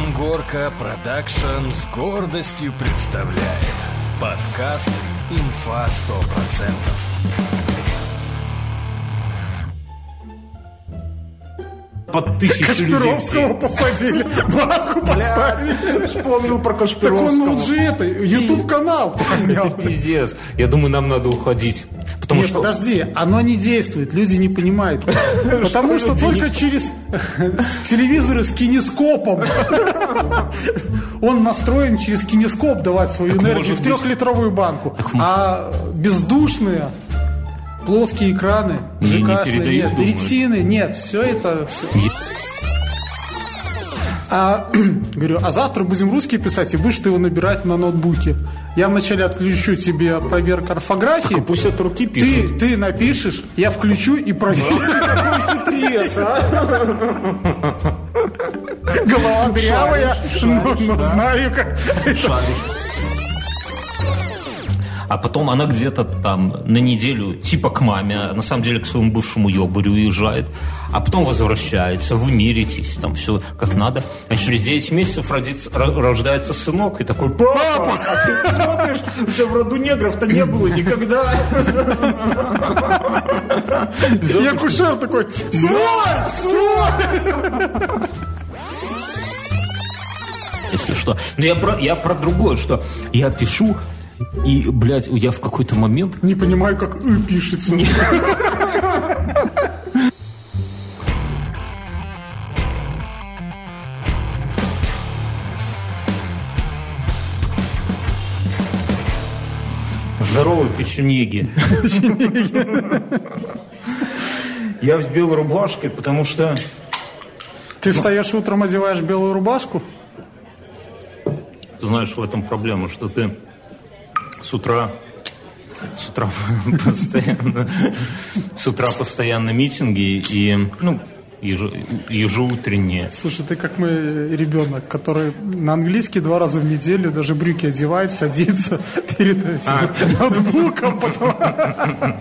Амгорка Продакшн с гордостью представляет подкаст «Инфа 100%». под тысячу людей. Кашпировского посадили, банку поставили. Вспомнил про Так Кашпировского. он уже это, ютуб-канал поднял. Это пиздец. Я думаю, нам надо уходить. Потому Нет, что... подожди, оно не действует, люди не понимают. Потому что только через телевизоры с кинескопом он настроен через кинескоп давать свою энергию может в трехлитровую банку. А бездушные плоские экраны, Не- не ЖКшные, передают, нет, думаешь? ретины, нет, все это... всё. А, говорю, а завтра будем русский писать, и будешь ты его набирать на ноутбуке. Я вначале отключу тебе поверх орфографии. Так пусть от руки Ты, пишут. ты напишешь, я включу и проверю. Хитрец, а? Голова дырявая, но, но знаю, как. А потом она где-то там на неделю типа к маме, а на самом деле к своему бывшему ёбарю уезжает, а потом возвращается, вы миритесь, там все как надо. А через 9 месяцев родится, ро- рождается сынок и такой, папа, а ты смотришь, у тебя в роду негров-то не было никогда. И акушер такой, свой, свой. если что. Но я про, я про другое, что я пишу, и, блядь, я в какой-то момент Не понимаю, как «ы» пишется. Здорово, печенеги. Я в белой рубашке, потому что... Ты встаешь утром, одеваешь белую рубашку? Ты знаешь, в этом проблема, что ты с утра с утра постоянно с утра постоянно митинги и ну ежу- ежеутренние. Слушай, ты как мой ребенок, который на английский два раза в неделю даже брюки одевает, садится перед этим А. ноутбуком, потом а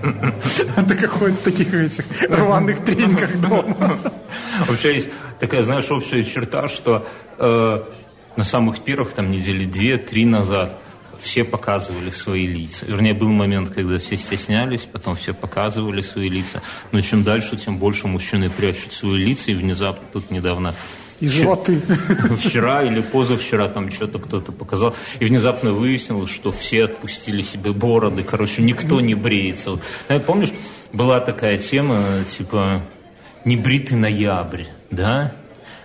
ходит в таких этих рваных трениках дома. Вообще есть такая, знаешь, общая черта, что э, на самых первых там недели две-три назад все показывали свои лица. Вернее, был момент, когда все стеснялись, потом все показывали свои лица. Но чем дальше, тем больше мужчины прячут свои лица. И внезапно тут недавно И животы. вчера или позавчера там что-то кто-то показал, и внезапно выяснилось, что все отпустили себе бороды, короче, никто не бреется. Вот. Знаешь, Помнишь, была такая тема, типа, небритый ноябрь, да?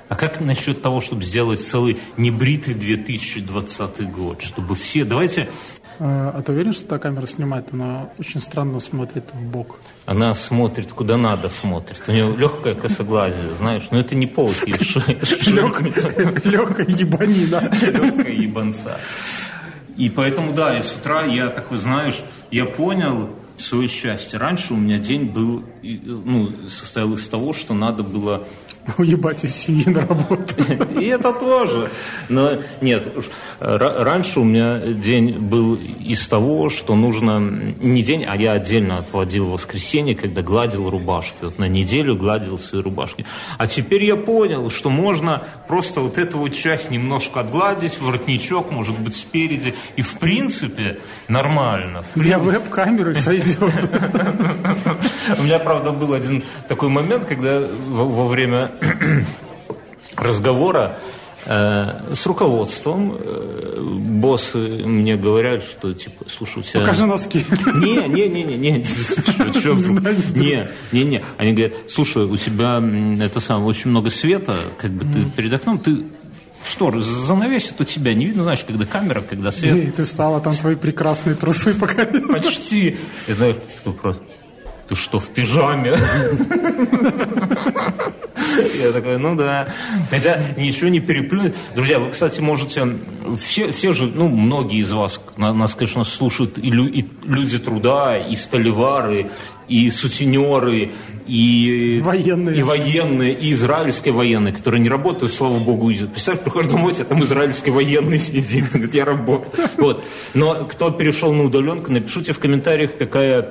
А как насчет того, чтобы сделать целый небритый 2020 год, чтобы все... Давайте... А а ты уверен, что та камера снимает? Она очень странно смотрит в бок. Она смотрит, куда надо смотрит. У нее легкое косоглазие, знаешь. Но это не повод Легкая ебанина. легкая ебанца. И поэтому, да, и с утра я такой, знаешь, я понял свое счастье. Раньше у меня день был, ну, состоял из того, что надо было Уебать из семьи на работу. и это тоже. Но нет, ра- раньше у меня день был из того, что нужно... Не день, а я отдельно отводил воскресенье, когда гладил рубашки. Вот на неделю гладил свои рубашки. А теперь я понял, что можно просто вот эту вот часть немножко отгладить, воротничок, может быть, спереди. И в принципе нормально. Для веб-камеры сойдет. У меня, правда, был один такой момент, когда во время разговора э, с руководством э, боссы мне говорят, что типа, слушай, у тебя... Покажи носки. Не, не, не, не, не, что- что- не, не, не. Они говорят, слушай, у тебя это самое очень много света, как бы ты перед окном, ты шторы занавесит у тебя, не видно, знаешь, когда камера, когда свет. И ты встала, там твои прекрасные трусы показали. Почти. И знаешь, вопрос. Ты что, в пижаме? Я такой, ну да. Хотя ничего не переплюнет. Друзья, вы, кстати, можете... Все, все же, ну, многие из вас, на- нас, конечно, слушают и, лю- и люди труда, и столевары, и сутенеры, и... Военные. И военные, и израильские военные, которые не работают, слава богу, представь, приходишь домой, тебя там израильский военный сидит, говорит, я работаю. Вот. Но кто перешел на удаленку, напишите в комментариях, какая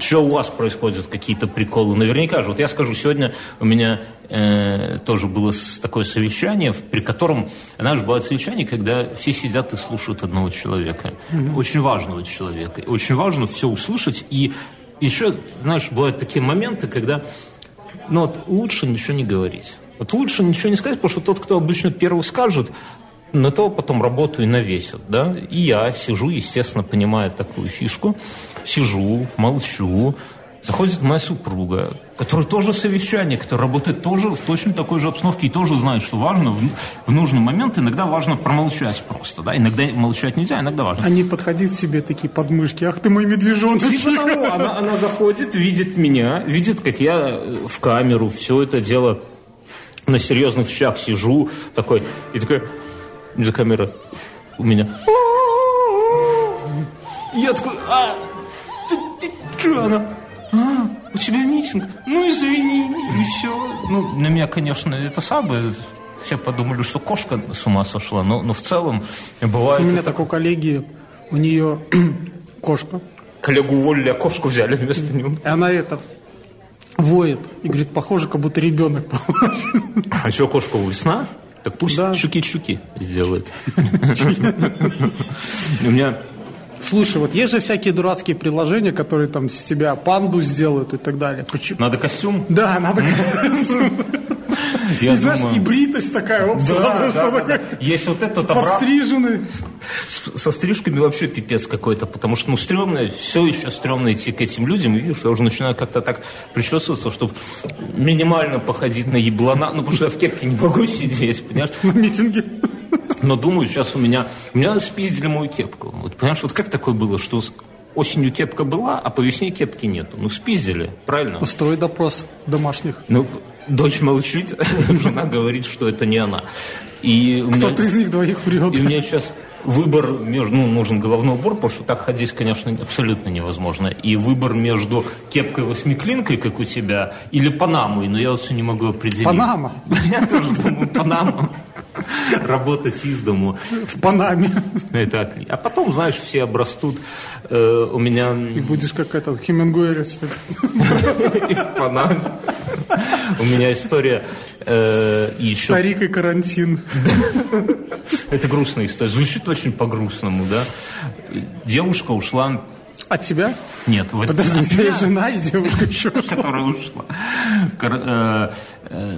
Что у вас происходят, какие-то приколы? Наверняка же. Вот я скажу, сегодня у меня э, тоже было такое совещание, при котором, знаешь, бывают совещания, когда все сидят и слушают одного человека. Mm-hmm. Очень важного человека. Очень важно все услышать. И еще, знаешь, бывают такие моменты, когда ну, вот, лучше ничего не говорить. Вот лучше ничего не сказать, потому что тот, кто обычно первый скажет, на то потом работу и навесят, да. И я сижу, естественно, понимая такую фишку, сижу, молчу, Заходит моя супруга, которая тоже совещание, которая работает тоже в точно такой же обстановке и тоже знает, что важно в, в нужный момент, иногда важно промолчать просто, да, иногда молчать нельзя, иногда важно. Они подходить себе такие подмышки, ах ты мой медвежоночек. Типа того, она, она заходит, видит меня, видит, как я в камеру все это дело на серьезных щах сижу, такой, и такой, за камера у меня. Я такой, а, ты, ты, что она? а, у тебя митинг? Ну, извини, и все. Ну, на меня, конечно, это самое... Все подумали, что кошка с ума сошла, но, но в целом бывает... У меня такой коллеги, у нее кошка. Коллегу уволили, а кошку взяли вместо него. И она это воет и говорит, похоже, как будто ребенок. А что, кошка весна? Так пусть да. чуки-чуки сделает. У меня Слушай, вот есть же всякие дурацкие приложения, которые там с тебя панду сделают и так далее. Надо костюм? Да, надо костюм. Я и знаешь, думаю... и бритость такая, оп, да, сразу, да, что да, такое. Есть вот этот Подстриженный. С, со стрижками вообще пипец какой-то, потому что, ну, стрёмно, все еще стрёмно идти к этим людям, и видишь, я уже начинаю как-то так причесываться, чтобы минимально походить на еблана, ну, потому что я в кепке не могу сидеть, понимаешь? На митинге. Но думаю, сейчас у меня... У меня спиздили мою кепку. Вот, понимаешь, вот как такое было, что осенью кепка была, а по весне кепки нету? Ну, спиздили, правильно? Устрой допрос домашних. Ну, дочь молчит, жена говорит, что это не она. И Кто-то из них двоих врет. И у меня сейчас выбор между, ну, нужен головной убор, потому что так ходить, конечно, абсолютно невозможно. И выбор между кепкой-восьмиклинкой, как у тебя, или панамой, но я вот все не могу определить. Панама? Я тоже думаю, панама. Работать из дому. В Панаме. Это, а потом, знаешь, все обрастут. Э, у меня... И будешь как этот Хемингуэй. И в Панаме. У меня история э, еще... Старик и карантин. Это грустная история. Звучит очень по-грустному, да? Девушка ушла... От тебя? Нет. Подожди, у тебя жена и девушка еще Которая ушла. Э, э,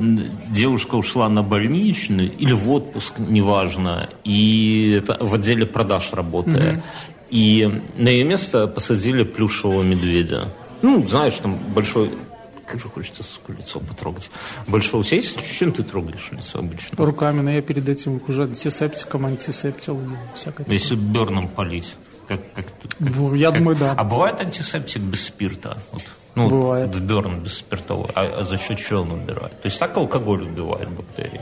девушка ушла на больничный или в отпуск, неважно, и это в отделе продаж работая. И на ее место посадили плюшевого медведя. Ну, знаешь, там большой как же хочется лицо потрогать. Большого себя есть? Чем ты трогаешь лицо обычно? Руками, но я перед этим уже антисептиком антисептил всякое Если берном полить. Как, как, как, я как, думаю, да. А бывает антисептик без спирта? Вот, ну, бывает. Берн без спиртовой. А, а за счет чего он убирает? То есть так алкоголь убивает бактерии?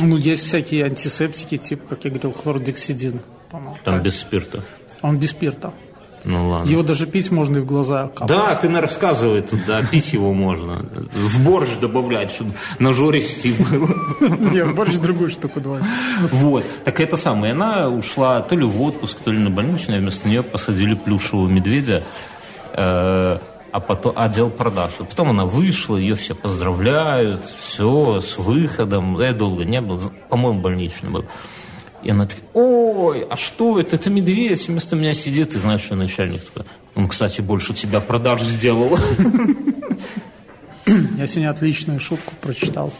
Ну, есть всякие антисептики, типа, как я говорил, хлордексидин. Там так. без спирта? Он без спирта. Ну ладно. Его даже пить можно и в глаза капать. Да, ты на рассказывай тут, да, пить его можно. В борщ добавлять, чтобы на жористи было. Нет, борщ другую штуку давай. Вот. Так это самое. Она ушла то ли в отпуск, то ли на больничный, а вместо нее посадили плюшевого медведя. Э, а потом отдел продаж. И потом она вышла, ее все поздравляют, все, с выходом. Я долго не был, по-моему, больничный был. И она такая, ой, а что это? Это медведь вместо меня сидит. И знаешь, что начальник такой, он, кстати, больше тебя продаж сделал. Я сегодня отличную шутку прочитал.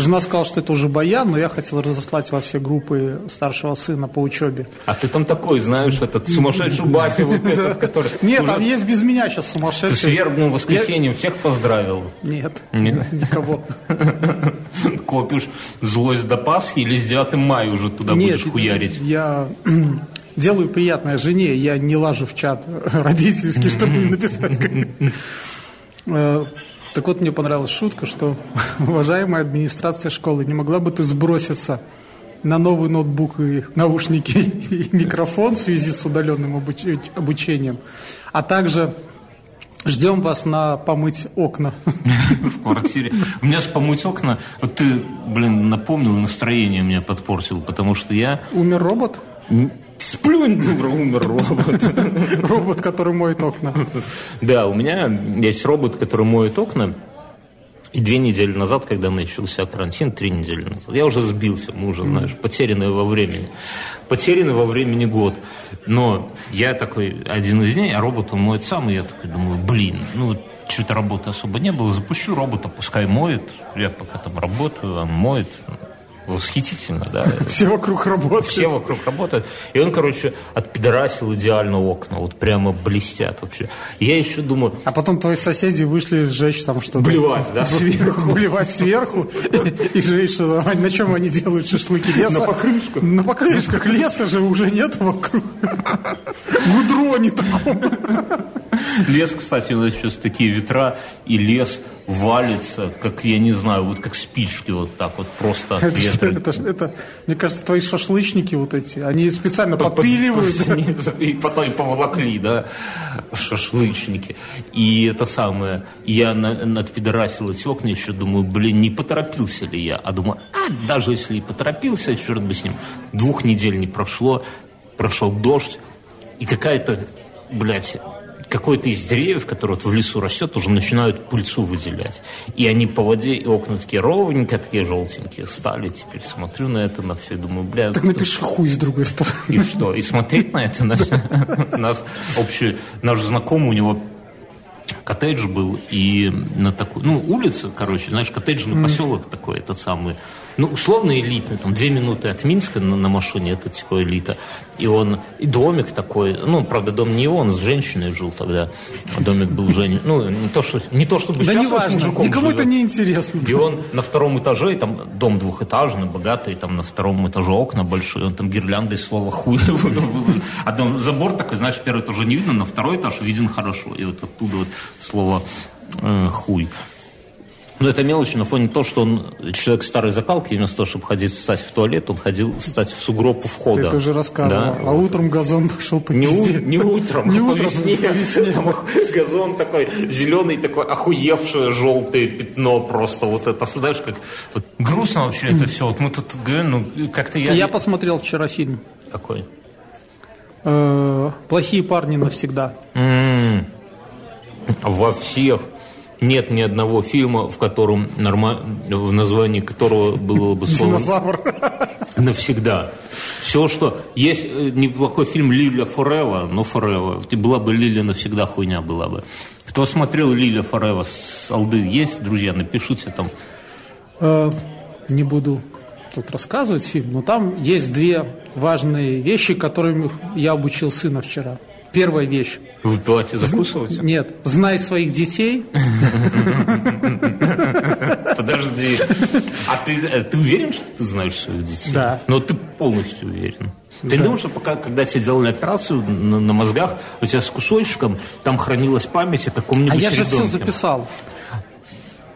Жена сказала, что это уже баян, но я хотел разослать во все группы старшего сына по учебе. А ты там такой, знаешь, этот сумасшедший батя, вот этот, который... Нет, там есть без меня сейчас сумасшедший. Ты с вербным воскресеньем всех поздравил? Нет, никого. Копишь злость до Пасхи или с 9 мая уже туда будешь хуярить? я делаю приятное жене, я не лажу в чат родительский, чтобы не написать. Так вот, мне понравилась шутка, что, уважаемая администрация школы, не могла бы ты сброситься на новый ноутбук и наушники и микрофон в связи с удаленным обучением, а также Ждем вас на помыть окна. В квартире. У меня с помыть окна, вот ты, блин, напомнил, настроение меня подпортил, потому что я... Умер робот? Сплюнь, дура, умер робот. Робот, который моет окна. Да, у меня есть робот, который моет окна. И две недели назад, когда начался карантин, три недели назад, я уже сбился, мы уже, знаешь, потерянные во времени. Потерянный во времени год. Но я такой, один из дней, а робот он моет сам, и я такой думаю, блин, ну, что-то работы особо не было, запущу робота, пускай моет, я пока там работаю, он моет, восхитительно, да. Все вокруг работают. Все вокруг работают. И он, короче, отпидорасил идеально окна. Вот прямо блестят вообще. Я еще думаю... А потом твои соседи вышли сжечь там что-то. Блевать, да? Сверху. Блевать сверху. И жечь что На чем они делают шашлыки? Леса? На покрышках. На покрышках. Леса же уже нет вокруг. Гудроне таком. Лес, кстати, у нас сейчас такие ветра, и лес валится, как, я не знаю, вот как спички вот так вот просто от ветра. Это, это, мне кажется, твои шашлычники вот эти, они специально под, подпиливают. Под, и потом поволокли, да, шашлычники. И это самое, я на, надпидорасил эти окна еще, думаю, блин, не поторопился ли я? А думаю, а, даже если и поторопился, черт бы с ним, двух недель не прошло, прошел дождь, и какая-то, блядь, какой-то из деревьев, который вот в лесу растет, уже начинают пыльцу выделять. И они по воде, и окна такие ровненькие, такие желтенькие стали. Теперь смотрю на это, на все, думаю, бля... Так напиши хуй с другой стороны. И что? И смотреть на это, на все. Нас общий, наш знакомый, у него коттедж был, и на такую, ну, улица, короче, знаешь, коттеджный поселок такой, этот самый, ну, условно элитный, там, две минуты от Минска на, на машине, это типа элита. И он, и домик такой, ну, правда, дом не он, с женщиной жил тогда. Домик был Женя. Ну, не то, что, не то чтобы да сейчас не важно, с мужиком никому живет. это не интересно. И он на втором этаже, там дом двухэтажный, богатый, там на втором этаже окна большие, он там гирляндой слова хуй. А там забор такой, знаешь, первый этаж не видно, на второй этаж виден хорошо. И вот оттуда вот слово э, хуй. Но это мелочь на фоне того, что он человек старой закалки, вместо того, чтобы ходить стать в туалет, он ходил стать в сугроб у входа. Ты это уже рассказывал. Да. А утром газон пошел по Не, у- не утром, Не а по утром, весне. по весне. Там газон такой зеленый, такой охуевшее желтое пятно просто. Вот это, знаешь, как вот грустно вообще это все. Вот мы тут говорим, ну как-то я... Я посмотрел вчера фильм. Какой? Э, «Плохие парни навсегда». Во всех нет ни одного фильма, в котором норма... в названии которого было бы слово Динозавр. навсегда. Все, что... Есть э, неплохой фильм «Лиля Форева», но Форева. Была бы «Лиля навсегда» хуйня была бы. Кто смотрел «Лиля Форева» с Алды есть, друзья, напишите там. Э, Не буду тут рассказывать фильм, но там есть две важные вещи, которыми я обучил сына вчера. Первая вещь. Выпивать и закусывать? Нет, знай своих детей. Подожди. А ты, э, ты уверен, что ты знаешь своих детей? Да. Но ты полностью уверен. Ты Да. думаешь, что пока, когда тебе делали операцию на, на мозгах, у тебя с кусочком там хранилась память о каком-нибудь А я же все ребенке? записал.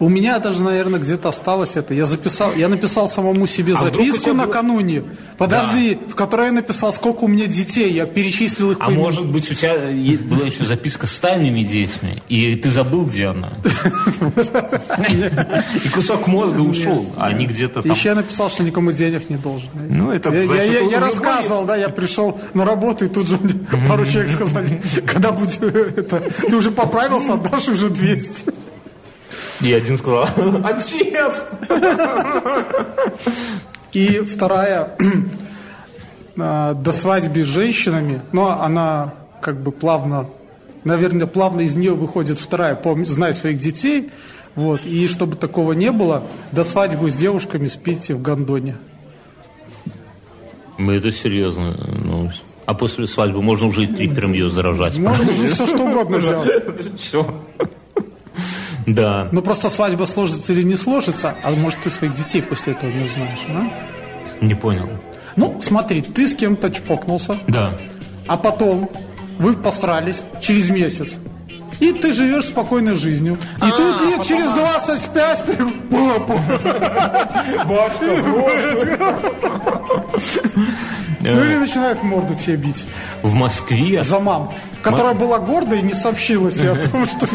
У меня даже, наверное, где-то осталось это. Я записал, я написал самому себе А записку было- накануне. Подожди, в которой я написал, сколько у меня детей. Я перечислил их А по может быть, у тебя е- была еще записка с тайными детьми, и ты забыл, где она? И кусок мозга ушел, а они где-то там... Еще я написал, что никому денег не должен. Ну, это я, рассказывал, да, я пришел на работу, и тут же пару человек сказали, когда будет это, ты уже поправился, отдашь уже 200. И один сказал, отец! И вторая, а, до свадьбы с женщинами, но она как бы плавно, наверное, плавно из нее выходит вторая, помни, знай своих детей, вот, и чтобы такого не было, до свадьбы с девушками спите в гондоне. Мы это серьезно. ну, а после свадьбы можно уже и трипером ее заражать. Можно все что угодно делать. Все. Да. Ну просто свадьба сложится или не сложится, а может ты своих детей после этого не узнаешь, да? Не понял. Ну, смотри, ты с кем-то чпокнулся, Да. а потом вы посрались через месяц. И ты живешь спокойной жизнью. И тут лет через 25 при- папа. Ну или начинает морду тебе бить. В Москве За мам, которая была гордой и не сообщила тебе о том, что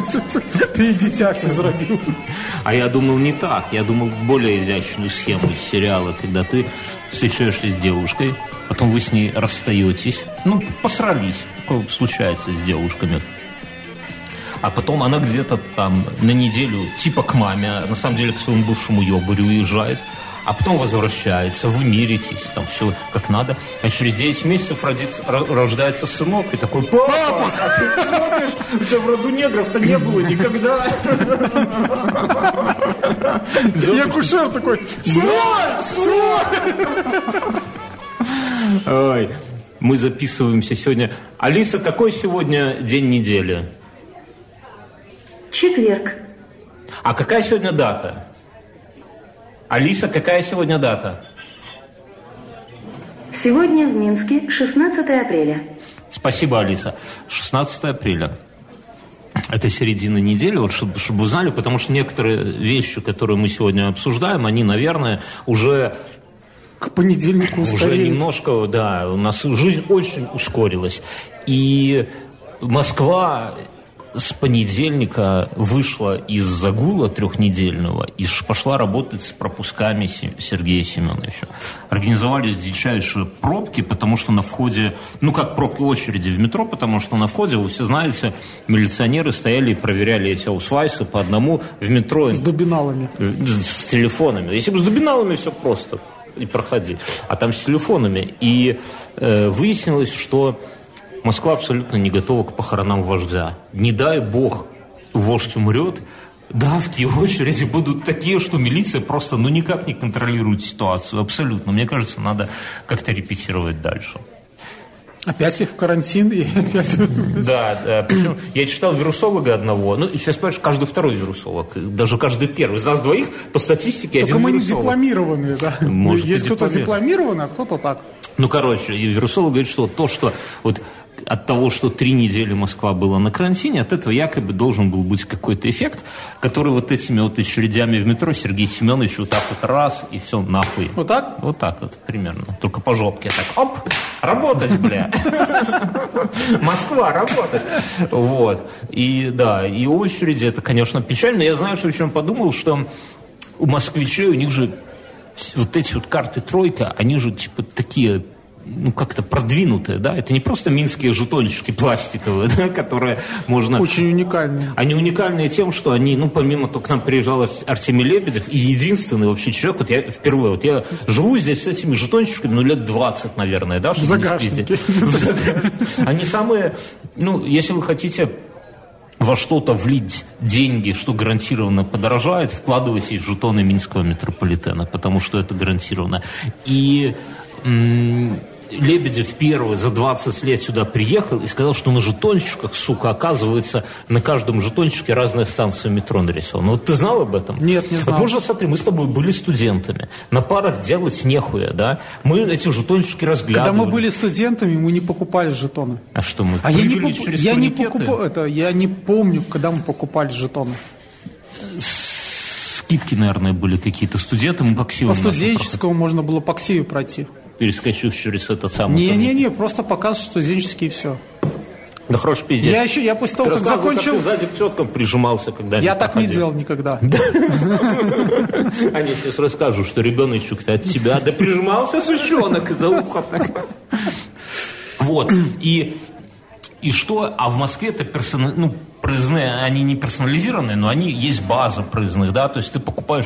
ты и дитя все зарабил. А я думал не так. Я думал более изящную схему из сериала, когда ты встречаешься с девушкой, потом вы с ней расстаетесь, ну, посрались, такое случается с девушками. А потом она где-то там на неделю типа к маме, а на самом деле к своему бывшему ёбарю уезжает а потом возвращается, вы миритесь, там все как надо. А через 9 месяцев родится, рождается сынок, и такой, папа, папа! а ты смотришь, у тебя в роду негров-то не было никогда. И акушер такой, свой, свой! Ой, мы записываемся сегодня. Алиса, какой сегодня день недели? Четверг. А какая сегодня дата? Алиса, какая сегодня дата? Сегодня в Минске 16 апреля. Спасибо, Алиса. 16 апреля. Это середина недели, вот чтобы, чтобы вы знали, потому что некоторые вещи, которые мы сегодня обсуждаем, они, наверное, уже к понедельнику устареют. Уже немножко, да, у нас жизнь очень ускорилась. И Москва с понедельника вышла из загула трехнедельного и пошла работать с пропусками Сергея Семеновича. Организовались дичайшие пробки, потому что на входе, ну как пробки очереди в метро, потому что на входе, вы все знаете, милиционеры стояли и проверяли эти аусвайсы по одному в метро. С дубиналами. С телефонами. Если бы с дубиналами все просто и проходи. А там с телефонами. И э, выяснилось, что Москва абсолютно не готова к похоронам вождя. Не дай бог вождь умрет, давки в очереди будут такие, что милиция просто ну никак не контролирует ситуацию. Абсолютно. Мне кажется, надо как-то репетировать дальше. Опять их в карантин и опять... Да, да. Причем я читал вирусолога одного, ну, сейчас, понимаешь, каждый второй вирусолог, даже каждый первый. Из нас двоих по статистике Только один мы вирусолог. не дипломированные, да. Может, Есть кто-то дипломированный. а кто-то так. Ну, короче, и вирусолог говорит, что то, что вот от того, что три недели Москва была на карантине, от этого якобы должен был быть какой-то эффект, который вот этими вот очередями в метро Сергей Семенович вот так вот раз, и все, нахуй. Вот так? Вот так вот, примерно. Только по жопке так, оп, работать, бля. Москва, работать. Вот. И да, и очереди, это, конечно, печально. Я знаю, что еще подумал, что у москвичей, у них же вот эти вот карты тройка, они же типа такие ну, как-то продвинутые, да, это не просто минские жетончики пластиковые, да, которые можно... Очень уникальные. Они уникальные тем, что они, ну, помимо того, к нам приезжал Артемий Лебедев, и единственный вообще человек, вот я впервые, вот я живу здесь с этими жетончиками, ну, лет 20, наверное, да, загашнике. Они самые, ну, если вы хотите во что-то влить деньги, что гарантированно подорожает, вкладывайте в жетоны Минского метрополитена, потому что это гарантированно. И м- Лебедев первый за 20 лет сюда приехал и сказал, что на жетончиках, сука, оказывается, на каждом жетончике разная станция метро нарисована. Вот ты знал об этом? Нет, не знал. Вот смотри, мы с тобой были студентами. На парах делать нехуя, да? Мы эти жетончики разглядывали. Когда мы были студентами, мы не покупали жетоны. А что мы? А я не, поп- я, не покупал, это, я не помню, когда мы покупали жетоны. Скидки, наверное, были какие-то студенты. Мы по По студенческому можно было по Ксию пройти. Перескочив через этот самый... Не-не-не, просто показ студенческий и все. Да хорош пиздец. Я еще, я после того, Ты как закончил, ты сзади к теткам прижимался, когда я так не проходили. делал никогда. Они сейчас расскажут, что ребеночек-то от тебя. Да прижимался сучонок за ухо так. Вот. И, и что? А в Москве это персона... ну, проездные, они не персонализированные, но они есть база проездных, да, то есть ты покупаешь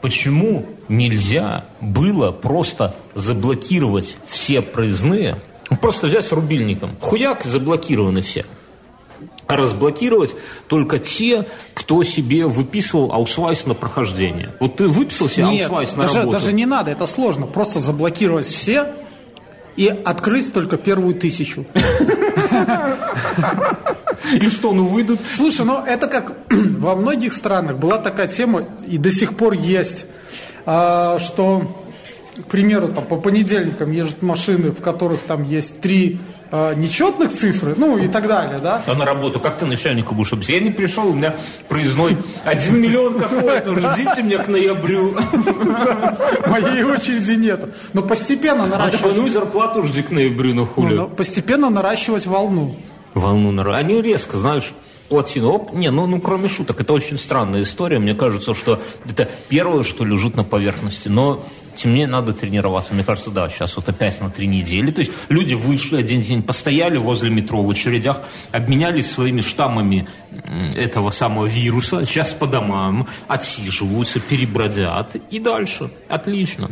Почему нельзя было просто заблокировать все проездные, просто взять с рубильником, хуяк, заблокированы все, а разблокировать только те, кто себе выписывал аусвайс на прохождение. Вот ты выписал себе Нет, аусвайс на даже, работу. даже не надо, это сложно. Просто заблокировать все и открыть только первую тысячу. И что, ну выйдут Слушай, ну это как во многих странах была такая тема, и до сих пор есть, а, что, к примеру, там, по понедельникам ездят машины, в которых там есть три а, нечетных цифры, ну и так далее, да? А на работу, как ты начальнику будешь объяснять? Я не пришел, у меня проездной один миллион какой-то, ждите меня к ноябрю. Моей очереди нет. Но постепенно А такой, наращивать, ну и зарплату жди к ноябрю, на ну, хули. но постепенно наращивать волну. Волну народ. Они резко, знаешь, плотину. Оп, не, ну, ну, кроме шуток, это очень странная история. Мне кажется, что это первое, что лежит на поверхности. Но мне надо тренироваться. Мне кажется, да, сейчас вот опять на три недели. То есть люди вышли один день, постояли возле метро в очередях, обменялись своими штаммами этого самого вируса, сейчас по домам отсиживаются, перебродят и дальше. Отлично.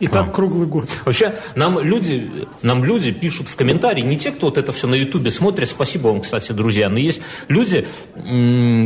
И так круглый год. Вообще, нам люди, нам люди пишут в комментарии, не те, кто вот это все на Ютубе смотрит, спасибо вам, кстати, друзья, но есть люди,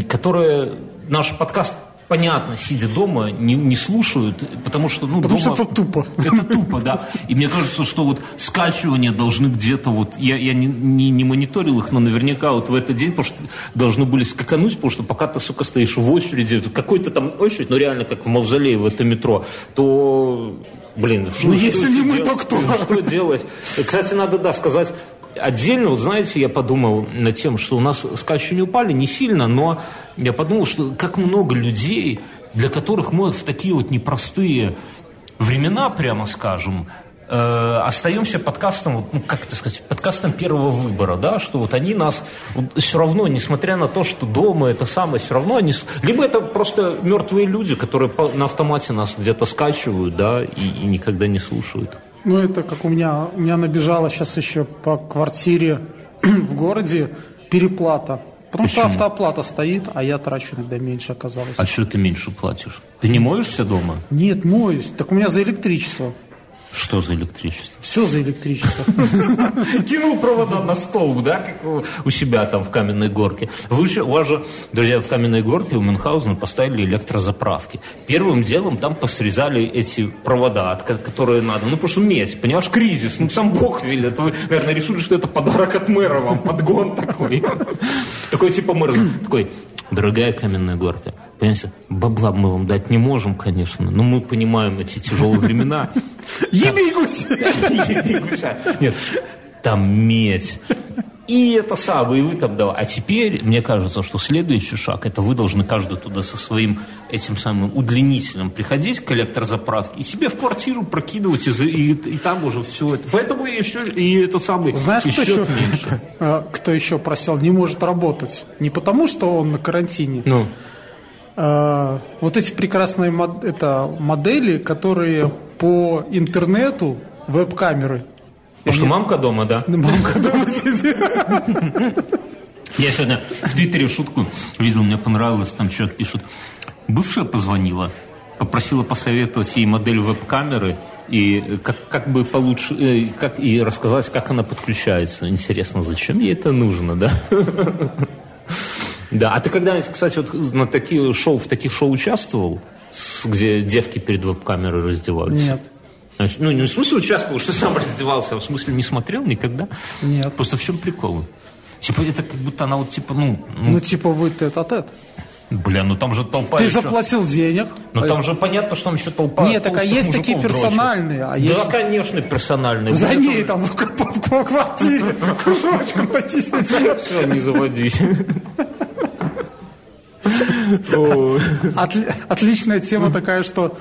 которые наш подкаст понятно, сидя дома, не, не слушают, потому что... Ну, потому дома, что это тупо. Это тупо, да. И мне кажется, что вот скачивания должны где-то вот... Я, я не, не, не мониторил их, но наверняка вот в этот день потому что должны были скакануть, потому что пока ты, сука, стоишь в очереди, какой-то там очередь, ну реально как в Мавзолее в это метро, то Блин, что, ну, если что не мы, то кто? Что делать? Кстати, надо, да, сказать, отдельно, вот знаете, я подумал над тем, что у нас скачивания упали не сильно, но я подумал, что как много людей, для которых мы в такие вот непростые времена, прямо скажем, э, остаемся подкастом, ну, как это сказать, подкастом первого выбора, да, что вот они нас вот, все равно, несмотря на то, что дома это самое, все равно они... Либо это просто мертвые люди, которые по, на автомате нас где-то скачивают, да, и, и никогда не слушают. Ну, это как у меня, у меня набежала сейчас еще по квартире в городе переплата. Потому Почему? что автооплата стоит, а я трачу иногда меньше оказалось. А что ты меньше платишь? Ты не моешься дома? Нет, моюсь. Так у меня за электричество. Что за электричество? Все за электричество. Кинул провода на столб, да, как у себя там в Каменной Горке. Вы же, у вас же, друзья, в Каменной Горке у Мюнхгаузена поставили электрозаправки. Первым делом там посрезали эти провода, которые надо. Ну, потому что медь, понимаешь, кризис. Ну, сам Бог велит. Вы, наверное, решили, что это подарок от мэра вам, подгон такой. Такой типа мэр, такой, дорогая Каменная Горка, Понимаете, бабла мы вам дать не можем, конечно, но мы понимаем эти тяжелые времена. Еби гуся! Нет, там медь. И это самое, и вы там давай. А теперь, мне кажется, что следующий шаг, это вы должны каждый туда со своим этим самым удлинителем приходить к электрозаправке и себе в квартиру прокидывать, и, и, и там уже все это. Поэтому еще и это самый Знаешь, кто еще, меньше. Кто еще просил, не может работать. Не потому, что он на карантине, ну. Э, вот эти прекрасные мод, это модели, которые по интернету, веб-камеры. Потому что мамка дома, да? Мамка дома сидит. Я сегодня в Твиттере шутку видел, мне понравилось, там человек пишет, бывшая позвонила, попросила посоветовать ей модель веб-камеры, и как, как бы получше, э, как, и рассказать, как она подключается. Интересно, зачем ей это нужно, да? Да, а ты когда-нибудь, кстати, вот на такие шоу, в таких шоу участвовал, где девки перед веб-камерой раздеваются? Нет. Значит, ну, не в смысле участвовал, что сам раздевался, а в смысле не смотрел никогда? Нет. Просто в чем прикол? Типа, это как будто она вот, типа, ну... Ну, ну типа, вы тет-а-тет. Бля, ну там же толпа Ты еще... заплатил денег. Ну там же понятно, что там еще толпа Нет, так а есть такие персональные. А есть... Да, конечно, персональные. За вот ней там в, в, в квартире кружочком такие сидят. Все, не заводись. Отличная тема такая, что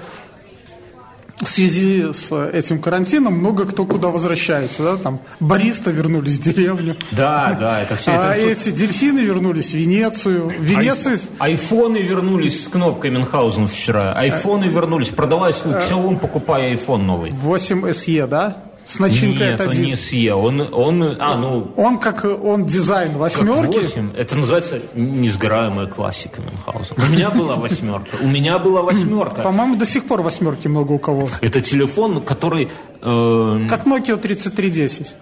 в связи с этим карантином много кто куда возвращается, да, там бариста вернулись в деревню. Да, да, это все. А это... эти дельфины вернулись в Венецию. В Венеции... Айфоны вернулись с кнопкой Мюнхгаузен вчера. Айфоны вернулись. Продавай свой Xiaomi, покупай айфон новый. 8 SE, да? С начинкой Нет, от 1. он не SE, он, он, а, ну... Он как, он дизайн восьмерки. 8, это называется несгораемая классика Мюнхгаузена. У меня была восьмерка, у меня была восьмерка. По-моему, до сих пор восьмерки много у кого. Это телефон, который... Э... Как Nokia 3310.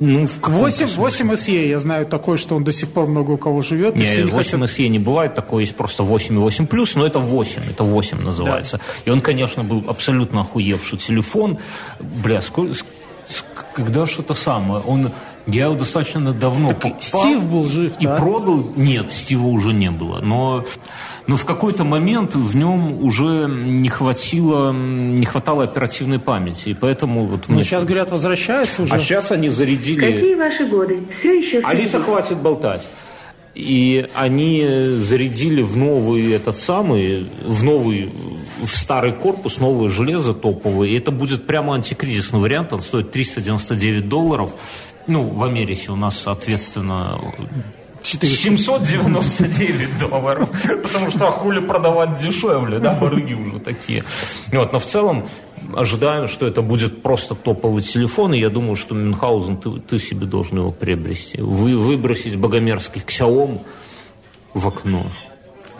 Ну, в 8, 8 SE, я знаю такой, что он до сих пор много у кого живет. Не, 8 хотят... SE не бывает, такой есть просто 8 и 8 плюс, но это 8, это 8 называется. Да. И он, конечно, был абсолютно охуевший телефон. Бля, сколько, когда это самое? Он, я его достаточно давно так покупал. Стив был жив, И да? продал. Нет, Стива уже не было. Но но в какой-то момент в нем уже не хватило, не хватало оперативной памяти, и поэтому вот. Ну сейчас говорят возвращается уже. А сейчас они зарядили. Какие ваши годы? Все еще. Впереди. Алиса хватит болтать. И они зарядили в новый этот самый, в новый, в старый корпус новое железо топовое. И это будет прямо антикризисный вариант. Он стоит 399 долларов. Ну, в Америке у нас, соответственно, 400. 799 долларов. Потому что а хули продавать дешевле, да, барыги уже такие. Вот, но в целом ожидаю, что это будет просто топовый телефон, и я думаю, что Мюнхгаузен, ты, ты себе должен его приобрести. Вы, выбросить богомерзкий Xiaomi в окно.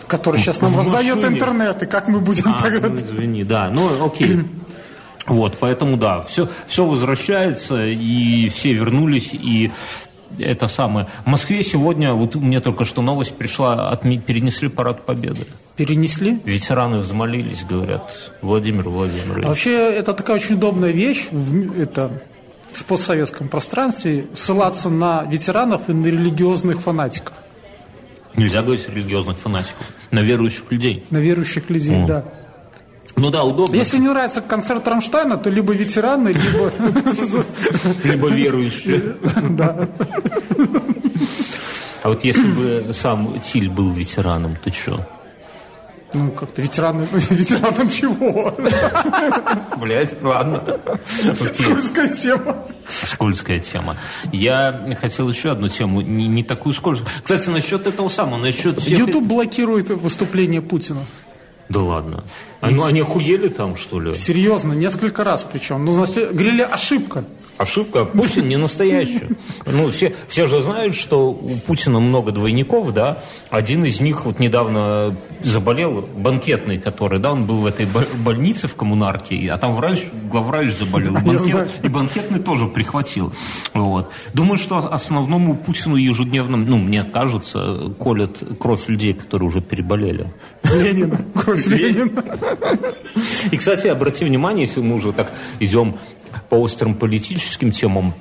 Который сейчас нам В раздает машине. интернет, и как мы будем А, тогда... ну, извини, да, ну окей. Вот, поэтому да, все, все возвращается, и все вернулись, и это самое. В Москве сегодня, вот мне только что новость пришла, отме- перенесли парад Победы. Перенесли? Ветераны взмолились, говорят, Владимир Владимирович. А Вообще, это такая очень удобная вещь в, это, в постсоветском пространстве, ссылаться на ветеранов и на религиозных фанатиков, Нельзя говорить религиозных фанатиков, на верующих людей. на верующих людей, да. Ну да, удобно. Если не нравится концерт Рамштайна, то либо ветераны, либо... Либо верующие. Да. А вот если бы сам Тиль был ветераном, то что? Ну, как-то ветераны... Ветераном чего? Блять, ладно. Скользкая тема. Скользкая тема. Я хотел еще одну тему, не, не такую скользкую. Кстати, насчет этого самого, насчет всех... Ютуб блокирует выступление Путина. Да ладно. А, ну, они охуели там, что ли? Серьезно, несколько раз причем. Ну, говорили, ошибка. Ошибка. Путин не настоящий. Ну, все, все же знают, что у Путина много двойников, да. Один из них вот недавно заболел, банкетный, который, да, он был в этой бо- больнице в коммунарке, а там врач, главврач заболел. И, банкет- и банкетный тоже прихватил. Вот. Думаю, что основному Путину ежедневно, ну, мне кажется, колят кровь людей, которые уже переболели. Ленина. Кровь Ленина. И, кстати, обрати внимание, если мы уже так идем по острым политическим темам,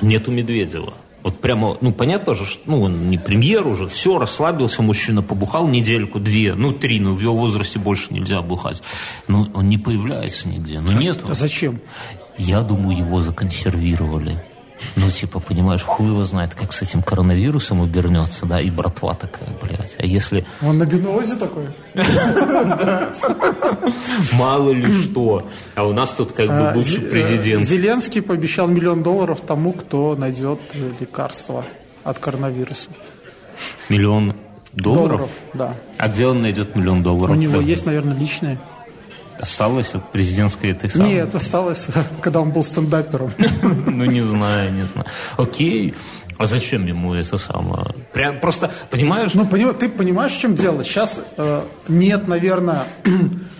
нету Медведева. Вот прямо, ну, понятно же, что, ну, он не премьер уже, все, расслабился мужчина, побухал недельку, две, ну, три, ну, в его возрасте больше нельзя бухать. Но он не появляется нигде, ну, нету. А зачем? Я думаю, его законсервировали. Ну, типа, понимаешь, хуй его знает, как с этим коронавирусом обернется, да, и братва такая, блядь. А если Он на бенуозе такой? мало ли что, а у нас тут как бы А, бывший президент. Зеленский пообещал миллион долларов тому, кто найдет лекарство от коронавируса. Миллион долларов? Долларов, да. А где он найдет миллион долларов? У него есть, наверное, личные. Осталось от президентской этой самой? Нет, осталось, когда он был стендапером. Ну, не знаю, не знаю. Окей. А зачем ему это самое? Прям просто, понимаешь, Ну, ты понимаешь, в чем дело? Сейчас э, нет, наверное,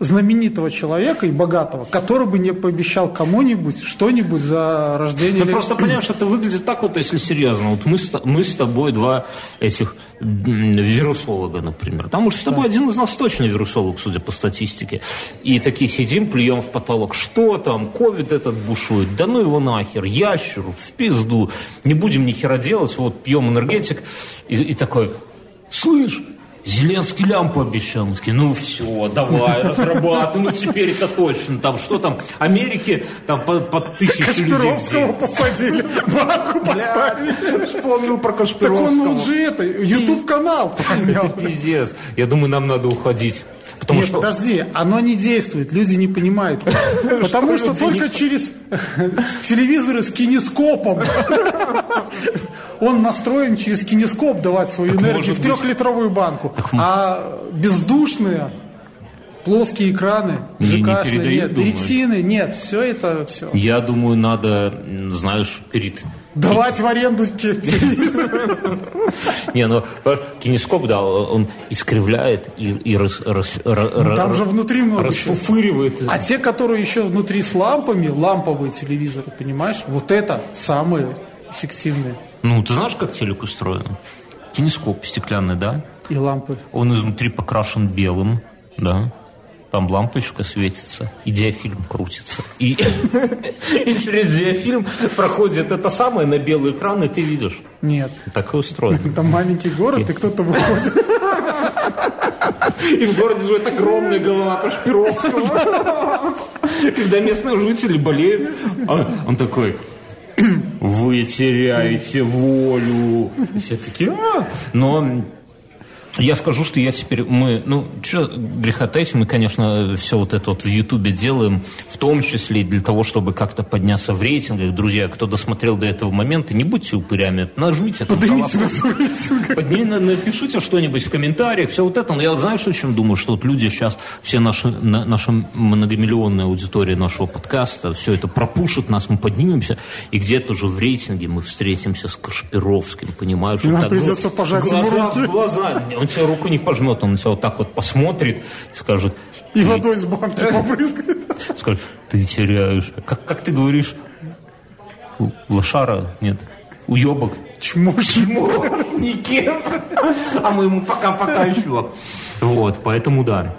знаменитого человека и богатого, который бы не пообещал кому-нибудь что-нибудь за рождение... Ну, просто понимаешь, это выглядит так вот, если серьезно. Вот мы с, мы с тобой два этих вирусолога, например. Там уж с тобой один из нас точно вирусолог, судя по статистике. И такие сидим, плюем в потолок. Что там? Ковид этот бушует. Да ну его нахер. Ящеру, в пизду. Не будем ни хера делать. Вот пьем энергетик. И, и такой, слышь, Зеленский лямпу обещал. Мы такие, ну все, давай, разрабатывай, ну теперь это точно. Там что там, Америке там по, по тысяче людей. Кашпировского день. посадили, банку поставили. Вспомнил про Так он Кашпировского. же это, YouTube-канал Это пиздец. Я думаю, нам надо уходить. Потому Нет, что... подожди, оно не действует, люди не понимают. Потому что только через телевизоры с кинескопом он настроен через кинескоп давать свою энергию в трехлитровую банку. А бездушные плоские экраны, Не- не передают, нет, ретины, нет, все это все. Я думаю, надо, знаешь, перед... Давать в аренду те- телевизор. Не, ну, понимаешь, кинескоп, да, он искривляет и, и рас- рас- ра- Ну, Там же внутри много расфуфыривает. А те, которые еще внутри с лампами, ламповые телевизоры, понимаешь, вот это самые эффективные. Ну, ты знаешь, как телек устроен? Кинескоп стеклянный, да? И лампы. Он изнутри покрашен белым, да? Там лампочка светится, и диафильм крутится. И, и через диафильм проходит это самое на белый экран, и ты видишь. Нет. Так и устроено. Там маленький город, и кто-то выходит. И в городе живет огромная голова Кашпировского. Когда местные жители болеют, он, он такой, вы теряете волю. Все такие, «А». Но я скажу, что я теперь, мы, ну, что греха таить, мы, конечно, все вот это вот в Ютубе делаем, в том числе для того, чтобы как-то подняться в рейтингах. Друзья, кто досмотрел до этого момента, не будьте упырями, нажмите Поднимите нас в рейтингах. Подни- на- напишите что-нибудь в комментариях, все вот это. Но я вот знаешь, о чем думаю, что вот люди сейчас, все наши, на- наша многомиллионная аудитория нашего подкаста, все это пропушит нас, мы поднимемся, и где-то же в рейтинге мы встретимся с Кашпировским, понимаешь? И нам так придется пожать ему глаза руки. в глаза. Он тебе руку не пожмет, он на тебя вот так вот посмотрит и скажет, И водой с банки побрызгает. скажет, ты теряешь. Как, как ты говоришь? Лошара? Нет. Уебок? Чмошь. Чмошники. А мы ему пока-пока еще. Вот, поэтому да.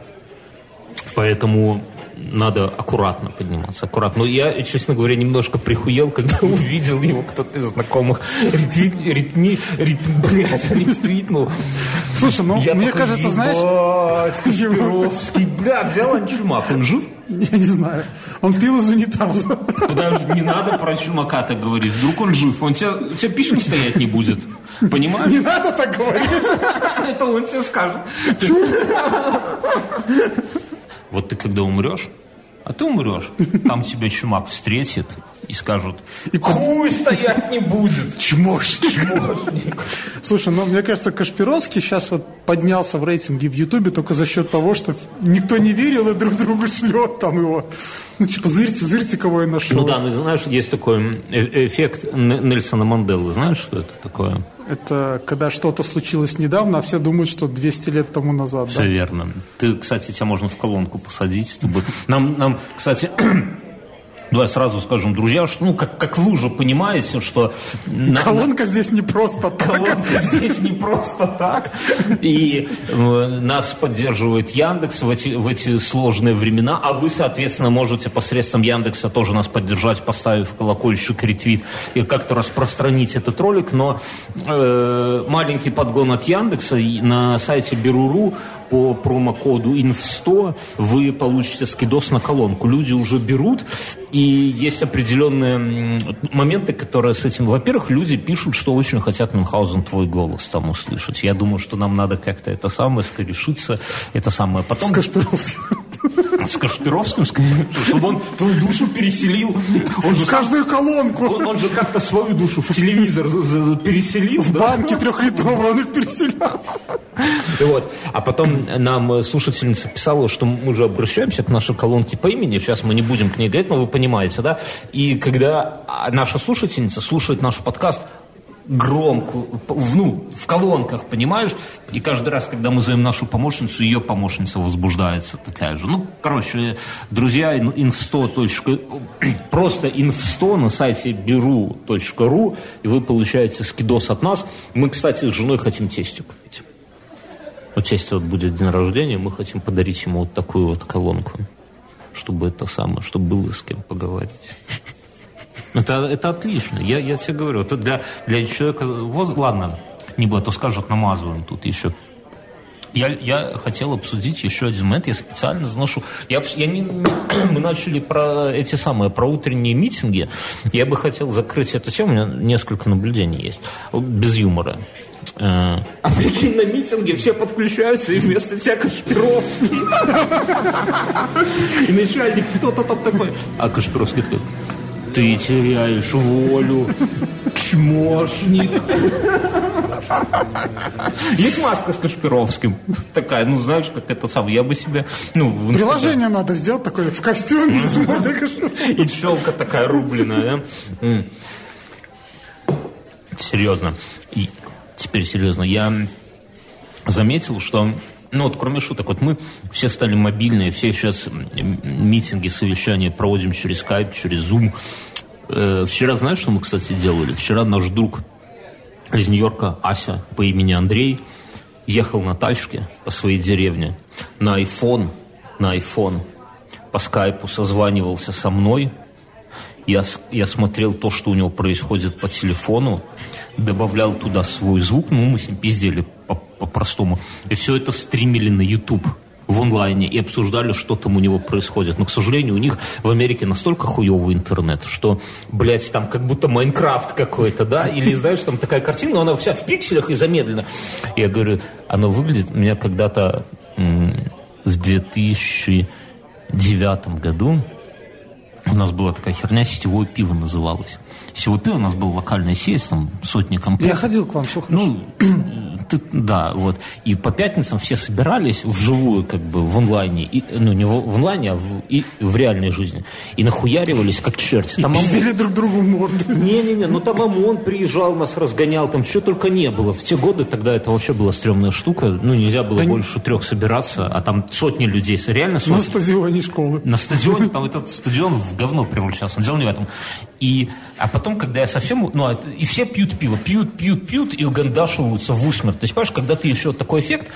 Поэтому надо аккуратно подниматься, аккуратно. Но я, честно говоря, немножко прихуел, когда увидел его кто-то из знакомых ретвит, ритми, ритм, блядь, ретвитнул. Слушай, ну, Я мне кажется, знаешь, «Ебать, Кашпировский, бля, взял антимак, он жив? я не знаю, он пил из унитаза. Подожди, не надо про чумака так говорить. Вдруг он жив, он тебя, у тебя стоять не будет. Понимаешь? Не надо так говорить. Это он тебе скажет. Вот ты когда умрешь, а ты умрешь, там тебя чумак встретит и скажут, и хуй стоять не будет. Чмошник. Слушай, ну, мне кажется, Кашпировский сейчас вот поднялся в рейтинге в Ютубе только за счет того, что никто не верил и друг другу шлет там его. Ну, типа, зырьте, зырьте, кого я нашел. Ну да, ну знаешь, есть такой э- эффект Нельсона Манделы. Знаешь, что это такое? Это когда что-то случилось недавно, а все думают, что 200 лет тому назад. Все Да? верно. Ты, кстати, тебя можно в колонку посадить. Нам, нам, кстати, давай сразу скажем, друзья, что, ну, как, как вы уже понимаете, что... на- Колонка здесь не просто так. колонка здесь не просто так. И э, нас поддерживает Яндекс в эти, в эти сложные времена, а вы, соответственно, можете посредством Яндекса тоже нас поддержать, поставив колокольчик, ретвит и как-то распространить этот ролик. Но э, маленький подгон от Яндекса на сайте Беру.ру по промокоду INF100 вы получите скидос на колонку. Люди уже берут, и есть определенные моменты, которые с этим... Во-первых, люди пишут, что очень хотят Мюнхгаузен твой голос там услышать. Я думаю, что нам надо как-то это самое скорешиться, это самое. Потом... С Кашпировским. С Кашпировским, чтобы он твою душу переселил. Он же В каждую колонку. он, он же как-то свою душу в телевизор переселил. В да? банке трехлитровые он их переселял. Вот. А потом нам э, слушательница писала, что мы уже обращаемся к нашей колонке по имени, сейчас мы не будем к ней говорить, но вы понимаете, да? И когда наша слушательница слушает наш подкаст, громко, ну, в колонках, понимаешь? И каждый раз, когда мы зовем нашу помощницу, ее помощница возбуждается такая же. Ну, короче, друзья, ин- inf100. Просто inf100 на сайте беру.ру, и вы получаете скидос от нас. Мы, кстати, с женой хотим тестю купить. Вот тесть вот будет день рождения, мы хотим подарить ему вот такую вот колонку, чтобы это самое, чтобы было с кем поговорить. Это, это отлично, я, я тебе говорю, это для, для человека, воз- ладно, не буду, а то скажут, намазываем тут еще. Я, я хотел обсудить еще один момент, я специально заношу. Я, я не, мы начали про эти самые, про утренние митинги. Я бы хотел закрыть эту тему, у меня несколько наблюдений есть, Вот без юмора. Э, А прикинь, на митинге все подключаются, и вместо тебя Кашпировский. И начальник кто-то там такой. А Кашпировский такой, ты теряешь волю, чмошник. Есть маска с Кашпировским? Такая, ну, знаешь, как это самое, я бы себе... Ну, Приложение надо сделать такое в костюме с мордой и челка такая рубленая, да? Серьезно. Теперь серьезно. Я заметил, что ну вот кроме шуток, вот мы все стали мобильные, все сейчас митинги, совещания проводим через скайп, через Zoom. Э, вчера знаешь, что мы, кстати, делали? Вчера наш друг из Нью-Йорка, Ася, по имени Андрей, ехал на тачке по своей деревне на iPhone, на iPhone, по скайпу созванивался со мной, я, я смотрел то, что у него происходит по телефону, добавлял туда свой звук, ну, мы с ним пиздели по- по-простому. И все это стримили на YouTube. в онлайне и обсуждали, что там у него происходит. Но, к сожалению, у них в Америке настолько хуевый интернет, что, блядь, там как будто Майнкрафт какой-то, да? Или, знаешь, там такая картина, но она вся в пикселях и замедлена. Я говорю, оно выглядит... Меня когда-то в 2009 году у нас была такая херня, сетевое пиво называлось. Пиво у нас был локальная сеть, там сотни компаний. Я ходил к вам, все хорошо. Ну, ты, да, вот. И по пятницам все собирались вживую, как бы, в онлайне. И, ну, не в, в онлайне, а в, и в реальной жизни. И нахуяривались, как черти. И Там пиздили друг другу морды. не-не-не, ну там ОМОН приезжал, нас разгонял, там что только не было. В те годы тогда это вообще была стрёмная штука. Ну, нельзя было Да не- больше трех собираться, а там сотни людей, реально сотни. На стадионе школы. На стадионе, там этот стадион в говно превращался. Дело не в этом. И, а потом, когда я совсем... Ну, а и все пьют пиво. Пьют, пьют, пьют и угандашиваются в усмерть. То есть, понимаешь, когда ты еще такой эффект,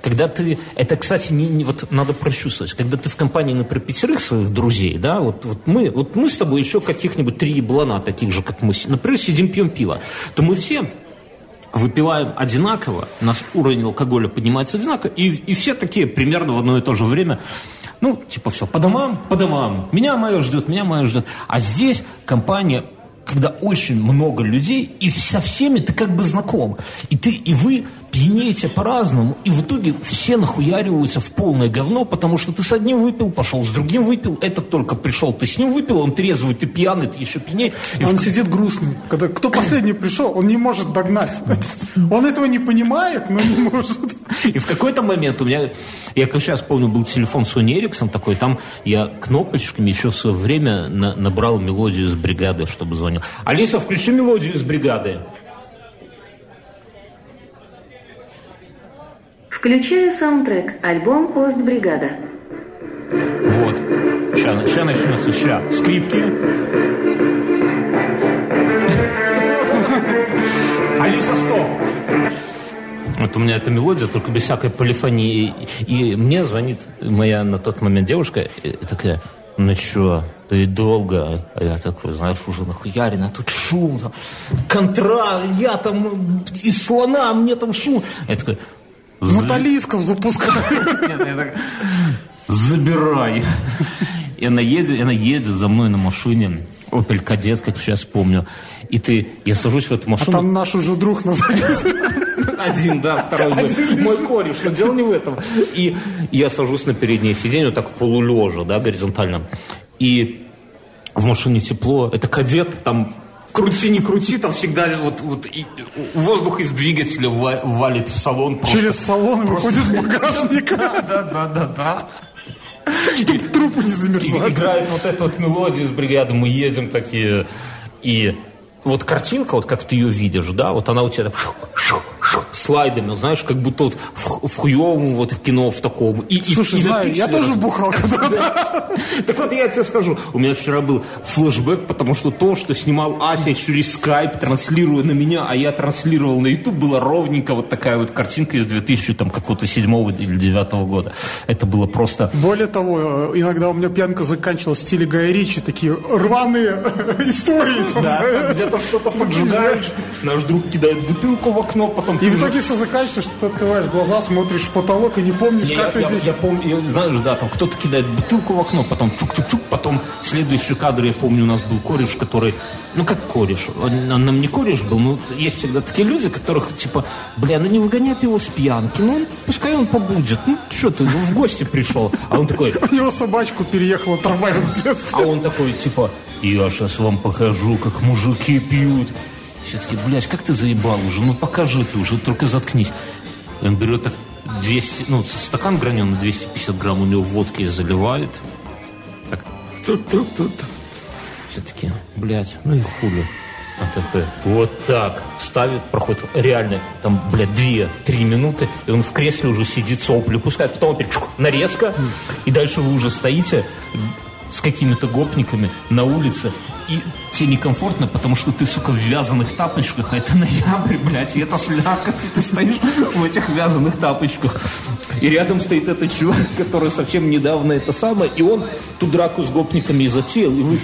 когда ты... Это, кстати, не, не- вот надо прочувствовать. Когда ты в компании, например, пятерых своих друзей, да, вот, вот, мы, вот мы с тобой еще каких-нибудь три еблана, таких же, как мы, например, сидим, пьем пиво, то мы все выпиваем одинаково, у нас уровень алкоголя поднимается одинаково, и, и все такие примерно в одно и то же время, ну, типа все, по домам, по домам, меня мое ждет, меня мое ждет. А здесь компания, когда очень много людей, и со всеми ты как бы знаком. И ты, и вы пьянеете по-разному, и в итоге все нахуяриваются в полное говно, потому что ты с одним выпил, пошел с другим выпил, этот только пришел, ты с ним выпил, он трезвый, ты пьяный, ты еще пьяней. И Он в- сидит грустный. Когда кто последний пришел, он не может догнать. Он этого не понимает, но не может. И в какой-то момент у меня, я как сейчас помню, был телефон Sony Ericsson такой, там я кнопочками еще в свое время на- набрал мелодию из бригады, чтобы звонил. Алиса, включи мелодию из бригады. Включаю саундтрек. Альбом «Остбригада». Вот. Сейчас, сейчас начнется, сейчас. Скрипки. Алиса, стоп! Вот у меня эта мелодия, только без всякой полифонии. И, и мне звонит моя на тот момент девушка и, и такая, ну чё, ты долго? А я такой, знаешь, уже нахуярен, а тут шум, там, контра, я там из слона, мне там шум. Я такой, Я так, забирай. И она едет, она едет за мной на машине. Opel Кадет, как сейчас помню. И ты, я сажусь в эту А машину. там наш уже друг на. Один, да, второй мой, мой кореш, но дело не в этом. И я сажусь на переднее сиденье, вот так полулежа, да, горизонтально. И в машине тепло, это кадет, там крути, не крути, там всегда вот, вот и воздух из двигателя ва- валит в салон. просто. Через салон выходит багажник. Да, да, да, да, да. Чтоб трупы не замерзали. играет вот эта вот мелодия из бригады, мы едем такие, и вот картинка, вот как ты ее видишь, да, вот она у тебя так шу- шу- шу, слайдами, вот знаешь, как будто вот в, в хуевом вот кино в таком. И, и- Слушай, и на знаю, я пикселе тоже бухал когда-то. так вот я тебе скажу, у меня вчера был флешбэк, потому что то, что снимал Ася через скайп, транслируя на меня, а я транслировал на YouTube, была ровненько вот такая вот картинка из 2000 там какого-то седьмого или девятого года. Это было просто... Более того, э, иногда у меня пьянка заканчивалась в стиле Гая Ричи, такие рваные истории. Да. Там что-то поджигаешь, наш друг кидает бутылку в окно, потом... И в итоге все заканчивается, что ты открываешь глаза, смотришь в потолок и не помнишь, Не, как я, ты я- здесь. я помню, знаешь, да, там кто-то кидает бутылку в окно, потом чук-чук-чук, потом следующий кадр, я помню, у нас был кореш, который, ну как кореш, он, он нам не кореш был, но есть всегда такие люди, которых, типа, бля, ну не выгоняет его с пьянки, ну он- пускай он побудет, ну что ты, в гости пришел, а он такой, У него собачку переехала трамваем в детстве. а он такой, типа, я сейчас вам покажу, как мужики пьют. Все таки блядь, как ты заебал уже, ну покажи ты уже, только заткнись. Он берет так 200, ну, стакан граненый, 250 грамм у него водки заливает. Так. Все таки блядь, ну и хули. Такой, вот так, ставит, проходит, реально, там, блядь, две-три минуты, и он в кресле уже сидит, сопли пускает, потом опять нарезка, и дальше вы уже стоите с какими-то гопниками на улице, и тебе некомфортно, потому что ты, сука, в вязаных тапочках, а это ноябрь, блядь, и это слякоть, и ты стоишь в этих вязаных тапочках. И рядом стоит этот чувак, который совсем недавно это самое, и он ту драку с гопниками и затеял, и вы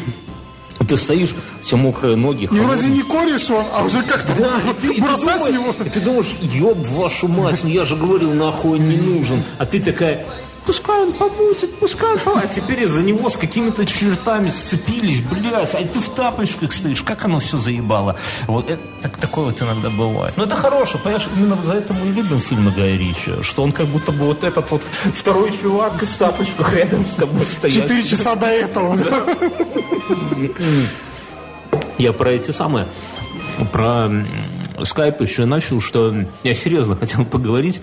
ты стоишь, все мокрые ноги. И холодные. вроде не кореш он, а уже как-то Да, ты, ты бросать думаешь, его. и ты думаешь, ёб вашу мать, ну я же говорил, нахуй не нужен. А ты такая, пускай он побудет, пускай он побудет. А теперь из-за него с какими-то чертами сцепились, блядь, а ты в тапочках стоишь, как оно все заебало. Вот это, так, такое вот иногда бывает. Но это хорошее, понимаешь, именно за это мы и любим фильмы Гая Ричи, что он как будто бы вот этот вот второй чувак в тапочках рядом с тобой стоит. Четыре часа до этого. Я про эти самые, про скайп еще начал, что я серьезно хотел поговорить.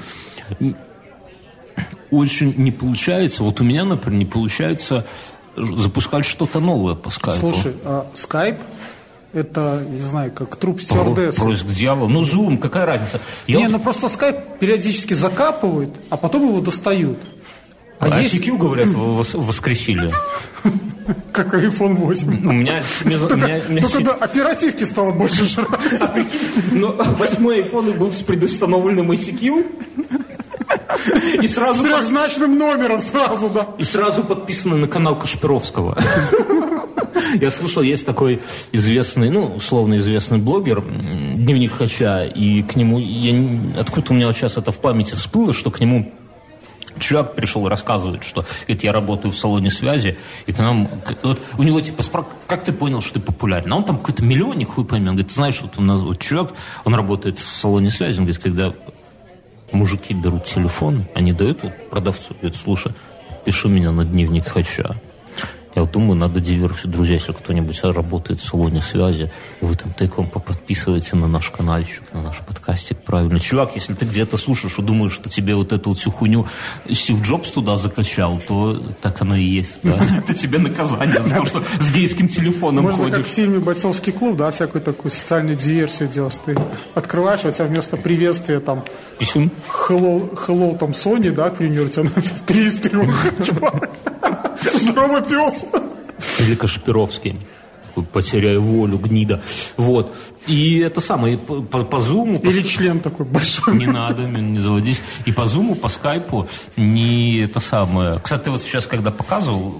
Очень не получается, вот у меня, например, не получается запускать что-то новое по скайпу. Слушай, а скайп это, не знаю, как труп стюардессы. Поиск дьявола. Ну, зум, какая разница? Я не, вот... ну просто скайп периодически закапывают, а потом его достают. А, а есть... ICQ, говорят, воскресили. Как iPhone 8. У меня... Только, да, оперативки стало больше жрать. А прикинь, ну, восьмой iPhone был с предустановленным ICQ. И сразу... С трехзначным номером сразу, да. И сразу подписано на канал Кашпировского. Я слышал, есть такой известный, ну, условно известный блогер, Дневник Хача, и к нему, я, откуда у меня сейчас это в памяти всплыло, что к нему Человек пришел и рассказывает, что говорит, я работаю в салоне связи, и к нам, вот у него типа, как ты понял, что ты популярен? А он там какой-то миллионник, хуй пойми. Он говорит, ты знаешь, вот у нас вот человек, он работает в салоне связи, он говорит, когда мужики берут телефон, они дают вот продавцу, говорит, слушай, пиши меня на дневник Хача. Я вот думаю, надо диверсию. Друзья, если кто-нибудь работает в салоне связи, вы там тайком подписываете на наш каналчик, на наш подкастик, правильно. Чувак, если ты где-то слушаешь и думаешь, что тебе вот эту вот всю хуйню Стив Джобс туда закачал, то так оно и есть. Это тебе наказание за то, что с гейским телефоном ходишь. Можно как в фильме «Бойцовский клуб», да, всякую такую социальную диверсию делать. Ты открываешь, а у тебя вместо приветствия там... Hello, hello там Sony, да, к примеру, у тебя три из трех, чувак. Здорово, пес. Или Кашпировский потеряю волю, гнида. Вот. И это самое, по, по, по зуму... Или по... член такой большой. Не надо, не заводись. И по зуму, по скайпу не это самое... Кстати, вот сейчас, когда показывал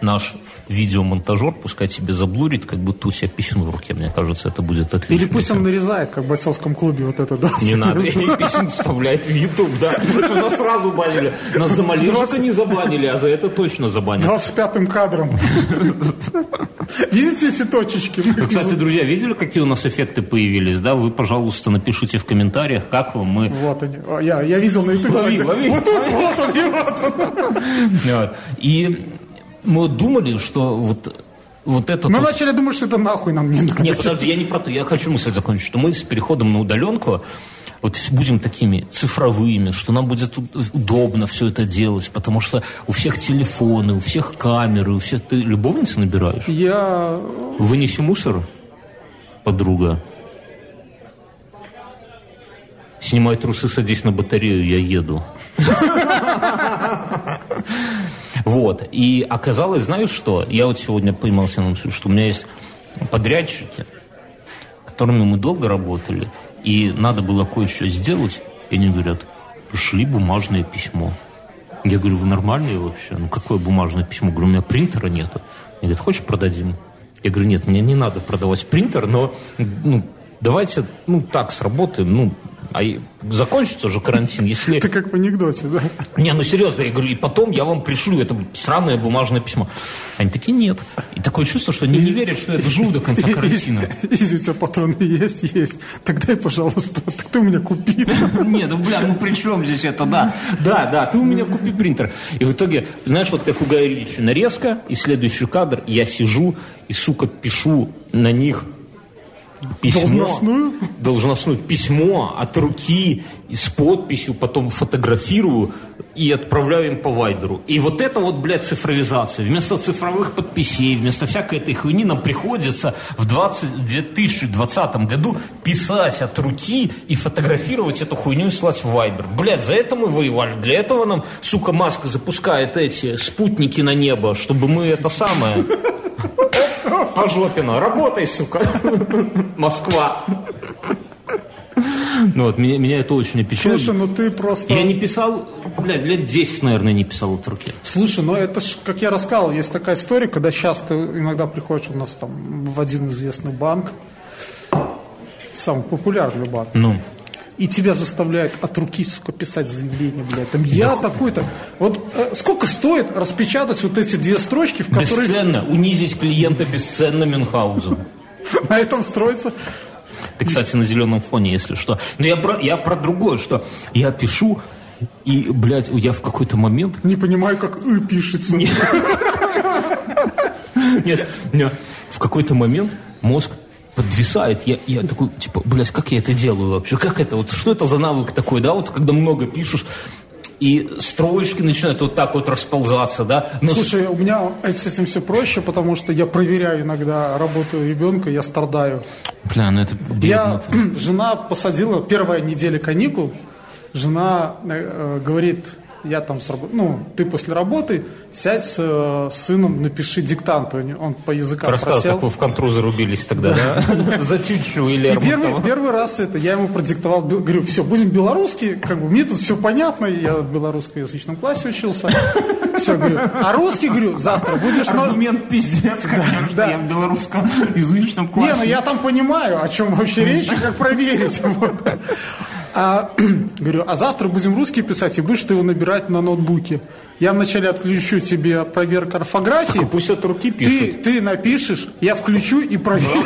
наш видеомонтажер, пускай тебе заблурит, как будто у себя писюн в руке. Мне кажется, это будет отлично. Или пусть он нарезает, как в бойцовском клубе вот это, да? Не надо, и писюн вставляет в YouTube, да. Нас сразу банили. Нас за малежика не забанили, а за это точно забанили. 25-м кадром. Видите эти точечки? Кстати, друзья, видели, какие у нас эффекты появились, да? Вы, пожалуйста, напишите в комментариях, как вам мы... Вот они. Я, я видел на YouTube. Лови, лови. Вот тут, вот он, и вот он. И мы думали, что вот вот это... Мы вот... начали думать, что это нахуй нам не надо. Нет, подожди, я не про то. Я хочу мысль закончить, что мы с переходом на удаленку вот будем такими цифровыми, что нам будет удобно все это делать, потому что у всех телефоны, у всех камеры, у всех... Ты любовницы набираешь? Я... Вынеси мусор, подруга. Снимай трусы, садись на батарею, я еду. Вот. И оказалось, знаешь что? Я вот сегодня поймался на мысли, что у меня есть подрядчики, которыми мы долго работали, и надо было кое-что сделать, и они говорят, пришли бумажное письмо. Я говорю, вы нормальные вообще? Ну, какое бумажное письмо? говорю, у меня принтера нету. Они говорят, хочешь продадим? Я говорю, нет, мне не надо продавать принтер, но ну, давайте, ну, так сработаем, ну, а закончится же карантин, если... Это как в анекдоте, да? Не, ну серьезно, я говорю, и потом я вам пришлю это сраное бумажное письмо. Они такие, нет. И такое чувство, что они не верят, что это живу до конца карантина. Если у тебя патроны есть, есть. Тогда, пожалуйста, так ты у меня купи. Нет, ну, бля, ну при чем здесь это, да. Да, да, ты у меня купи принтер. И в итоге, знаешь, вот как у Гая Ильича, нарезка, и следующий кадр, я сижу и, сука, пишу на них письмо, должностную? должностную письмо от руки с подписью, потом фотографирую и отправляю им по вайберу. И вот это вот, блядь, цифровизация. Вместо цифровых подписей, вместо всякой этой хуйни нам приходится в 20, 2020 году писать от руки и фотографировать эту хуйню и слать в вайбер. Блядь, за это мы воевали. Для этого нам, сука, Маска запускает эти спутники на небо, чтобы мы это самое по жопину. Работай, сука. Москва. Ну вот, меня, меня это очень опечалит. Слушай, ну ты просто... Я не писал, блядь, лет 10, наверное, не писал от руки. Слушай, ну это ж, как я рассказывал, есть такая история, когда сейчас ты иногда приходишь у нас там в один известный банк, самый популярный банк. Ну. И тебя заставляют от руки, сука, писать заявление, блядь. Там я такой-то. Вот э, сколько стоит распечатать вот эти две строчки, в которых Бесценно. Унизить клиента бесценно Мюнхгаузен. на этом строится Ты, кстати, на зеленом фоне, если что. Но я про, я про другое, что я пишу, и, блядь, я в какой-то момент... Не понимаю, как «ы» пишется. Нет, меня в какой-то момент мозг подвисает. Я, я такой, типа, блядь, как я это делаю вообще? Как это? Вот что это за навык такой, да? Вот когда много пишешь, и строчки начинают вот так вот расползаться, да? Но Слушай, у меня с этим все проще, потому что я проверяю иногда работу ребенка, я страдаю. Бля, ну это Я, бедно. жена посадила, первая неделя каникул, жена э, говорит, я там, с рабо- ну, ты после работы сядь с, э, с сыном, напиши диктант, он он по языкам Рассказывай, просел. как вы в контру зарубились тогда, да? За Тютчу или И первый, Лермонтова. первый раз это я ему продиктовал, говорю, все, будем белорусский, как бы мне тут все понятно, я в белорусскоязычном классе учился. Все, говорю, а русский, говорю, завтра будешь... на- Аргумент пиздец, конечно, да. я в белорусском язычном Не, классе. ну я там понимаю, о чем вообще речь и как проверить. А, говорю, а завтра будем русский писать, и будешь ты его набирать на ноутбуке. Я вначале отключу тебе проверку орфографии. Пусть от руки Ты, пишут. ты напишешь, я включу и проверю.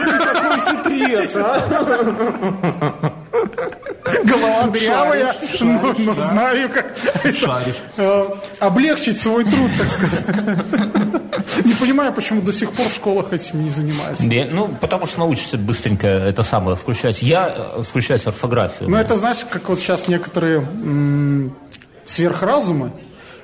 Хитрец, а? Голова дырявая, но, но знаю, как это, э, облегчить свой труд, так сказать. Не понимаю, почему до сих пор в школах этим не занимаются. Ну, потому что научишься быстренько это самое включать. Я э, включать орфографию. Ну, это, знаешь, как вот сейчас некоторые сверхразумы,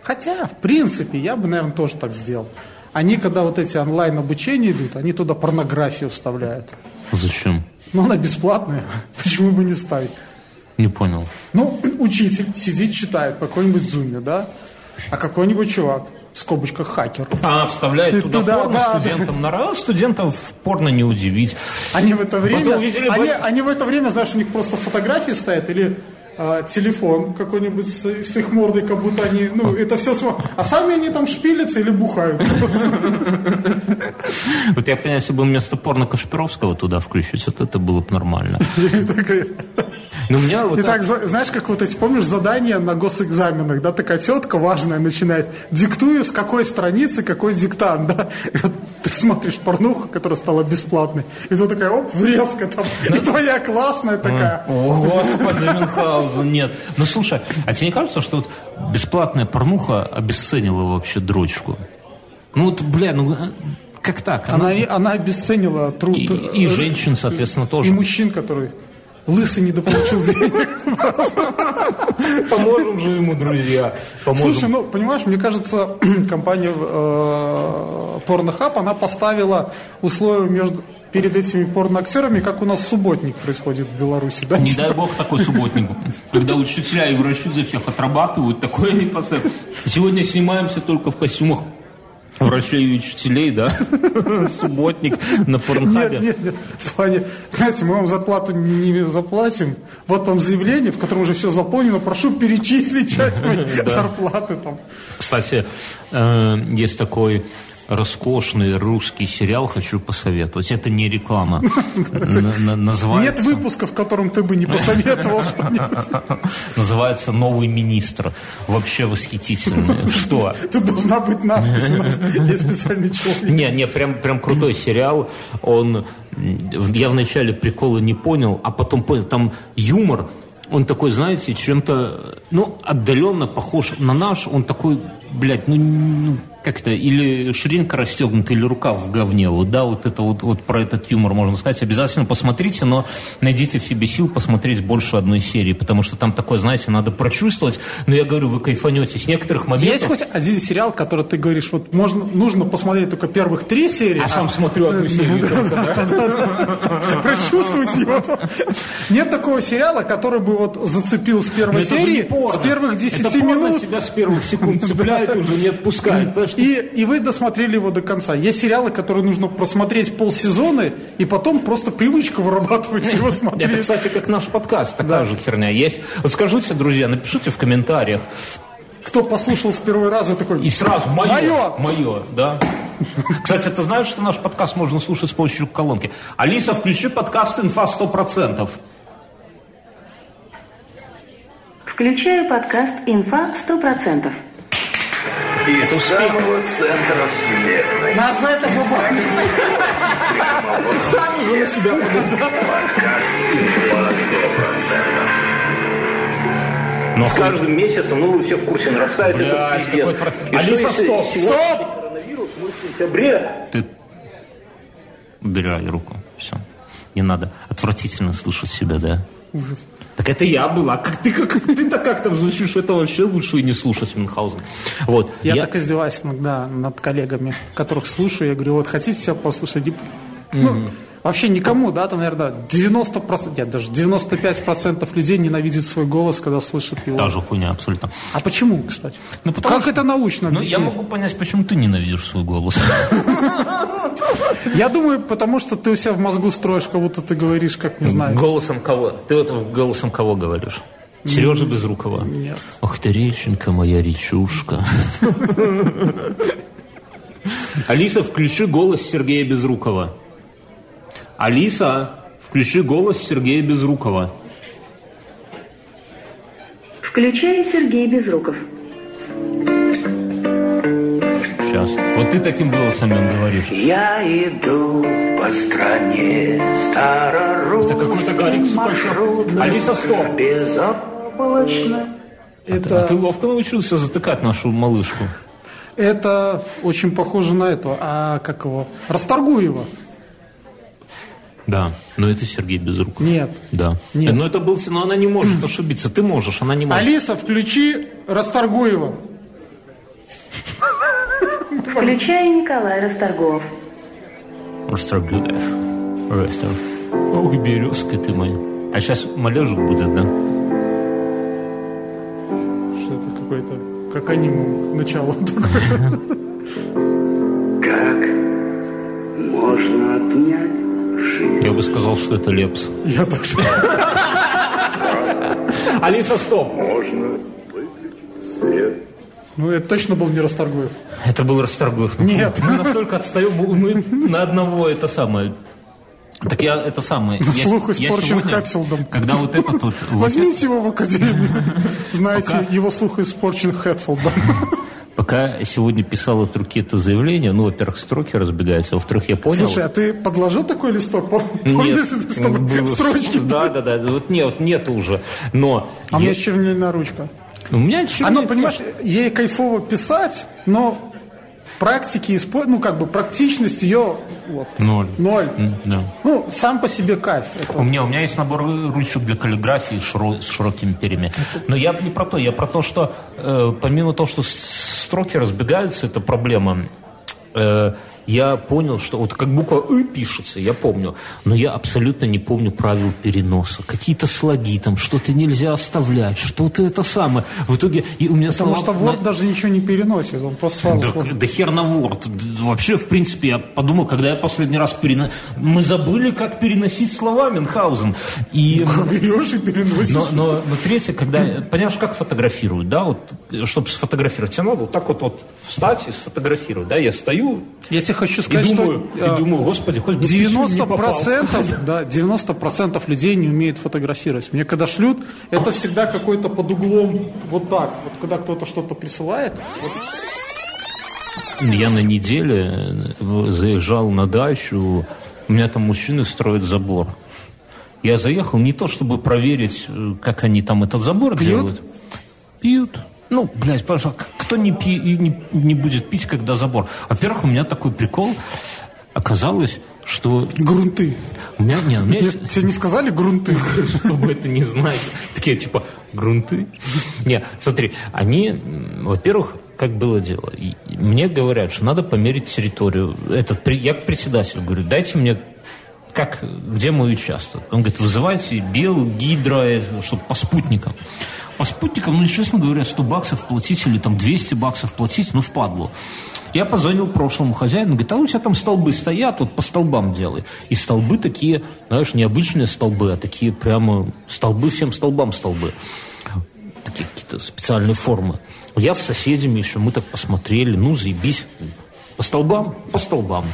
хотя, в принципе, я бы, наверное, тоже так сделал. Они, когда вот эти онлайн-обучения идут, они туда порнографию вставляют. Зачем? Ну, она бесплатная, почему бы не ставить? Не понял. Ну, учитель сидит, читает в какой-нибудь зуме, да? А какой-нибудь чувак, в скобочках хакер, А, вставляет туда, Туда, порно да, студентам. На раз студентов порно не удивить. Они в это время, Потом увидели они в это время, знаешь, у них просто фотографии стоят или а, телефон какой-нибудь с, с их мордой, как будто они, ну, это все смотрят. А сами они там шпилятся или бухают. Вот я понимаю, если бы вместо порно Кашпировского туда включить, вот это было бы нормально. Но у меня вот Итак, за- знаешь, как вот эти, помнишь, задания на госэкзаменах, да, такая тетка важная начинает, диктую, с какой страницы, какой диктант, да, и ты смотришь порнуху, которая стала бесплатной, и тут такая, оп, врезка там, и твоя классная такая. О, господи, Мюнхгаузен, нет. Ну, слушай, а тебе не кажется, что вот бесплатная порнуха обесценила вообще дрочку? Ну, вот, бля, ну, а, как так? Она, она обесценила труд. И, и женщин, соответственно, И тоже. мужчин, который лысый недополучил денег. Поможем же ему, друзья. Слушай, ну, понимаешь, мне кажется, компания э, Pornhub, она поставила условия между перед этими порноактерами, как у нас субботник происходит в Беларуси, да? Не дай бог такой субботник, когда учителя и врачи за всех отрабатывают, такое не. Сегодня снимаемся только в костюмах врачей и учителей, да? Субботник на Нет, порнхабе. нет, нет. В плане, знаете, мы вам зарплату не заплатим. Вот вам заявление, в котором уже все заполнено. Прошу перечислить часть моей зарплаты там. Кстати, э, есть такой роскошный русский сериал, хочу посоветовать. Это не реклама. Нет выпуска, в котором ты бы не посоветовал что-нибудь. Называется «Новый министр». Вообще восхитительный. Что? Тут должна быть надпись. У нас есть специальный человек. Не, не, прям, прям крутой сериал. Он, я вначале прикола не понял, а потом понял, там юмор, он такой, знаете, чем-то, ну, отдаленно похож на наш, он такой, блядь, ну, ну, как-то, или ширинка расстегнута, или рукав в говне, вот, да, вот это вот, вот про этот юмор можно сказать. Обязательно посмотрите, но найдите в себе сил посмотреть больше одной серии, потому что там такое, знаете, надо прочувствовать, но я говорю, вы кайфанете с некоторых моментов. Есть хоть один сериал, который ты говоришь, вот можно, нужно посмотреть только первых три серии, А сам смотрю одну серию только, да? прочувствовать его. Нет такого сериала, который бы вот зацепил с первой это серии, с первых Это 10 порно минут, тебя с первых секунд цепляет уже, не отпускает. Понимаешь, и, и вы досмотрели его до конца. Есть сериалы, которые нужно просмотреть полсезона, и потом просто привычку вырабатывать его Это, смотреть. кстати, как наш подкаст, такая же херня есть. Вот скажите, друзья, напишите в комментариях. Кто послушал с первого раза такой... И сразу мое. Мое! Мое, да. Кстати, ты знаешь, что наш подкаст можно слушать с помощью колонки? Алиса, включи подкаст «Инфа 100%». Включаю подкаст «Инфа 100%». Из самого центра вселенной. Нас за это забанили. Сами же на себя Подкаст «Инфа 100%». Но С каждым месяцем, ну вы все в курсе, нарастает Блядь, этот пиздец. И что Алиса, если стоп, стоп! коронавирус, мы в сентябре, Ты убирай руку. Все. Не надо. Отвратительно слышать себя, да? Ужас. Так это я был. А как ты, как, ты-то как там звучишь? Это вообще лучше и не слушать Мюнхгаузен. Вот. Я, так издеваюсь иногда над коллегами, которых слушаю. Я говорю, вот хотите себя послушать? И- Ну, вообще никому, да, там, наверное, 90%, нет, даже 95% людей ненавидят свой голос, когда слышат его. Та же хуйня, абсолютно. А почему, кстати? Ну, потому как что- это научно Ну, я объяснить? могу понять, почему ты ненавидишь свой голос. Я думаю, потому что ты у себя в мозгу строишь, как будто ты говоришь, как, не знаю. Голосом кого? Ты вот голосом кого говоришь? Сережа Безрукова? Нет. Ах ты, реченька моя речушка. Алиса, включи голос Сергея Безрукова. Алиса, включи голос Сергея Безрукова. Включаю Сергей Безруков. Сейчас. Вот ты таким голосом им говоришь. Я иду по стране старорусским Это какой-то Гарик Сукачев. Алиса, стоп. Безоблачно. А Это, ты ловко научился затыкать нашу малышку. это очень похоже на этого. А как его? Расторгуева. Да, но это Сергей Безруков. Нет. Да. Нет. Но это был, но она не может ошибиться. Ты можешь, она не может. Алиса, включи Расторгуева. Включаю Николай Расторгуев. Расторгуев. Растор. Ох, березка ты моя. А сейчас малежик будет, да? Что это какой-то, как аниме, начало такое. Как можно отнять? Я бы сказал, что это Лепс. Я тоже. Алиса, стоп! Можно выключить свет. Ну, это точно был не Расторгуев. Это был Расторгуев. Нет. Мы настолько отстаем, мы на одного это самое. Так я это самое. я- Слух я испорчен сегодня, Хэтфилдом. Когда вот это тут... вот Возьмите его в академию. Знаете, Пока- его слух испорчен Хэтфилдом. Пока сегодня писал от руки это заявление, ну, во-первых, строки разбегаются, во-вторых, я понял... Слушай, а ты подложил такой листок? Нет, Помнишь, чтобы было- строчки? Да, да, да. Вот нет, нет уже. Но А у меня я- чернильная ручка. у меня чернильная Оно, понимаешь, ей кайфово писать, но практики, ну, как бы практичность ее вот, Ноль. ноль. Да. Ну, сам по себе кайф. Это У меня, у меня есть набор ручек для каллиграфии широ- с широкими перьями. Но я не про то, я про то, что э, помимо того, что строки разбегаются, это проблема. э, я понял, что вот как буква «ы» пишется, я помню, но я абсолютно не помню правил переноса. Какие-то слоги там, что-то нельзя оставлять, что-то это самое. В итоге и у меня Потому слова что Word даже ничего не переносит. Он просто сразу да, да хер на Word. Вообще, в принципе, я подумал, когда я последний раз переносил... Мы забыли, как переносить слова Мюнхгаузен. И... берешь и переносишь. Но, но, но третье, когда... Понимаешь, как фотографируют, да? Вот, чтобы сфотографировать, тебе надо вот так вот, вот встать и сфотографировать, да? Я стою Я тебе хочу и сказать, думаю, что и думаю, господи, хоть бы письмо не попал. 90%, да, 90% людей не умеют фотографировать. Мне когда шлют, это всегда какой-то под углом вот так. Вот когда кто-то что-то присылает, вот Я на неделе э, заезжал на дачу, у меня там мужчины строят забор. Я заехал не то, чтобы проверить, э, как они там этот забор Пьют? делают. Пьют. Ну, блядь, пожалуйста, кто не, пи, не, не будет пить, когда забор? Во-первых, у меня такой прикол. Оказалось, что грунты. у меня, не, у меня есть- Нет, тебе не сказали грунты? чтобы это не знать. Такие, типа, грунты. Не, смотри, они, во-первых, как было дело. Мне говорят, что надо померить территорию. Этот, я к председателю говорю, дайте мне как, где мой участок? Он говорит, вызывайте Бел, Гидро, чтобы по спутникам. По спутникам, ну, честно говоря, 100 баксов платить или там 200 баксов платить, ну, впадло. Я позвонил прошлому хозяину, говорит, а у тебя там столбы стоят, вот по столбам делай. И столбы такие, знаешь, не обычные столбы, а такие прямо столбы, всем столбам столбы. Такие какие-то специальные формы. Я с соседями еще, мы так посмотрели, ну, заебись. По столбам? По столбам.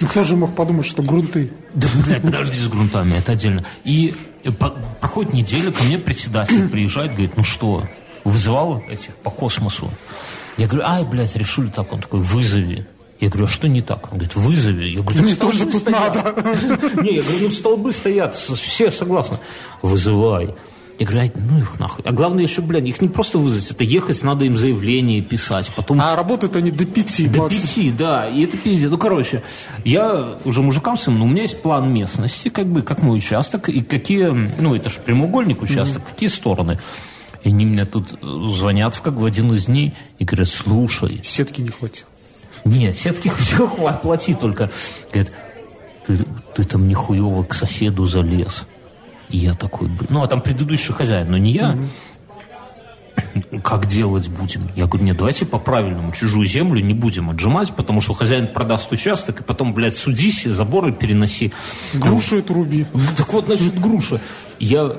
Ну, кто же мог подумать, что грунты? Да, блядь, подожди с грунтами, это отдельно. И э, по- проходит неделя, ко мне председатель приезжает, говорит, ну что, вызывал этих по космосу? Я говорю, ай, блядь, решили так. Он такой, вызови. Я говорю, а что не так? Он говорит, вызови. Я говорю, Мне «Так тоже тут стоят». надо. Не, я говорю, ну столбы стоят, все согласны. Вызывай. Я говорю, ай, ну их нахуй. А главное еще, блядь, их не просто вызвать, это ехать, надо им заявление писать. Потом А работают они до пяти. до вообще. пяти, да, и это пиздец. Ну, короче, я уже мужикам своим, но у меня есть план местности, как бы, как мой участок, и какие, ну, это же прямоугольник участок, какие стороны. И они мне тут звонят в, как в один из дней и говорят, слушай, Сетки не хватит. нет, сетки все хватит, плати только. Говорит, ты, ты там нихуево к соседу залез. И я такой, блин, ну, а там предыдущий хозяин, но не я. Как делать будем? Я говорю, нет, давайте по-правильному чужую землю не будем отжимать, потому что хозяин продаст участок, и потом, блядь, судись, заборы переноси. Грушу эту руби. Так вот, значит, груша. Я,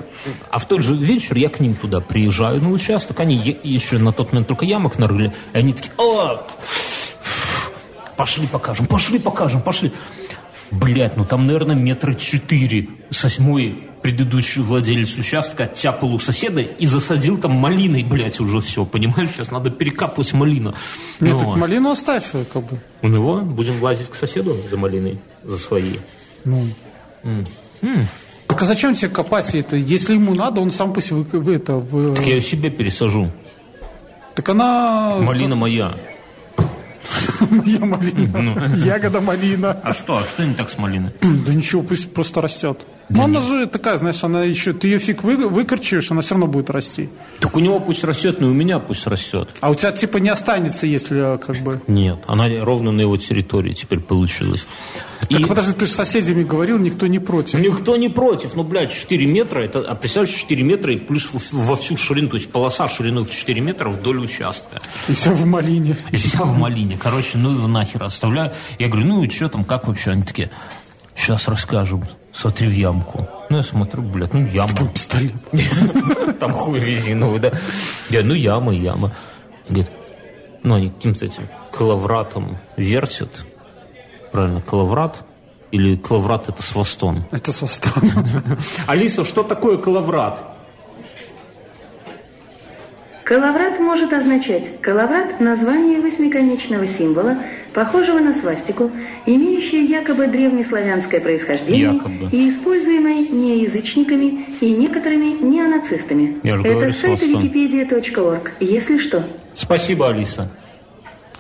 а в тот же вечер я к ним туда приезжаю на участок. Они е- еще на тот момент только ямок нарыли. И они такие, о, пошли покажем, пошли покажем, пошли. Блять, ну там, наверное, метра четыре с восьмой предыдущий владелец участка оттяпал у соседа и засадил там малиной, блядь, уже все, понимаешь? Сейчас надо перекапывать малину. Нет, Ну, так малину оставь, э, как бы. У него будем лазить к соседу за малиной, за своей. Ну. Так а зачем тебе копать это? Если ему надо, он сам пусть вы, вы это... вы- Так я ее себе пересажу. Так она... Малина моя. Моя малина. Ягода малина. А что? А что не так с малиной? Да ничего, пусть просто растет. Но она же такая, знаешь, она еще... Ты ее фиг вы, выкорчуешь, она все равно будет расти. Так у него пусть растет, но и у меня пусть растет. А у тебя типа не останется, если э, как бы... Нет, она ровно на его территории теперь получилась. Так И подожди, ты же с соседями говорил, никто не против. никто не против. Ну, блядь, 4 метра, это, а представляешь, 4 метра и плюс во всю ширину, то есть полоса шириной в 4 метра вдоль участка. И все в малине. И вся в малине. Короче, ну его нахер оставляю. Я говорю, ну и что там, как вообще? Они такие, сейчас расскажем, смотри в ямку. Ну, я смотрю, блядь, ну яма. Пистолет. Там хуй резиновый, да. Я, ну яма, яма. Говорит, ну они каким-то этим коловратом вертят. Правильно, коловрат? Или коловрат это свастон? Это состав. Алиса, что такое коловрат? Коловрат может означать коловрат – название восьмиконечного символа, похожего на свастику, имеющее якобы древнеславянское происхождение Якобы. и используемое неязычниками и некоторыми неонацистами. Это говорю, сайт wikipedia.org, если что. Спасибо, Алиса.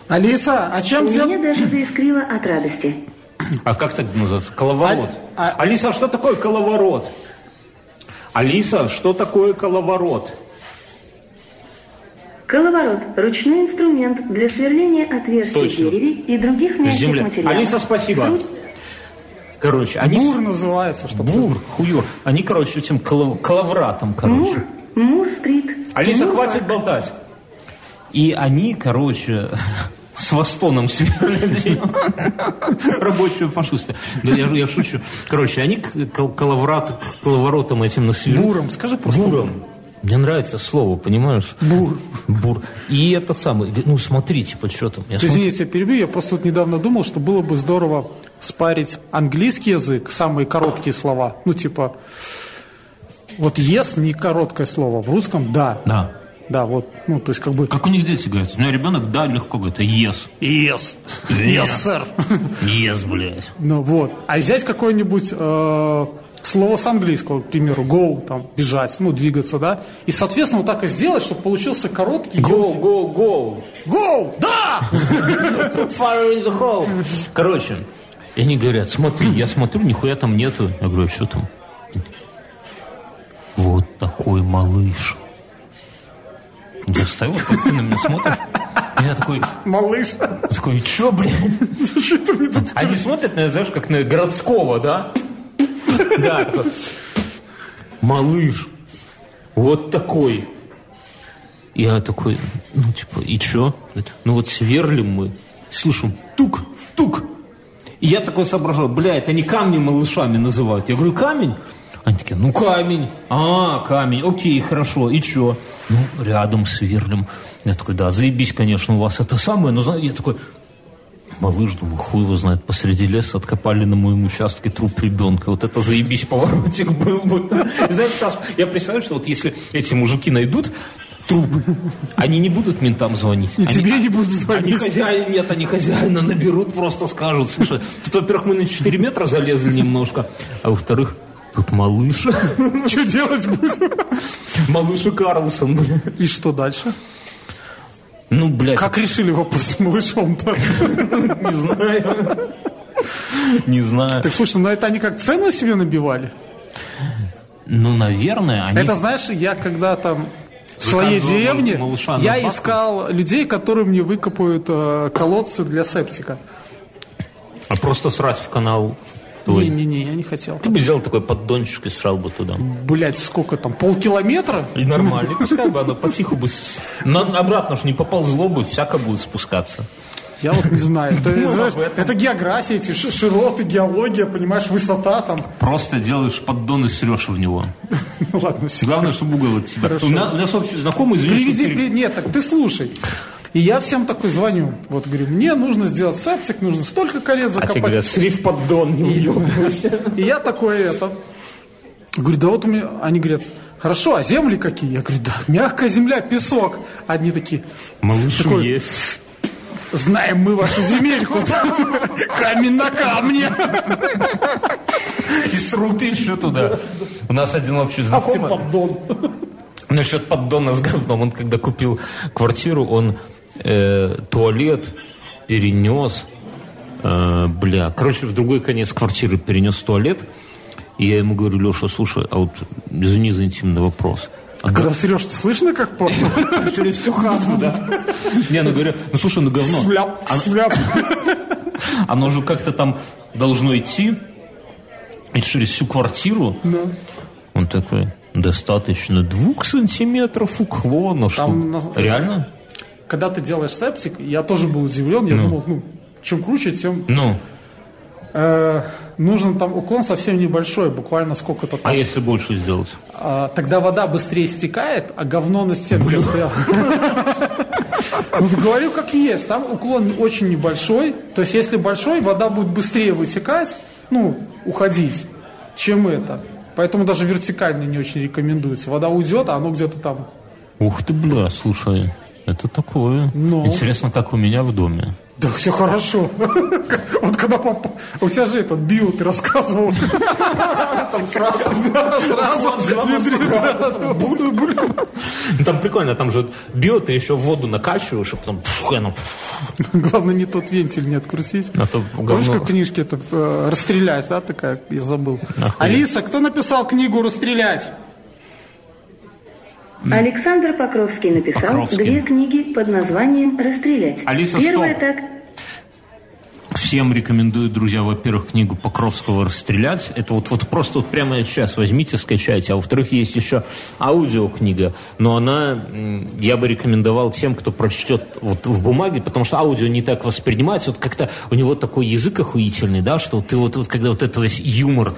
Алиса, а чем У дел... меня даже заискрило от радости. А как так называется? Коловорот. А- а- Алиса, а что такое коловорот? Алиса, что такое коловорот? Коловорот – ручной инструмент для сверления отверстий Точно. в дереве и других мягких Земля. материалов. Алиса, спасибо. С руч- Короче, они... Бур называется, что Бур, хуё. Они, короче, этим колов- коловратом, короче. Мур, Мур-стрит. Алиса, Мур- хватит болтать. И они, короче, с Востоном сверлят рабочие фашисты. Да я, я шучу. Короче, они к кол- коловрат, к коловоротам этим насверлили. Буром, скажи просто. Буром. Мне нравится слово, понимаешь? Бур. Бур. И этот самый, ну смотри, типа, что там. Я Ты, смотрю- Извини, я перебью. Я просто тут недавно думал, что было бы здорово спарить английский язык, самые короткие слова. Ну, типа, вот yes не короткое слово, в русском да. Да. Да, вот, ну, то есть как бы... Как у них дети говорят. У меня ребенок, да, легко говорит, а yes. Yes. Yes, sir. Yes, блядь. Ну, вот. А взять какое-нибудь э, слово с английского, к примеру, go, там, бежать, ну, двигаться, да, и, соответственно, вот так и сделать, чтобы получился короткий... Go, go, go. Go! Да! Fire in the hole. Короче, и они говорят, смотри, я смотрю, нихуя там нету. Я говорю, «А что там? Вот такой малыш. Я стою, вот как ты на меня смотришь. Я такой, Малыш. такой, что, блядь? Они смотрят на меня, знаешь, как на городского, да? Да, малыш, вот такой. Я такой, ну, типа, и чё? Ну, вот сверлим мы, слышим, тук, тук. И я такой соображал, бля, это они камни малышами называют. Я говорю, камень? Они такие, ну, камень. А, камень, окей, хорошо, и чё? Ну, рядом сверлим. Я такой, да, заебись, конечно, у вас это самое, но, я такой, малыш, думаю, хуй его знает, посреди леса откопали на моем участке труп ребенка. Вот это заебись поворотик был бы. Знаешь, я представляю, что вот если эти мужики найдут труп, они не будут ментам звонить. И Они- тебе не будут Они звонить. хозяин, нет, они хозяина наберут, просто скажут, слушай, тут, во-первых, мы на 4 метра залезли немножко, а во-вторых, тут малыш, Что делать будем? малыш и Карлсон, бля. И что дальше? Ну, блядь, Как решили вопрос с малышом-то? не знаю. Не знаю. Так слушай, ну это они как цену себе набивали? Ну, наверное, они... Это знаешь, я когда там в своей деревне, на я искал людей, которые мне выкопают э, колодцы для септика. А просто срать в канал твой. Не-не-не, я не хотел. Ты бы взял такой поддончик и срал бы туда. Блять, сколько там, полкилометра? И нормально. Пускай бы оно потиху бы... обратно ж не поползло бы, всяко будет спускаться. Я вот не знаю. Это, Ну, знаешь, этом. это география, эти ши- широты, геология, понимаешь, высота там. Просто делаешь поддон и срешь в него. Ну ладно, все. Главное, чтобы угол от тебя. У нас, общий знакомый, извини, Приведи, нет, так ты слушай. И я всем такой звоню. Вот говорю, мне нужно сделать септик, нужно столько колец А тебе закопать. говорят, сри в поддон, не уебывайся. И я такой это. Говорю, да вот у меня. Они говорят, хорошо, а земли какие? Я говорю, да, мягкая земля, песок. Одни такие, Малыш Такой- есть. знаем мы вашу земельку. Камень на камне. И срут еще туда. У нас один общий знакомый. поддон? Насчет поддона с говном. Он когда купил квартиру, он э, туалет перенес. э, бля, короче, в другой конец квартиры перенес туалет. И я ему говорю, Леша, слушай, а вот извини за интимный вопрос. А Когда Сереж, слышно, как по... через всю хату, да? Не, ну говорю, ну слушай, ну говно. Фляп, фляп. Оно же как-то там должно идти и через всю квартиру. Он такой, достаточно двух сантиметров уклона. Что? Там на- Реально? Когда ты делаешь септик, я тоже был удивлен. Я думал, ну, чем круче, тем Ну, э, нужен там уклон совсем небольшой, буквально сколько-то а там. если больше сделать? А, тогда вода быстрее стекает, а говно на стенке стояло. Вот говорю, как есть. Там уклон очень небольшой. То есть, если большой, вода будет быстрее вытекать, ну, уходить, чем это. Поэтому даже вертикально не очень рекомендуется. Вода уйдет, а оно где-то там. Ух ты, бля, слушай, это такое. Ну. Интересно, как у меня в доме. Да, все хорошо. Вот когда поп- У тебя же этот био, ты рассказывал. Там сразу, сразу. Ну, Там прикольно, там же био ты еще воду накачиваешь, и оно пф, Главное, не тот вентиль не открутить. А Помнишь, как в книжке это «Расстрелять», да, такая? Я забыл. Алиса, кто написал книгу «Расстрелять»? Александр Покровский написал Покровский. две книги под названием «Расстрелять». Алиса, Первая стоп. так Всем рекомендую, друзья, во-первых, книгу Покровского «Расстрелять». Это вот, вот просто вот прямо сейчас возьмите, скачайте. А во-вторых, есть еще аудиокнига. Но она, я бы рекомендовал тем, кто прочтет вот в бумаге, потому что аудио не так воспринимается. Вот как-то у него такой язык охуительный, да, что ты вот, вот когда вот это весь юмор,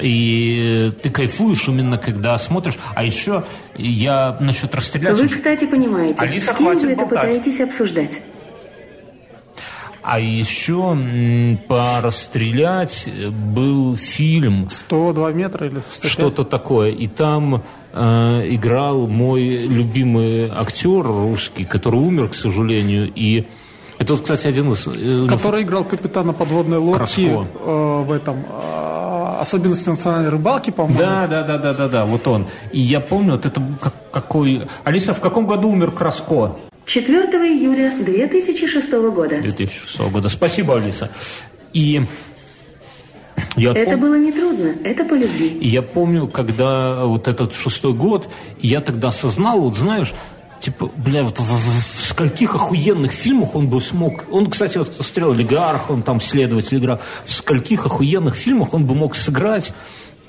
и ты кайфуешь именно, когда смотришь. А еще я насчет «Расстрелять» Вы, кстати, понимаете, Алиса, с кем вы это пытаетесь обсуждать. А еще м, по расстрелять э, был фильм 102 метра или 105? что-то такое, и там э, играл мой любимый актер русский, который умер, к сожалению, и это, кстати, один из... э, Который играл капитана подводной лодки э, в этом э, особенности национальной рыбалки, по-моему. Да, да, да, да, да, да, вот он. И я помню, вот это как- какой... Алиса, в каком году умер Краско? 4 июля 2006 года. 2006 года. Спасибо, Алиса. И я Это пом- было нетрудно, это по любви. Я помню, когда вот этот шестой год, я тогда осознал, вот знаешь, типа, бля, вот в, в- в скольких охуенных фильмах он бы смог... Он, кстати, вот «Стрел олигарх», он там следователь играл. В скольких охуенных фильмах он бы мог сыграть,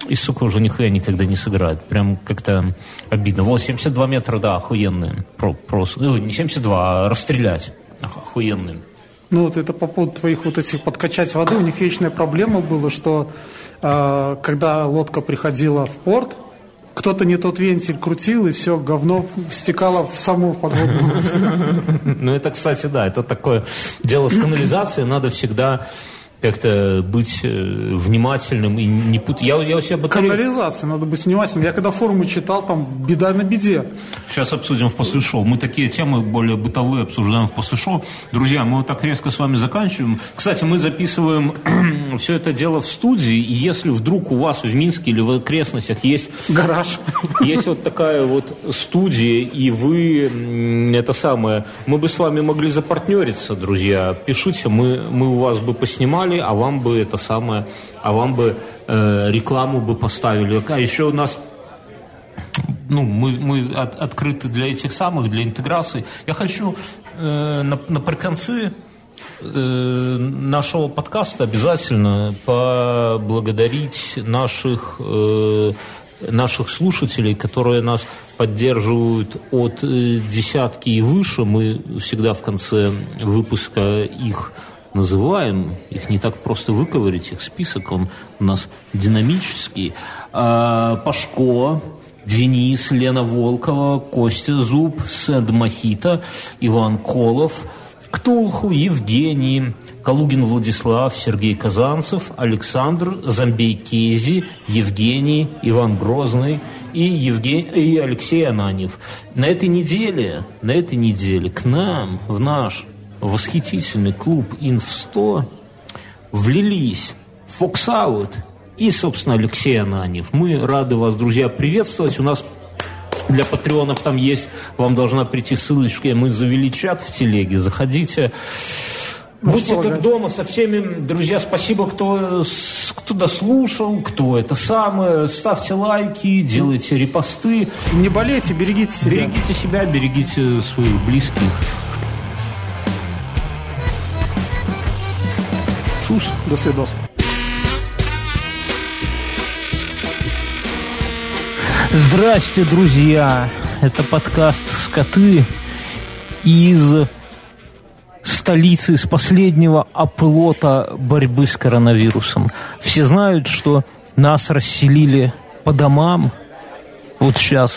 и, сука, уже нихуя никогда не сыграет. Прям как-то обидно. Вот, 72 метра, да, охуенные. Про, просто, ну, не 72, а расстрелять. Ох, Охуенные. Ну вот это по поводу твоих вот этих подкачать воды, у них вечная проблема была, что э, когда лодка приходила в порт, кто-то не тот вентиль крутил, и все говно стекало в саму подводную. Ну, это, кстати, да, это такое дело с канализацией. Надо всегда как-то быть э, внимательным и не путать. Я, я у себя батарею... Канализация, надо быть внимательным. Я когда форумы читал, там беда на беде. Сейчас обсудим в после шоу. Мы такие темы более бытовые обсуждаем в после шоу. Друзья, мы вот так резко с вами заканчиваем. Кстати, мы записываем все это дело в студии, и если вдруг у вас в Минске или в окрестностях есть... Гараж. Есть вот такая вот студия, и вы это самое... Мы бы с вами могли запартнериться, друзья. Пишите, мы, мы у вас бы поснимали, а вам бы это самое... А вам бы э, рекламу бы поставили. А еще у нас ну, мы, мы от- открыты для этих самых, для интеграции. Я хочу э, на, наприконцы э, нашего подкаста обязательно поблагодарить наших, э, наших слушателей, которые нас поддерживают от э, десятки и выше. Мы всегда в конце выпуска их называем, их не так просто выковырить, их список, он у нас динамический. А, Пашко, Денис, Лена Волкова, Костя Зуб, Сэд Махита, Иван Колов, Ктулху, Евгений, Калугин Владислав, Сергей Казанцев, Александр, Замбей Кези, Евгений, Иван Грозный и, Евген... и Алексей Ананьев. На этой неделе, на этой неделе к нам, в наш восхитительный клуб Инф-100 влились Фоксаут и, собственно, Алексей Ананьев. Мы рады вас, друзья, приветствовать. У нас для патреонов там есть, вам должна прийти ссылочка. Мы завели чат в телеге. Заходите. Будьте что, как Гач? дома со всеми. Друзья, спасибо, кто, кто дослушал, кто это самое. Ставьте лайки, делайте репосты. Не болейте, берегите себя. Берегите себя, берегите своих близких. Шус. До свидос. Здрасте, друзья! Это подкаст «Скоты» из столицы, из последнего оплота борьбы с коронавирусом. Все знают, что нас расселили по домам. Вот сейчас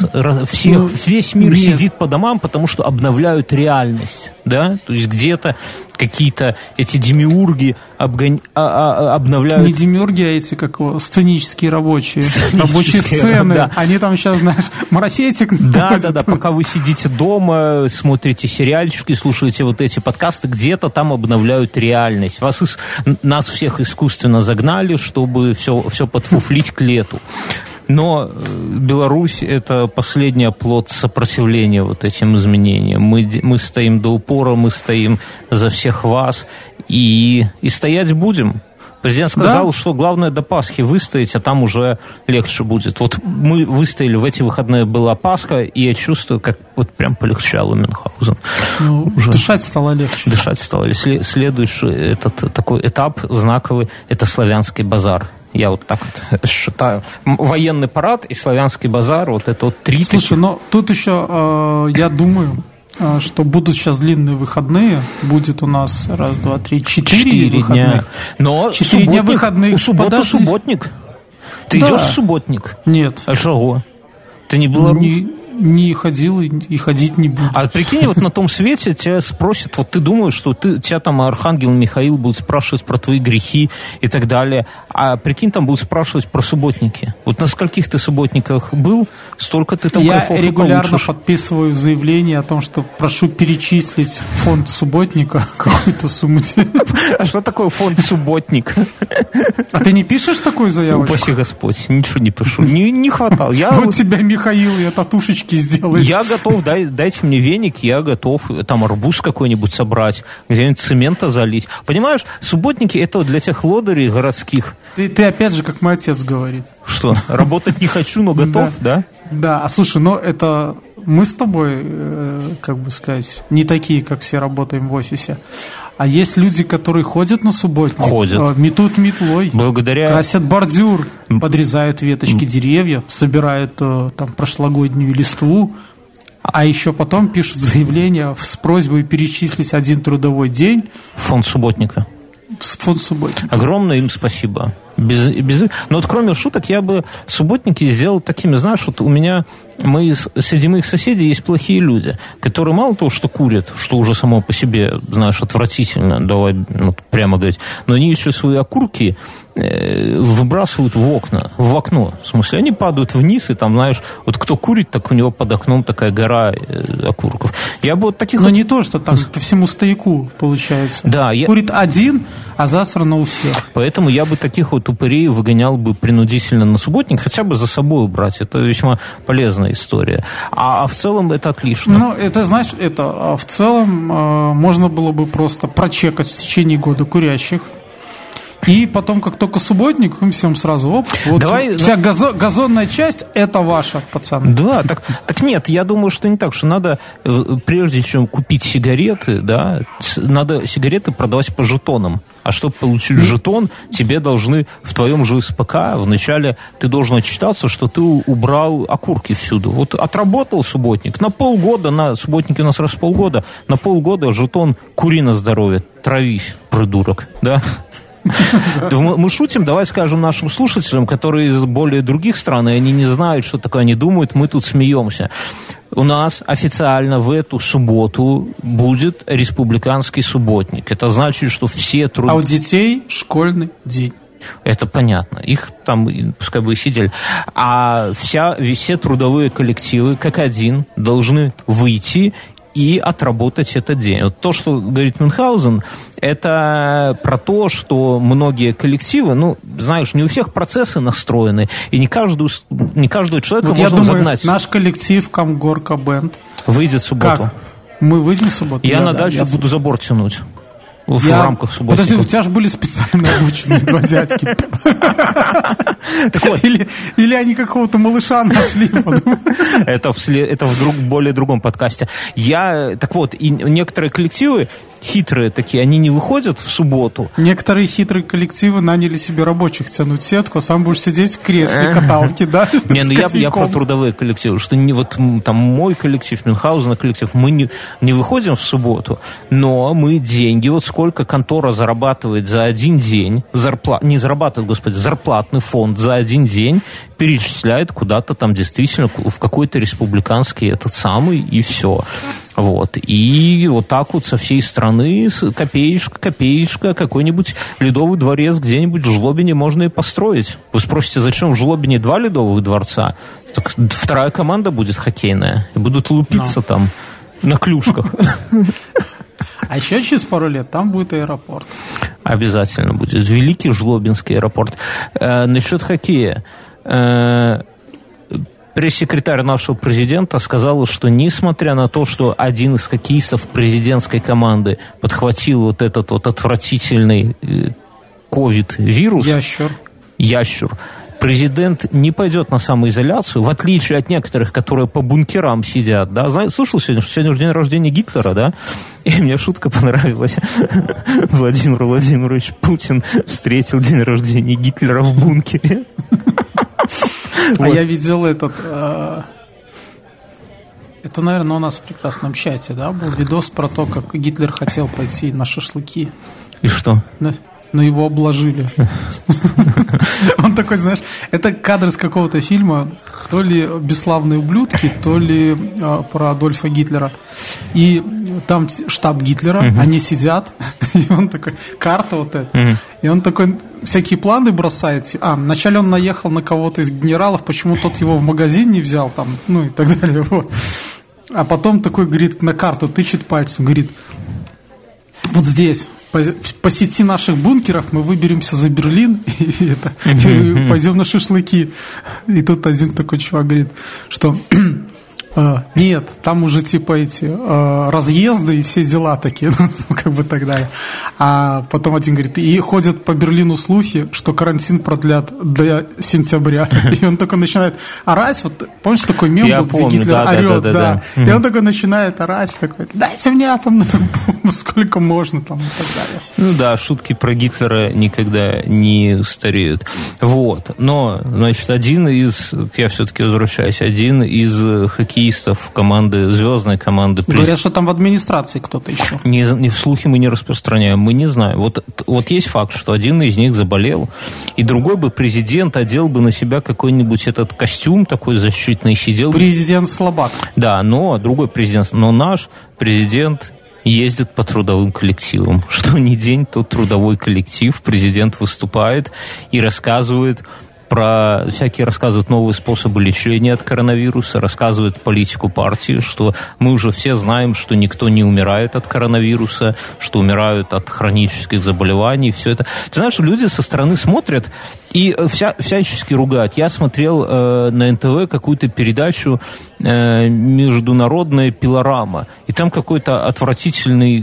всех, Ну, весь мир нет. сидит по домам, потому что обновляют реальность. Да? То есть где-то какие-то эти демиурги обгон- а- а- обновляют Не демиурги, а эти, как его, сценические рабочие. Сценические, Рабочие сцены. да. Они там сейчас, знаешь, марафетик. Да, да, да. Пока вы сидите дома, смотрите сериальчики, слушаете вот эти подкасты, где-то там обновляют реальность. Вас ис- нас всех искусственно загнали, чтобы все, все подфуфлить к лету. Но э, Беларусь – это последний оплот сопротивления вот этим изменениям. Мы, мы стоим до упора, мы стоим за всех вас и, и стоять будем. Президент сказал, что главное до Пасхи выстоять, а там уже легче будет. Вот мы выстояли, в эти выходные была Пасха, и я чувствую, как вот прям полегчало Мюнхгаузен. Ну, Уже. Дышать стало легче. Дышать стало. Сле- Следующий этот такой этап знаковый – это славянский базар. Я вот так вот считаю. Военный парад и славянский базар, вот это вот три Слушай, но тут еще, э, я думаю, э, что будут сейчас длинные выходные. Будет у нас раз, два, три, четыре, четыре выходных. дня. Но Четыре дня субботник- выходных. У субботы Подожди. субботник. Ты Да. идешь в субботник? Нет. А чего? Ты не белорус? Не, не ходил и, и ходить не буду. А прикинь, вот на том свете тебя спросят, вот ты думаешь, что ты, тебя там Архангел Михаил будет спрашивать про твои грехи и так далее, а прикинь, там будут спрашивать про субботники. Вот на скольких ты субботниках был, столько ты там Я кайфов регулярно получишь. подписываю заявление о том, что прошу перечислить фонд субботника какую-то сумму. А что такое фонд субботник? А ты не пишешь такую заявочку? Упаси Господь, ничего не пишу. Не, не хватало. Я, Вот тебя, Михаил, я татушечки сделаю. я готов, дай, дайте мне веник, я готов там арбуз какой-нибудь собрать, где-нибудь цемента залить. Понимаешь, субботники это для тех лодырей городских. Ты, ты опять же, как мой отец говорит. Что, работать не хочу, но готов, да? Да, а слушай, ну это мы с тобой, э, как бы сказать, не такие, как все работаем в офисе. А есть люди, которые ходят на субботник. Ходят. э, Метут метлой. Благодаря... Красят бордюр, подрезают веточки деревьев, собирают э, там прошлогоднюю листву, а еще потом пишут заявление с просьбой перечислить один трудовой день Фонд субботника. фонд субботник. Огромное им спасибо. Без, без... Но вот кроме шуток, я бы субботники сделал такими, знаешь, вот у меня мы, среди моих соседей есть плохие люди, которые мало того, что курят, что уже само по себе, знаешь, отвратительно, давай ну, прямо говорить, но они еще свои окурки э, выбрасывают в окна, в окно. В смысле, они падают вниз, и там, знаешь, вот кто курит, так у него под окном такая гора э, окурков. Я бы вот таких... Но вот... не то, что там по всему стояку получается. Да, я... Курит один, а засрано у всех. Поэтому я бы таких вот упырей выгонял бы принудительно на субботник, хотя бы за собой убрать. Это весьма полезная история. А, а в целом это отлично. Ну, это, знаешь, это а в целом э, можно было бы просто прочекать в течение года курящих. И потом, как только субботник, им всем сразу, оп, вот Давай, вся газо, газонная часть, это ваша, пацаны. Да, так, так нет, я думаю, что не так, что надо, э, прежде чем купить сигареты, да, надо сигареты продавать по жетонам. А чтобы получить жетон, тебе должны в твоем же СПК вначале ты должен отчитаться, что ты убрал окурки всюду. Вот отработал субботник на полгода, на субботники у нас раз в полгода, на полгода жетон кури здоровье, травись, придурок, да? Мы шутим, давай скажем нашим слушателям, которые из более других стран, и они не знают, что такое, они думают, мы тут смеемся. У нас официально в эту субботу будет республиканский субботник. Это значит, что все труд... А у детей школьный день. Это понятно. Их там пускай бы сидели. А вся, все трудовые коллективы, как один, должны выйти и отработать этот день. Вот то, что говорит Мюнхгаузен, это про то, что многие коллективы, ну, знаешь, не у всех процессы настроены, и не, каждую, не каждого человека вот можно я думаю, загнать. наш коллектив Камгорка Бенд выйдет в субботу. Как? Мы выйдем в субботу? Я да, на да, дальше я... буду забор тянуть. В Я... рамках субботника. Подожди, у тебя же были специально обученные два дядьки. Так вот. Или, или они какого-то малыша нашли. Это в, это в друг, более другом подкасте. Я, так вот, и некоторые коллективы хитрые такие, они не выходят в субботу. Некоторые хитрые коллективы наняли себе рабочих тянуть сетку, а сам будешь сидеть в кресле каталки, да? Не, ну я, я про трудовые коллективы, что не вот там мой коллектив, Мюнхгаузена коллектив, мы не, не выходим в субботу, но мы деньги, вот сколько контора зарабатывает за один день, зарплат, не зарабатывает, господи, зарплатный фонд за один день, перечисляет куда-то там действительно в какой-то республиканский этот самый, и все. Вот. И вот так вот со всей страны, копеечка, копеечка, какой-нибудь ледовый дворец где-нибудь в Жлобине можно и построить. Вы спросите, зачем в Жлобине два ледовых дворца? Так вторая команда будет хоккейная. И будут лупиться Но. там на клюшках. А еще через пару лет там будет аэропорт. Обязательно будет. Великий Жлобинский аэропорт. Э, насчет хоккея. Э, пресс-секретарь нашего президента сказала, что несмотря на то, что один из хоккеистов президентской команды подхватил вот этот вот отвратительный э, ковид-вирус... Ящур. Ящур. Президент не пойдет на самоизоляцию, в отличие от некоторых, которые по бункерам сидят. Да? Знаешь, слышал сегодня, что сегодня день рождения Гитлера, да? И мне шутка понравилась. Владимир Владимирович Путин встретил день рождения Гитлера в бункере. А я видел этот... Э, это, наверное, у нас в прекрасном чате, да, был видос про то, как Гитлер хотел пойти на шашлыки. И что? Но его обложили. Он такой, знаешь, это кадр из какого-то фильма, то ли «Бесславные ублюдки», то ли э, про Адольфа Гитлера. И там штаб Гитлера, они сидят, и он такой, карта вот эта, и он такой всякие планы бросает. А, вначале он наехал на кого-то из генералов, почему тот его в магазин не взял, там, ну и так далее. Вот. А потом такой, говорит, на карту тычет пальцем, говорит, вот здесь, по, по сети наших бункеров мы выберемся за Берлин и, это, и пойдем на шашлыки. И тут один такой чувак говорит, что а, нет, там уже типа эти а, разъезды и все дела такие, ну, как бы так далее. А потом один говорит, и ходят по Берлину слухи, что карантин продлят до сентября. И он только начинает орать, вот помнишь такой мем Я был, помню, где Гитлер да, орет, да, да, да, да. И он такой начинает орать, такой, дайте мне там сколько можно там и так далее. Ну да, шутки про Гитлера никогда не стареют. Вот. Но, значит, один из, я все-таки возвращаюсь, один из хоккеистов команды, звездной команды. Говорят, что там в администрации кто-то еще. Не, не в слухи мы не распространяем, мы не знаем. Вот, вот есть факт, что один из них заболел, и другой бы президент одел бы на себя какой-нибудь этот костюм такой защитный, сидел. Президент слабак. Да, но другой президент, но наш президент ездит по трудовым коллективам. Что ни день, то трудовой коллектив, президент выступает и рассказывает про всякие рассказывают новые способы лечения от коронавируса, рассказывают политику партии, что мы уже все знаем, что никто не умирает от коронавируса, что умирают от хронических заболеваний, все это. Ты знаешь, люди со стороны смотрят и вся, всячески ругают. Я смотрел э, на НТВ какую-то передачу э, международная пилорама, и там какой-то отвратительный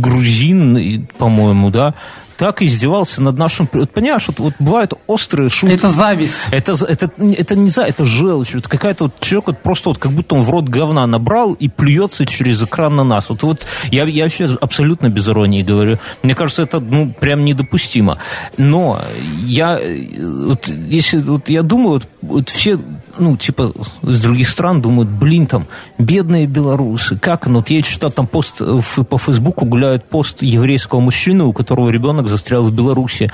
грузин, по-моему, да, так издевался над нашим... Вот, понимаешь, вот, вот бывают острые шутки. Это зависть. Это, это, это не за, это желчь. Это какая-то вот человек вот просто вот как будто он в рот говна набрал и плюется через экран на нас. Вот, вот я, я сейчас абсолютно без иронии говорю. Мне кажется, это ну прям недопустимо. Но я вот, если вот я думаю, вот, вот все ну, типа, из других стран думают, блин, там, бедные белорусы, как оно? Вот я читал там пост по Фейсбуку, гуляет пост еврейского мужчины, у которого ребенок застрял в Беларуси,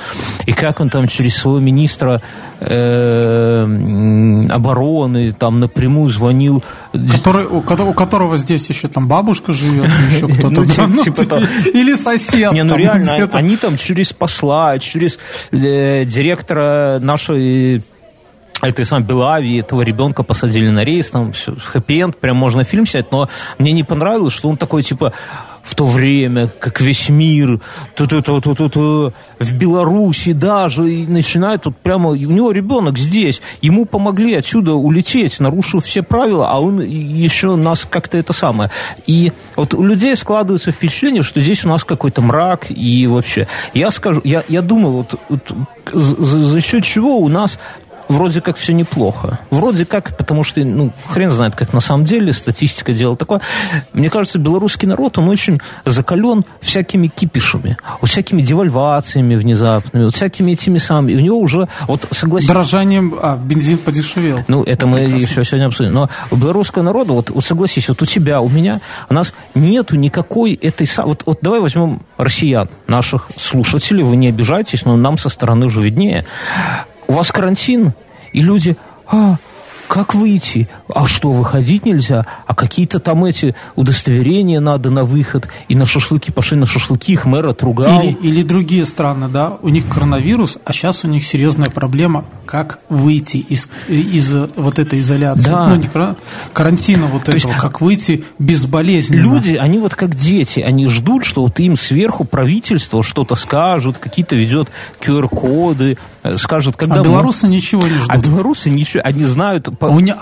и как он там через своего министра э, обороны там напрямую звонил. Который, у, у которого здесь еще там бабушка живет, еще кто-то. Ну, типа или сосед. Не, ну реально, они там через посла, через э, директора нашей этой самой Белавии, этого ребенка посадили на рейс, там все, хэппи-энд, прям можно фильм снять, но мне не понравилось, что он такой, типа, в то время, как весь мир, ту -ту -ту -ту -ту -ту, в Беларуси даже, и начинает тут прямо, у него ребенок здесь, ему помогли отсюда улететь, нарушив все правила, а он еще нас как-то это самое. И вот у людей складывается впечатление, что здесь у нас какой-то мрак, и вообще, я скажу, я, я думаю, вот, вот за, за счет чего у нас вроде как все неплохо. Вроде как, потому что, ну, хрен знает, как на самом деле, статистика дело такое. Мне кажется, белорусский народ, он очень закален всякими кипишами, вот всякими девальвациями внезапными, вот всякими этими самыми. И у него уже, вот согласен... Дорожанием, а, бензин подешевел. Ну, это мы Прекрасно. еще сегодня обсудим. Но у белорусского народа, вот, вот согласись, вот у тебя, у меня, у нас нету никакой этой... Вот, вот давай возьмем россиян, наших слушателей, вы не обижайтесь, но нам со стороны уже виднее у вас карантин, и люди, а, как выйти? А что, выходить нельзя? А какие-то там эти удостоверения надо на выход. И на шашлыки пошли на шашлыки, их мэр отругал. Или, или другие страны, да, у них коронавирус, а сейчас у них серьезная проблема, как выйти из, из вот этой изоляции. Да. Ну, не карантина вот То этого, есть, как выйти безболезненно. Люди, они вот как дети, они ждут, что вот им сверху правительство что-то скажет, какие-то ведет QR-коды, э, скажет, когда... А белорусы мы... ничего не ждут. А белорусы ничего, они знают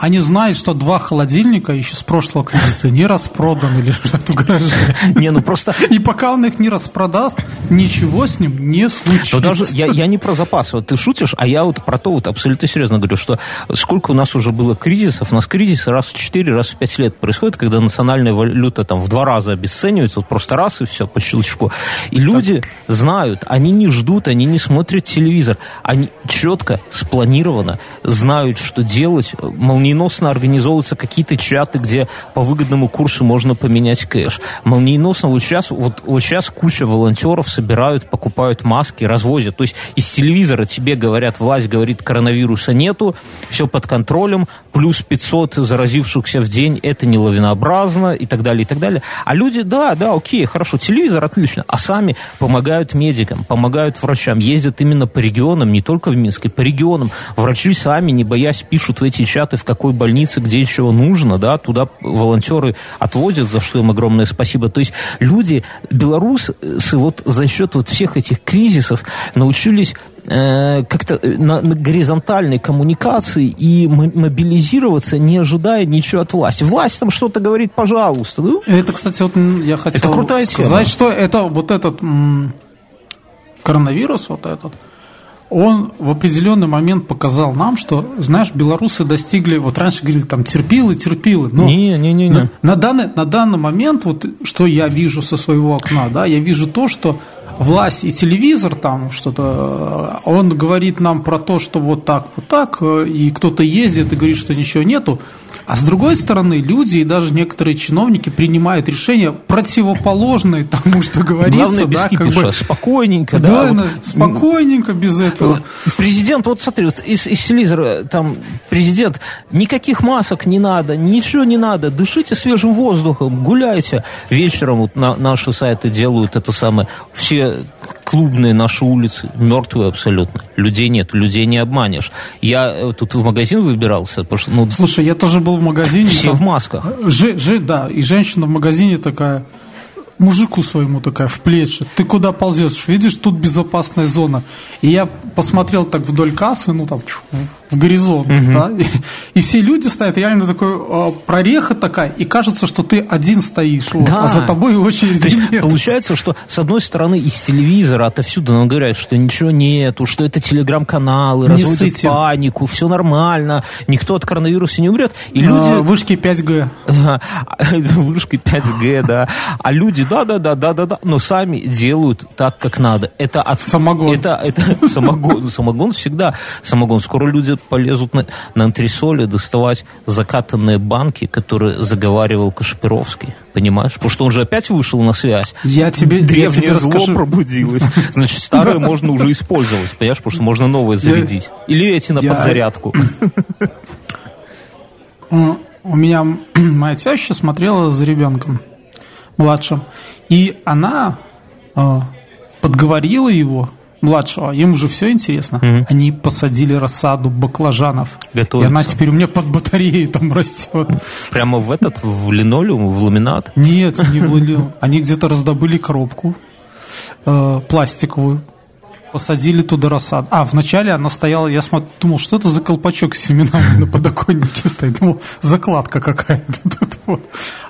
они знают, что два холодильника еще с прошлого кризиса не распроданы лежат в гараже. Не, ну просто... И пока он их не распродаст, ничего с ним не случится. Но даже я, я не про запас. Вот ты шутишь, а я вот про то вот абсолютно серьезно говорю, что сколько у нас уже было кризисов, у нас кризисы раз в 4, раз в 5 лет происходит, когда национальная валюта там в два раза обесценивается, вот просто раз и все по щелчку. И люди знают, они не ждут, они не смотрят телевизор, они четко, спланированно знают, что делать, молниеносно организовываются какие-то чаты, где по выгодному курсу можно поменять кэш. Молниеносно вот сейчас, вот, вот сейчас куча волонтеров собирают, покупают маски, развозят. То есть из телевизора тебе говорят, власть говорит, коронавируса нету, все под контролем, плюс 500 заразившихся в день, это не лавинообразно и так далее, и так далее. А люди, да, да, окей, хорошо, телевизор отлично, а сами помогают медикам, помогают врачам, ездят именно по регионам, не только в Минске, по регионам. Врачи сами, не боясь, пишут в эти чаты в какой больнице, где чего нужно, да, туда волонтеры отвозят, за что им огромное спасибо. То есть люди, белорусы, вот за счет вот всех этих кризисов научились э, как-то э, на, на горизонтальной коммуникации и мобилизироваться, не ожидая ничего от власти. Власть там что-то говорит, пожалуйста. Ну, это, кстати, вот я хотел это крутая сказать, тема. что это вот этот м- коронавирус, вот этот, он в определенный момент показал нам, что, знаешь, белорусы достигли, вот раньше говорили, там, терпилы, терпилы, но не, не, не, не. На, на, данный, на данный момент, вот, что я вижу со своего окна, да, я вижу то, что власть и телевизор там что-то, он говорит нам про то, что вот так, вот так, и кто-то ездит и говорит, что ничего нету. А с другой стороны, люди и даже некоторые чиновники принимают решения противоположные тому, что говорится. Главное, без да, кипиша, как бы, спокойненько. да, Да, вот. спокойненько, без этого. Президент, вот смотри, вот из, из телевизора, там, президент, никаких масок не надо, ничего не надо, дышите свежим воздухом, гуляйте. Вечером вот на, наши сайты делают это самое, все клубные наши улицы мертвые абсолютно, людей нет, людей не обманешь. Я э, тут в магазин выбирался, потому что, ну, Слушай, я тоже был в магазине. все там- в масках. Жи, жи- да, и женщина в магазине такая, мужику своему такая в плечи, ты куда ползешь, видишь, тут безопасная зона. И я посмотрел так вдоль кассы, ну там, в горизонт, да, и, все люди стоят, реально такой э, прореха такая, и кажется, что ты один стоишь, вот, Да. а за тобой очереди То есть нет. Получается, что с одной стороны из телевизора отовсюду нам говорят, что ничего нету, что это телеграм-каналы, разводят панику, все нормально, никто от коронавируса не умрет. И А, люди... Вышки 5G. Вышкой 5G, да. А люди, да-да-да-да-да-да, но сами делают так, как надо. Это от... Самогон. Это, это самогон. Самогон всегда самогон. Скоро люди полезут на, на антресоли доставать закатанные банки, которые заговаривал Кашпировский. Понимаешь? Потому что он же опять вышел на связь. Я тебе, я Древнее тебе зло расскажу. пробудилось. Значит, старое можно уже использовать, понимаешь? Потому что можно новое зарядить. Или эти на Я- подзарядку. У меня моя теща смотрела за ребенком младшим, и она э, подговорила его, младшего, ему же все интересно, они посадили рассаду баклажанов. И Готовятся. она теперь у меня под батареей там растет. Прямо в этот, в линолеум, в ламинат. Нет, не вылил. Они где-то раздобыли коробку э, пластиковую, посадили туда рассаду. А, вначале она стояла, я смотр- думал, что это за колпачок с семенами на подоконнике стоит. Думал, закладка какая-то тут. вот.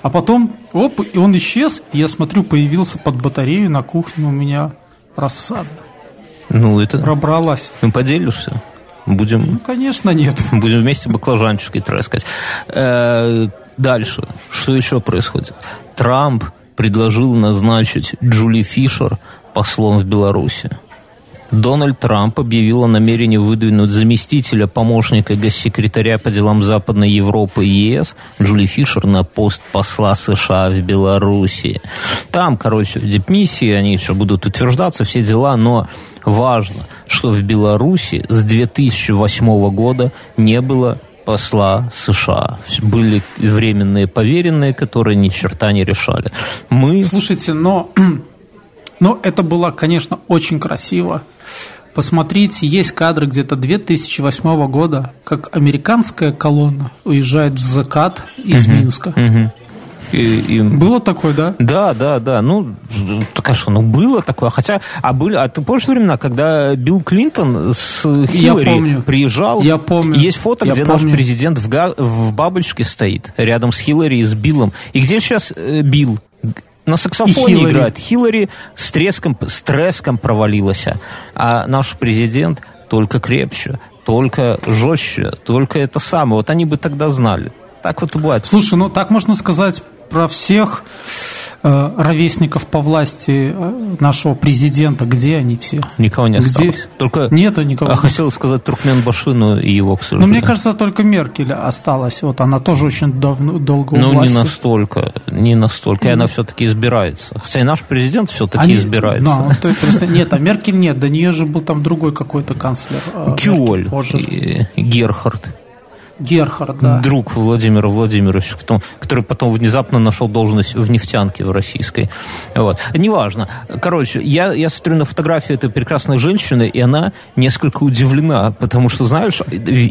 А потом, оп, и он исчез. И я смотрю, появился под батарею на кухне у меня рассада. Ну, это... Пробралась. Ну, поделишься? Будем, Ну, конечно, нет. будем вместе баклажанчики трескать. Э, дальше. Что еще происходит? Трамп предложил назначить Джули Фишер послом в Беларуси. Дональд Трамп объявил о намерении выдвинуть заместителя помощника госсекретаря по делам Западной Европы и ЕС Джули Фишер на пост посла США в Беларуси. Там, короче, в дипмиссии они еще будут утверждаться, все дела, но важно, что в Беларуси с 2008 года не было посла США. Были временные поверенные, которые ни черта не решали. Мы... Слушайте, но, но это было, конечно, очень красиво. Посмотрите, есть кадры где-то 2008 года, как американская колонна уезжает в закат из Минска. Мгм. И- и- Было такое, да? Да, да, да. Ну, что, ну было такое. Хотя, а были, а ты помнишь времена, когда Билл Клинтон с Хиллари помню. приезжал? Я помню. Есть фото, Я где помню. наш президент в, га- в бабочке стоит, рядом с Хиллари и с Биллом. И где сейчас э, Билл? На саксофоне Хиллари. играет. Хиллари с треском, с треском провалилась. А наш президент только крепче, только жестче, только это самое. Вот они бы тогда знали. Так вот и бывает. Слушай, ну так можно сказать про всех э, ровесников по власти э, нашего президента. Где они все? Никого не Где? осталось. Только Нету никого. А хотел сказать Туркменбашину и его, к Но сожалению. мне кажется, только Меркель осталась. Вот она тоже очень давно, долго у Ну, не власти. настолько, не настолько. И она все-таки избирается. Хотя и наш президент все-таки Они- избирается. Да, ну, то есть просто- нет, а Меркель нет, до нее же был там другой какой-то канцлер. э, Кюоль Меркель и Герхард, Герхард, да. друг Владимира Владимировича, который потом внезапно нашел должность в нефтянке в российской. Вот. Неважно. Короче, я, я смотрю на фотографию этой прекрасной женщины, и она несколько удивлена, потому что, знаешь,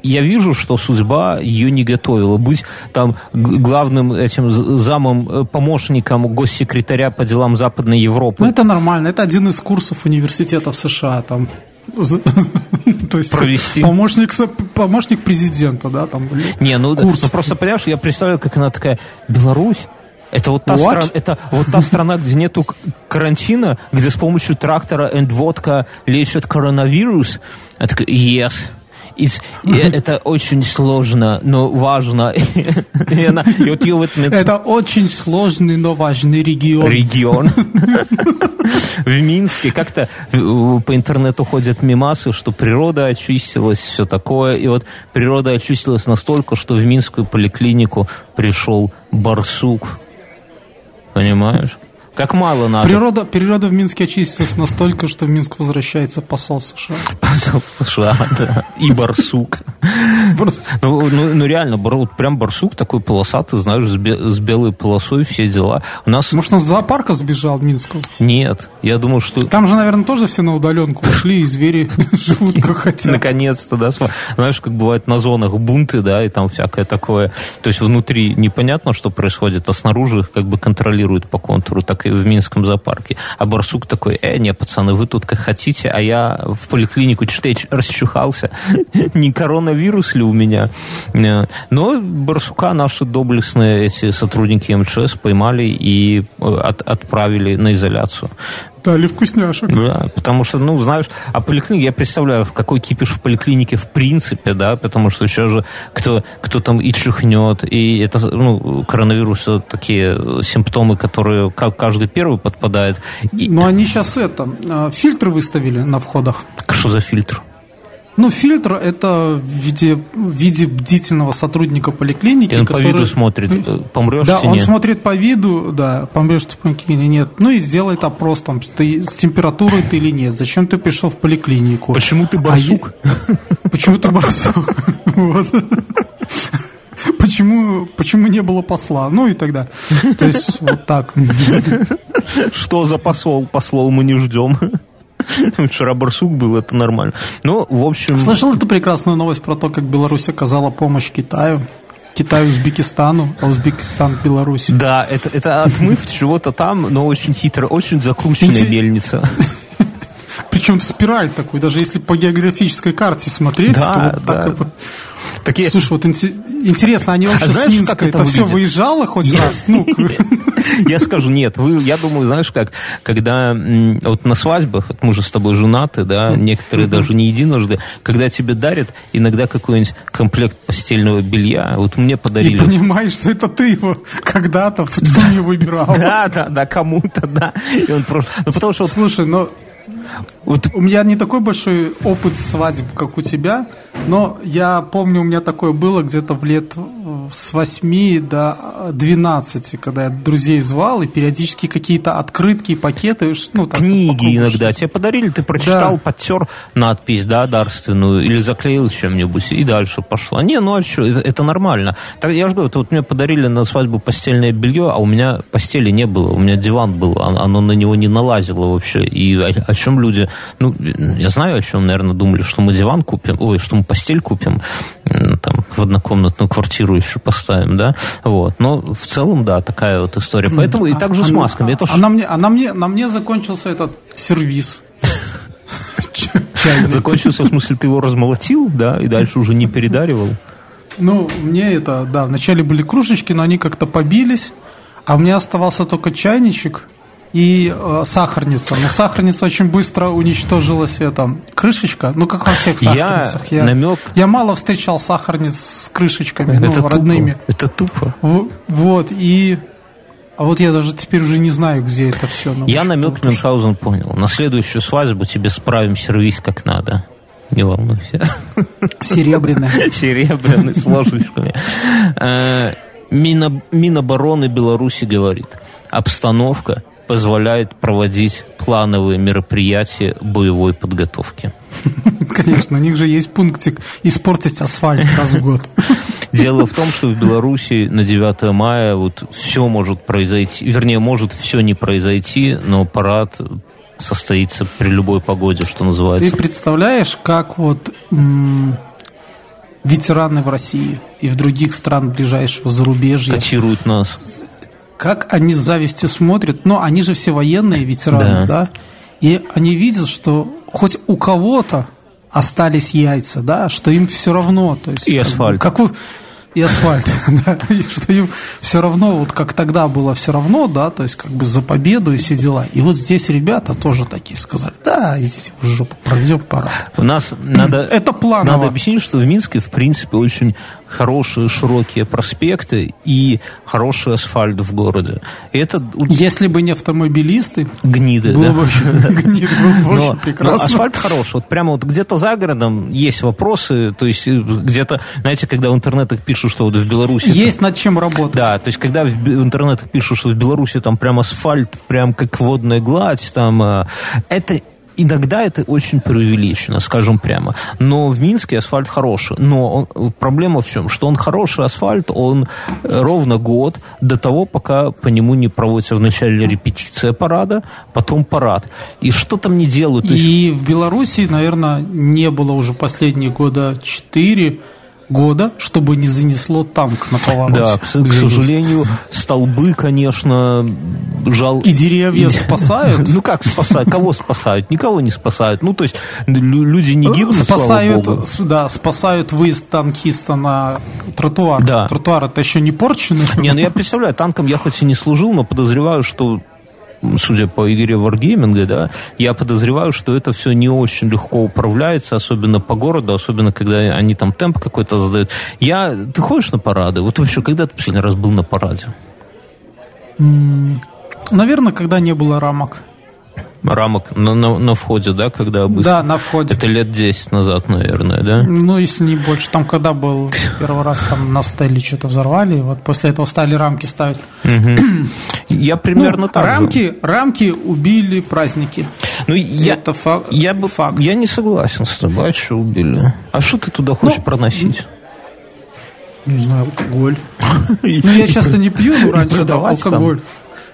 я вижу, что судьба ее не готовила быть там главным этим замом, э, помощником госсекретаря по делам Западной Европы. Ну, это нормально. Это один из курсов университетов США. Там, то есть Провести. Помощник, помощник президента, да, там. Не, ну, курс. ну просто понимаешь, я представляю, как она такая, Беларусь? Это вот та What? страна, это вот та страна, где нету карантина, где с помощью трактора и водка лечат коронавирус. Я такая, yes. It's, это очень сложно, но важно. Это очень сложный, но важный регион. регион. В Минске как-то э, по интернету ходят мимасы, что природа очистилась, все такое. И вот природа очистилась настолько, что в Минскую поликлинику пришел барсук. Понимаешь? Как мало надо. Природа, природа в Минске очистилась настолько, что в Минск возвращается посол США. Посол США, да. И барсук. Просто Ну, ну, ну, реально, вот прям барсук такой полосатый, знаешь, с, бе- с белой полосой, все дела. У нас Может, он с зоопарка сбежал в Минском? нет. Я думаю, что Там же, наверное, тоже все на удаленку ушли, и звери живут как хотят. наконец-то, да, знаешь, как бывает на зонах бунты, да, и там всякое такое. То есть внутри непонятно, что происходит, а снаружи их как бы контролируют по контуру, так и в Минском зоопарке. А барсук такой, э, не, пацаны, вы тут как хотите, а я в поликлинику что-то расчухался. Не коронавирус ли у меня? Э, Но барсука наши доблестные эти сотрудники МЧС поймали и э, от- отправили на изоляцию. Дали вкусняшек. Да, потому что, ну, знаешь, а поликлиника, я представляю, в какой кипиш в поликлинике в принципе, да, потому что сейчас же кто, кто там и чихнет, и это, ну, коронавирус это такие симптомы, которые как каждый первый подпадает. И, Но они сейчас это, э, фильтры выставили на входах. что за фильтр? Ну, фильтр это в виде, в виде бдительного сотрудника поликлиники, И он по который- виду смотрит, помрешь Да, он нет? смотрит по виду, да, помрешь ты поликлинике, нет. Ну и делает опрос, там, ты с температурой ты или нет. Зачем ты пришел в поликлинику? Почему ты А барсук? Почему ты барсук? Почему, почему не было посла? Ну и тогда. То есть вот так. Что за посол? Послов мы не ждем. Вчера барсук был, это нормально. Ну, в общем... Слышал эту прекрасную новость про то, как Беларусь оказала помощь Китаю? Китаю, Узбекистану, а Узбекистан Беларуси. Да, это, это отмыв чего-то там, но очень хитро, очень закрученная мельница. Причем в спираль такой, даже если по географической карте смотреть, Да, то вот да. так Такие... Слушай, вот инте- интересно, они вообще А знаешь, с Минска как это это, все выезжало хоть раз? Ну, Я скажу, нет, вы, я думаю, знаешь как, когда вот на свадьбах, вот мы же с тобой женаты, да, некоторые даже не единожды, когда тебе дарят иногда какой-нибудь комплект постельного белья, вот мне и подарили. понимаешь, что это ты его когда-то в ЦУМе выбирал. Да, да, да, кому-то, да. И он просто... Ну, потому что Слушай, ну, вот у меня не такой большой опыт свадеб, как у тебя, но я помню, у меня такое было где-то в лет э, с 8 до 12, когда я друзей звал, и периодически какие-то открытки, пакеты, ну, так, книги иногда тебе подарили, ты прочитал, Да. подтер надпись, да, дарственную, или заклеил чем-нибудь, и дальше пошла. Не, ну а что, это, это нормально. Так, я же говорю, вот мне подарили на свадьбу постельное белье, а у меня постели не было, у меня диван был, а- оно на него не налазило вообще. И о, о чем люди, ну, я знаю, о чем, наверное, думали, что мы диван купим, ой, что мы постель купим, там, в однокомнатную квартиру еще поставим, да, вот. Но в целом, да, такая вот история. Поэтому и так же с А- масками. Это а, ж- на мне, а на мне, на мне закончился этот сервис. Закончился, в смысле, ты его размолотил, да, и дальше уже не передаривал? Ну, мне это, да, вначале были кружечки, но они как-то побились, а у меня оставался только чайничек и э, сахарница. Но сахарница очень быстро уничтожилась, это, крышечка, ну, как во всех Я сахарницах. намек- я мало встречал сахарниц с крышечками, ну, это родными. Тупо. Это тупо. В- вот, и... А вот я даже теперь уже не знаю, где это все. Я намек Мюнхгаузен понял. На следующую свадьбу тебе справим сервис как надо. Не волнуйся. Серебряная. Серебряный с ложечками. Э, Мино- Минобороны Беларуси говорит, обстановка позволяет проводить плановые мероприятия боевой подготовки. Конечно, у них же есть пунктик испортить асфальт раз в год. Дело в том, что в Беларуси на 9 мая вот все может произойти, вернее, может все не произойти, но парад состоится при любой погоде, что Ты называется. представляешь, как вот м, ветераны в России и в других стран ближайшего зарубежья, Котируют нас. Как они с завистью смотрят, но они же все военные ветераны, Да. да, и они видят, что хоть у кого-то остались яйца, да, что им все равно, то есть И как асфальт. как и асфальт. да, и что им все равно, вот как тогда было все равно, да, то есть как бы за победу и все дела. И вот здесь ребята тоже такие сказали, да, идите в жопу, проведем пора. У нас надо, Это планово. надо объяснить, что в Минске, в принципе, очень хорошие широкие проспекты и хороший асфальт в городе. И это Если бы не автомобилисты, гниды, было да? бы вообще гнид, было бы Но, очень но прекрасно. асфальт хороший. Вот прямо вот где-то за городом есть вопросы. То есть э, где-то, знаете, когда в интернетах пишут, что вот в Беларуси... Есть над чем работать. Да, то есть когда в, в интернетах пишут, что в Беларуси там прям асфальт, прям как водная гладь, там э, это иногда это очень преувеличено, скажем прямо. Но в Минске асфальт хороший. Но он- проблема в чем? Что он хороший асфальт, он э, ровно год до того, пока по нему не проводится вначале репетиция парада, потом парад. И что там не делают? То есть И в Беларуси, наверное, не было уже последние года 4 года, чтобы не занесло танк на повороте. Да, к, к сожалению, столбы, конечно, жал... И деревья спасают. Ну как спасают? Кого спасают? Никого не спасают. Ну, то есть лю- люди не гибнут, спасают, да, спасают выезд танкиста на тротуар. Да. Тротуар это еще не порченый. Не, ну я представляю, танком я хоть и не служил, но подозреваю, что судя по игре Wargaming, да, я подозреваю, что это все не очень легко управляется, особенно по городу, особенно когда они там темп какой-то задают. Я, ты ходишь на парады? Вот вообще, когда ты последний раз был на параде? Наверное, когда не было рамок. Рамок на, на, на входе, да, когда обычно? Да, на входе. Это лет 10 назад, наверное, да? Ну, если не больше. Там, когда был первый раз, там на стеле что-то взорвали, и вот после этого стали рамки ставить. Я примерно Ну, так же. рамки, рамки убили праздники. Ну, я, Это фак- я бы, факт. Я не согласен с тобой, а что убили? А что ты туда хочешь Ну, проносить? Не знаю, алкоголь. Ну, я часто не пью, но раньше алкоголь.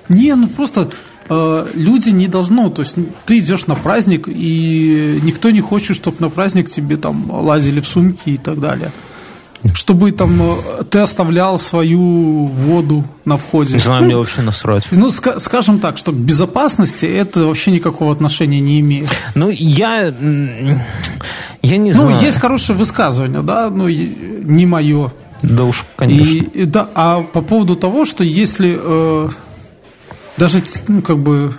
Не, ну просто люди не должны, то есть ты идешь на праздник, и никто не хочет, чтобы на праздник тебе там лазили в сумки и так далее. Чтобы там э, ты оставлял свою воду на входе. Не знаю, Ну, мне вообще насрать. Ну, ска- скажем так, что к безопасности это вообще никакого отношения не имеет. Ну, я... Я не Ну, знаю. есть хорошее высказывание, да, ну, и- не мое. Да уж, конечно. И, и да, а по поводу того, что если э, даже ну, как бы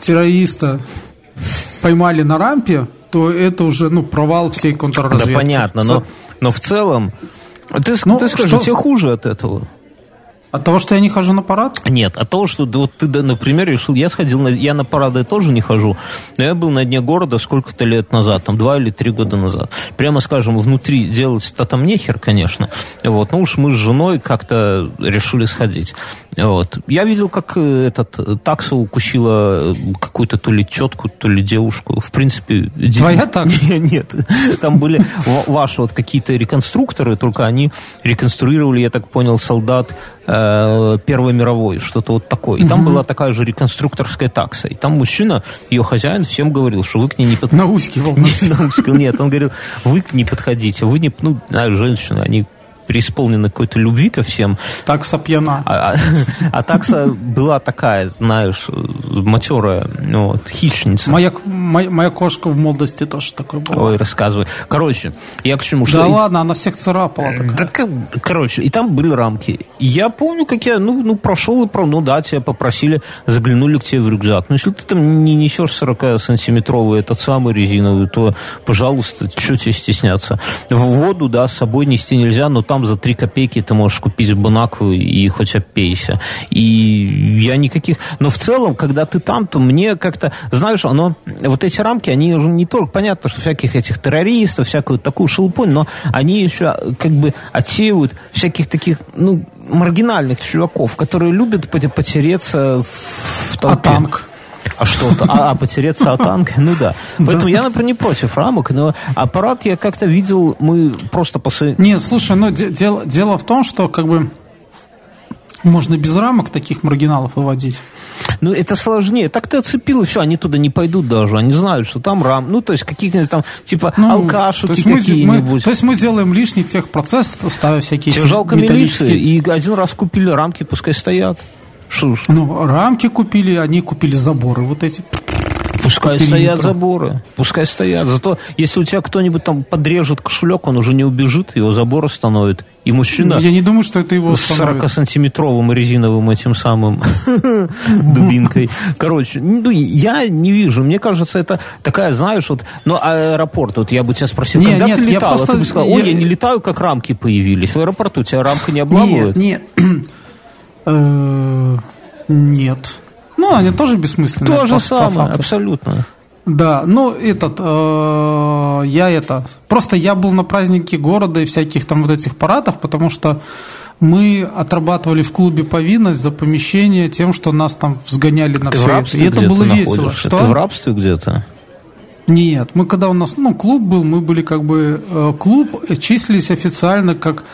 террориста поймали на рампе, то это уже ну, провал всей Да контрразведки. понятно, но, но в целом... Ты, Ну, ты скажи, что- тебе хуже от этого? От того, что я не хожу на парад? Нет, от того, что да, вот ты, да, например, решил, я сходил, на, я на парады тоже не хожу, но я был на дне города сколько-то лет назад, там два или три года назад. Прямо скажем, внутри делать-то там нехер, конечно. Вот, ну уж мы с женой как-то решили сходить. Вот. Я видел, как э, этот э, такса укусила э, какую-то то ли тетку, то ли девушку. В принципе... Твоя такса? Не, Нет, там были ва- ваши вот какие-то реконструкторы, только они реконструировали, я так понял, солдат Первой мировой, что-то вот такое. И там была такая же реконструкторская такса. И там мужчина, ее хозяин, всем говорил, что вы к ней не подходите. Наускивал. Нет, наускивал, нет, он говорил, вы к ней подходите, вы не, ну, знаю, женщины, они преисполнены какой-то любви ко всем, Так сопьяна. а, а- а такса была такая, знаешь, матерая, ну, вот, хищница. Моя, моя, моя кошка в молодости тоже такой была. Ой, рассказывай. Короче, я к чему? да что ладно, она всех царапала такая. Да, короче, и там были рамки. Я помню, как я, ну, ну прошел и про, ну да, тебя попросили, заглянули к тебе в рюкзак. Но если ты там не несешь 40-сантиметровый этот самый резиновый, то, пожалуйста, что тебе стесняться? В воду, да, с собой нести нельзя, но там за 3 копейки ты можешь купить бонакву и хоть опейся. И я никаких... Но в целом, когда ты там, то мне как-то, знаешь, оно, вот эти рамки, они уже не только, понятно, что всяких этих террористов, всякую такую шелупонь, но они еще как бы отсеивают всяких таких, ну, маргинальных чуваков, которые любят поте- потереться в А толпе. танк? А что-то, а, а, потереться от танка, ну да. Поэтому я, например, не против рамок, но аппарат я как-то видел, мы просто по. Нет, слушай, ну де- дело, дело в том, что как бы можно без рамок таких маргиналов выводить. Ну, это сложнее. Так ты оцепил, и все, они туда не пойдут даже. Они знают, что там рам... Ну, то есть, какие-нибудь там, типа, Ну, алкашики какие-нибудь. то есть мы делаем лишний техпроцесс, ставя всякие Тебе жалко металлические- милиции, и один раз купили рамки, пускай стоят. Что. Ну, рамки купили, они купили заборы вот эти. Пускай стоят заборы, пускай стоят. Зато если у тебя кто-нибудь там подрежет кошелек, он уже не убежит, его забор остановит. И мужчина... Я не думаю, что это его С 40-сантиметровым резиновым этим самым дубинкой. Короче, ну, я не вижу. Мне кажется, это такая, знаешь, вот... Ну, аэропорт, вот я бы тебя спросил, Не, когда нет, ты летал? А просто- ты бы сказал, ой, я- я не летаю, как рамки появились. В аэропорту тебя рамка не обламывает? Нет, нет. Э, Нет. Ну, они тоже бессмысленные. То же самое, абсолютно. Да, ну этот, э, я это, просто я был на празднике города и всяких там вот этих парадах, потому что мы отрабатывали в клубе повинность за помещение тем, что нас там взгоняли на Ты все это. И это было весело. Что? Ты в рабстве где-то? Нет, мы когда у нас, ну, клуб был, мы были как бы, э, клуб э, числились официально как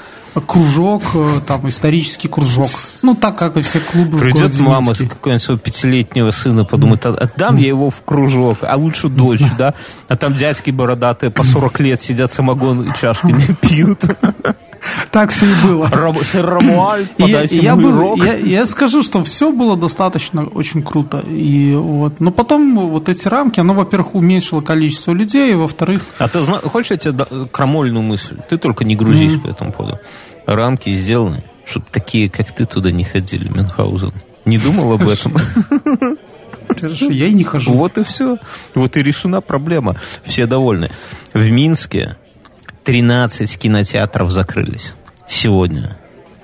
кружок, э, там, исторический кружок. Ну, так, как и все клубы Придет мама с какого-нибудь своего пятилетнего сына, подумает, «А- отдам я его в кружок, а лучше дочь, да? А там дядьки бородатые по 40 лет сидят, самогон и чашками пьют. Так все и было. Сэр я, был- я, я скажу, что все было достаточно очень круто. И вот. Но потом вот эти рамки, оно, во-первых, уменьшило количество людей, и во-вторых, А ты зна- хочешь я тебе крамольную мысль? Ты только не грузись по этому поводу. Рамки сделаны, чтобы такие, как ты, туда не ходили, Мюнхгаузен. Не думал об этом? хорошо, я и не хожу. Вот и все. Вот и решена проблема. Все довольны. В Минске 13 кинотеатров закрылись сегодня.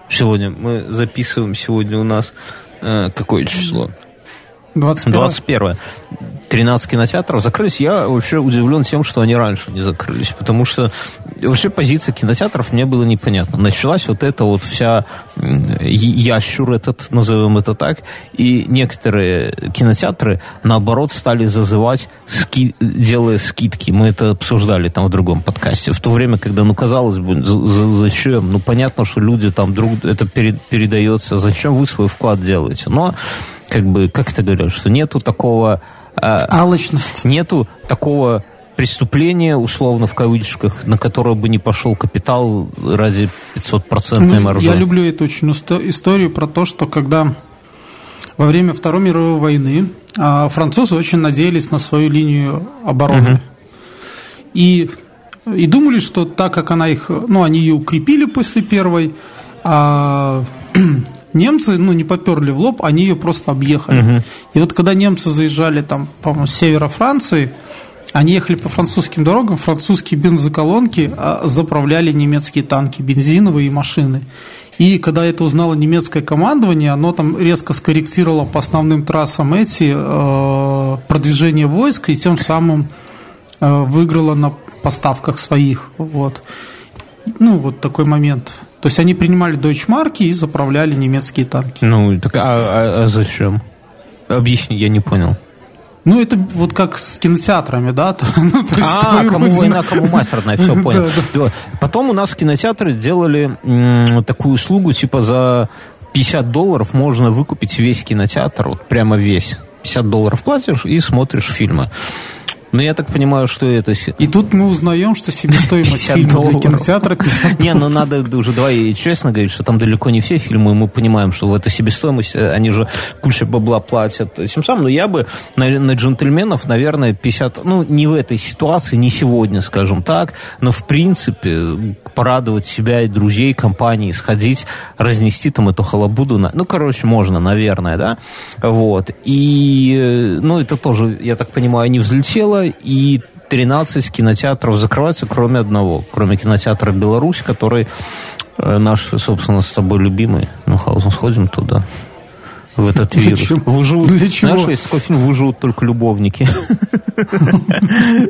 Сегодня мы записываем, сегодня у нас э, какое число? 21 21. 13 кинотеатров закрылись. Я вообще удивлен тем, что они раньше не закрылись. Потому что вообще позиция кинотеатров мне было непонятно. Началась вот эта вот вся ящур этот, назовем это так. И некоторые кинотеатры, наоборот, стали зазывать, ски- делая скидки. Мы это обсуждали там в другом подкасте. В то время, когда, ну, казалось бы, за- за- зачем? Ну, понятно, что люди там друг... Это перед- передается. Зачем вы свой вклад делаете? Но как бы, как это говорят, что нету такого, а, Алчность. нету такого преступления, условно, в кавычках, на которое бы не пошел капитал ради 500-процентной Ну, маржи. я люблю эту очень историю про то, что когда во время Второй мировой войны а, французы очень надеялись на свою линию обороны. И, и думали, что так как она их, ну, они ее укрепили после первой, а немцы, ну, не поперли в лоб, они ее просто объехали. И вот когда немцы заезжали там, по-моему, с севера Франции, они ехали по французским дорогам, французские бензоколонки а, заправляли немецкие танки, бензиновые машины. И когда это узнало немецкое командование, оно там резко скорректировало по основным трассам эти э, продвижение войск и тем самым э, выиграло на поставках своих. Вот. Ну, вот такой момент. То есть они принимали дойчмарки и заправляли немецкие танки. Ну, так а, а- а зачем? Объясни, я не понял. Ну, это вот как с кинотеатрами, да? Ну, то есть А, кому родину- война, кому мастерная, все понял. Потом у нас кинотеатры делали м, такую услугу, типа за 50 долларов можно выкупить весь кинотеатр, вот прямо весь. 50 долларов платишь и смотришь фильмы. Ну, я так понимаю, что это... И тут мы узнаем, что себестоимость 50 фильма для долларов. кинотеатра 50 Не, ну надо уже давай честно говорить, что там далеко не все фильмы, и мы понимаем, что в этой себестоимости э, они же куча бабла платят. Этим самым, но я бы на, на джентльменов, наверное, 50, ну, не в этой ситуации, не сегодня, скажем так, но в принципе порадовать себя и друзей, компании, сходить, разнести там эту халабуду, на... ну, короче, можно, наверное, да, вот, и, э, ну, это тоже, я так понимаю, не взлетело, и 13 кинотеатров закрываются, кроме одного, кроме кинотеатра «Беларусь», который э, наш, собственно, с тобой любимый. Ну, Хаузен, сходим туда. В этот вирус. Зачем? Выживут, Для чего? Знаешь, есть такой фильм «Выживут только любовники».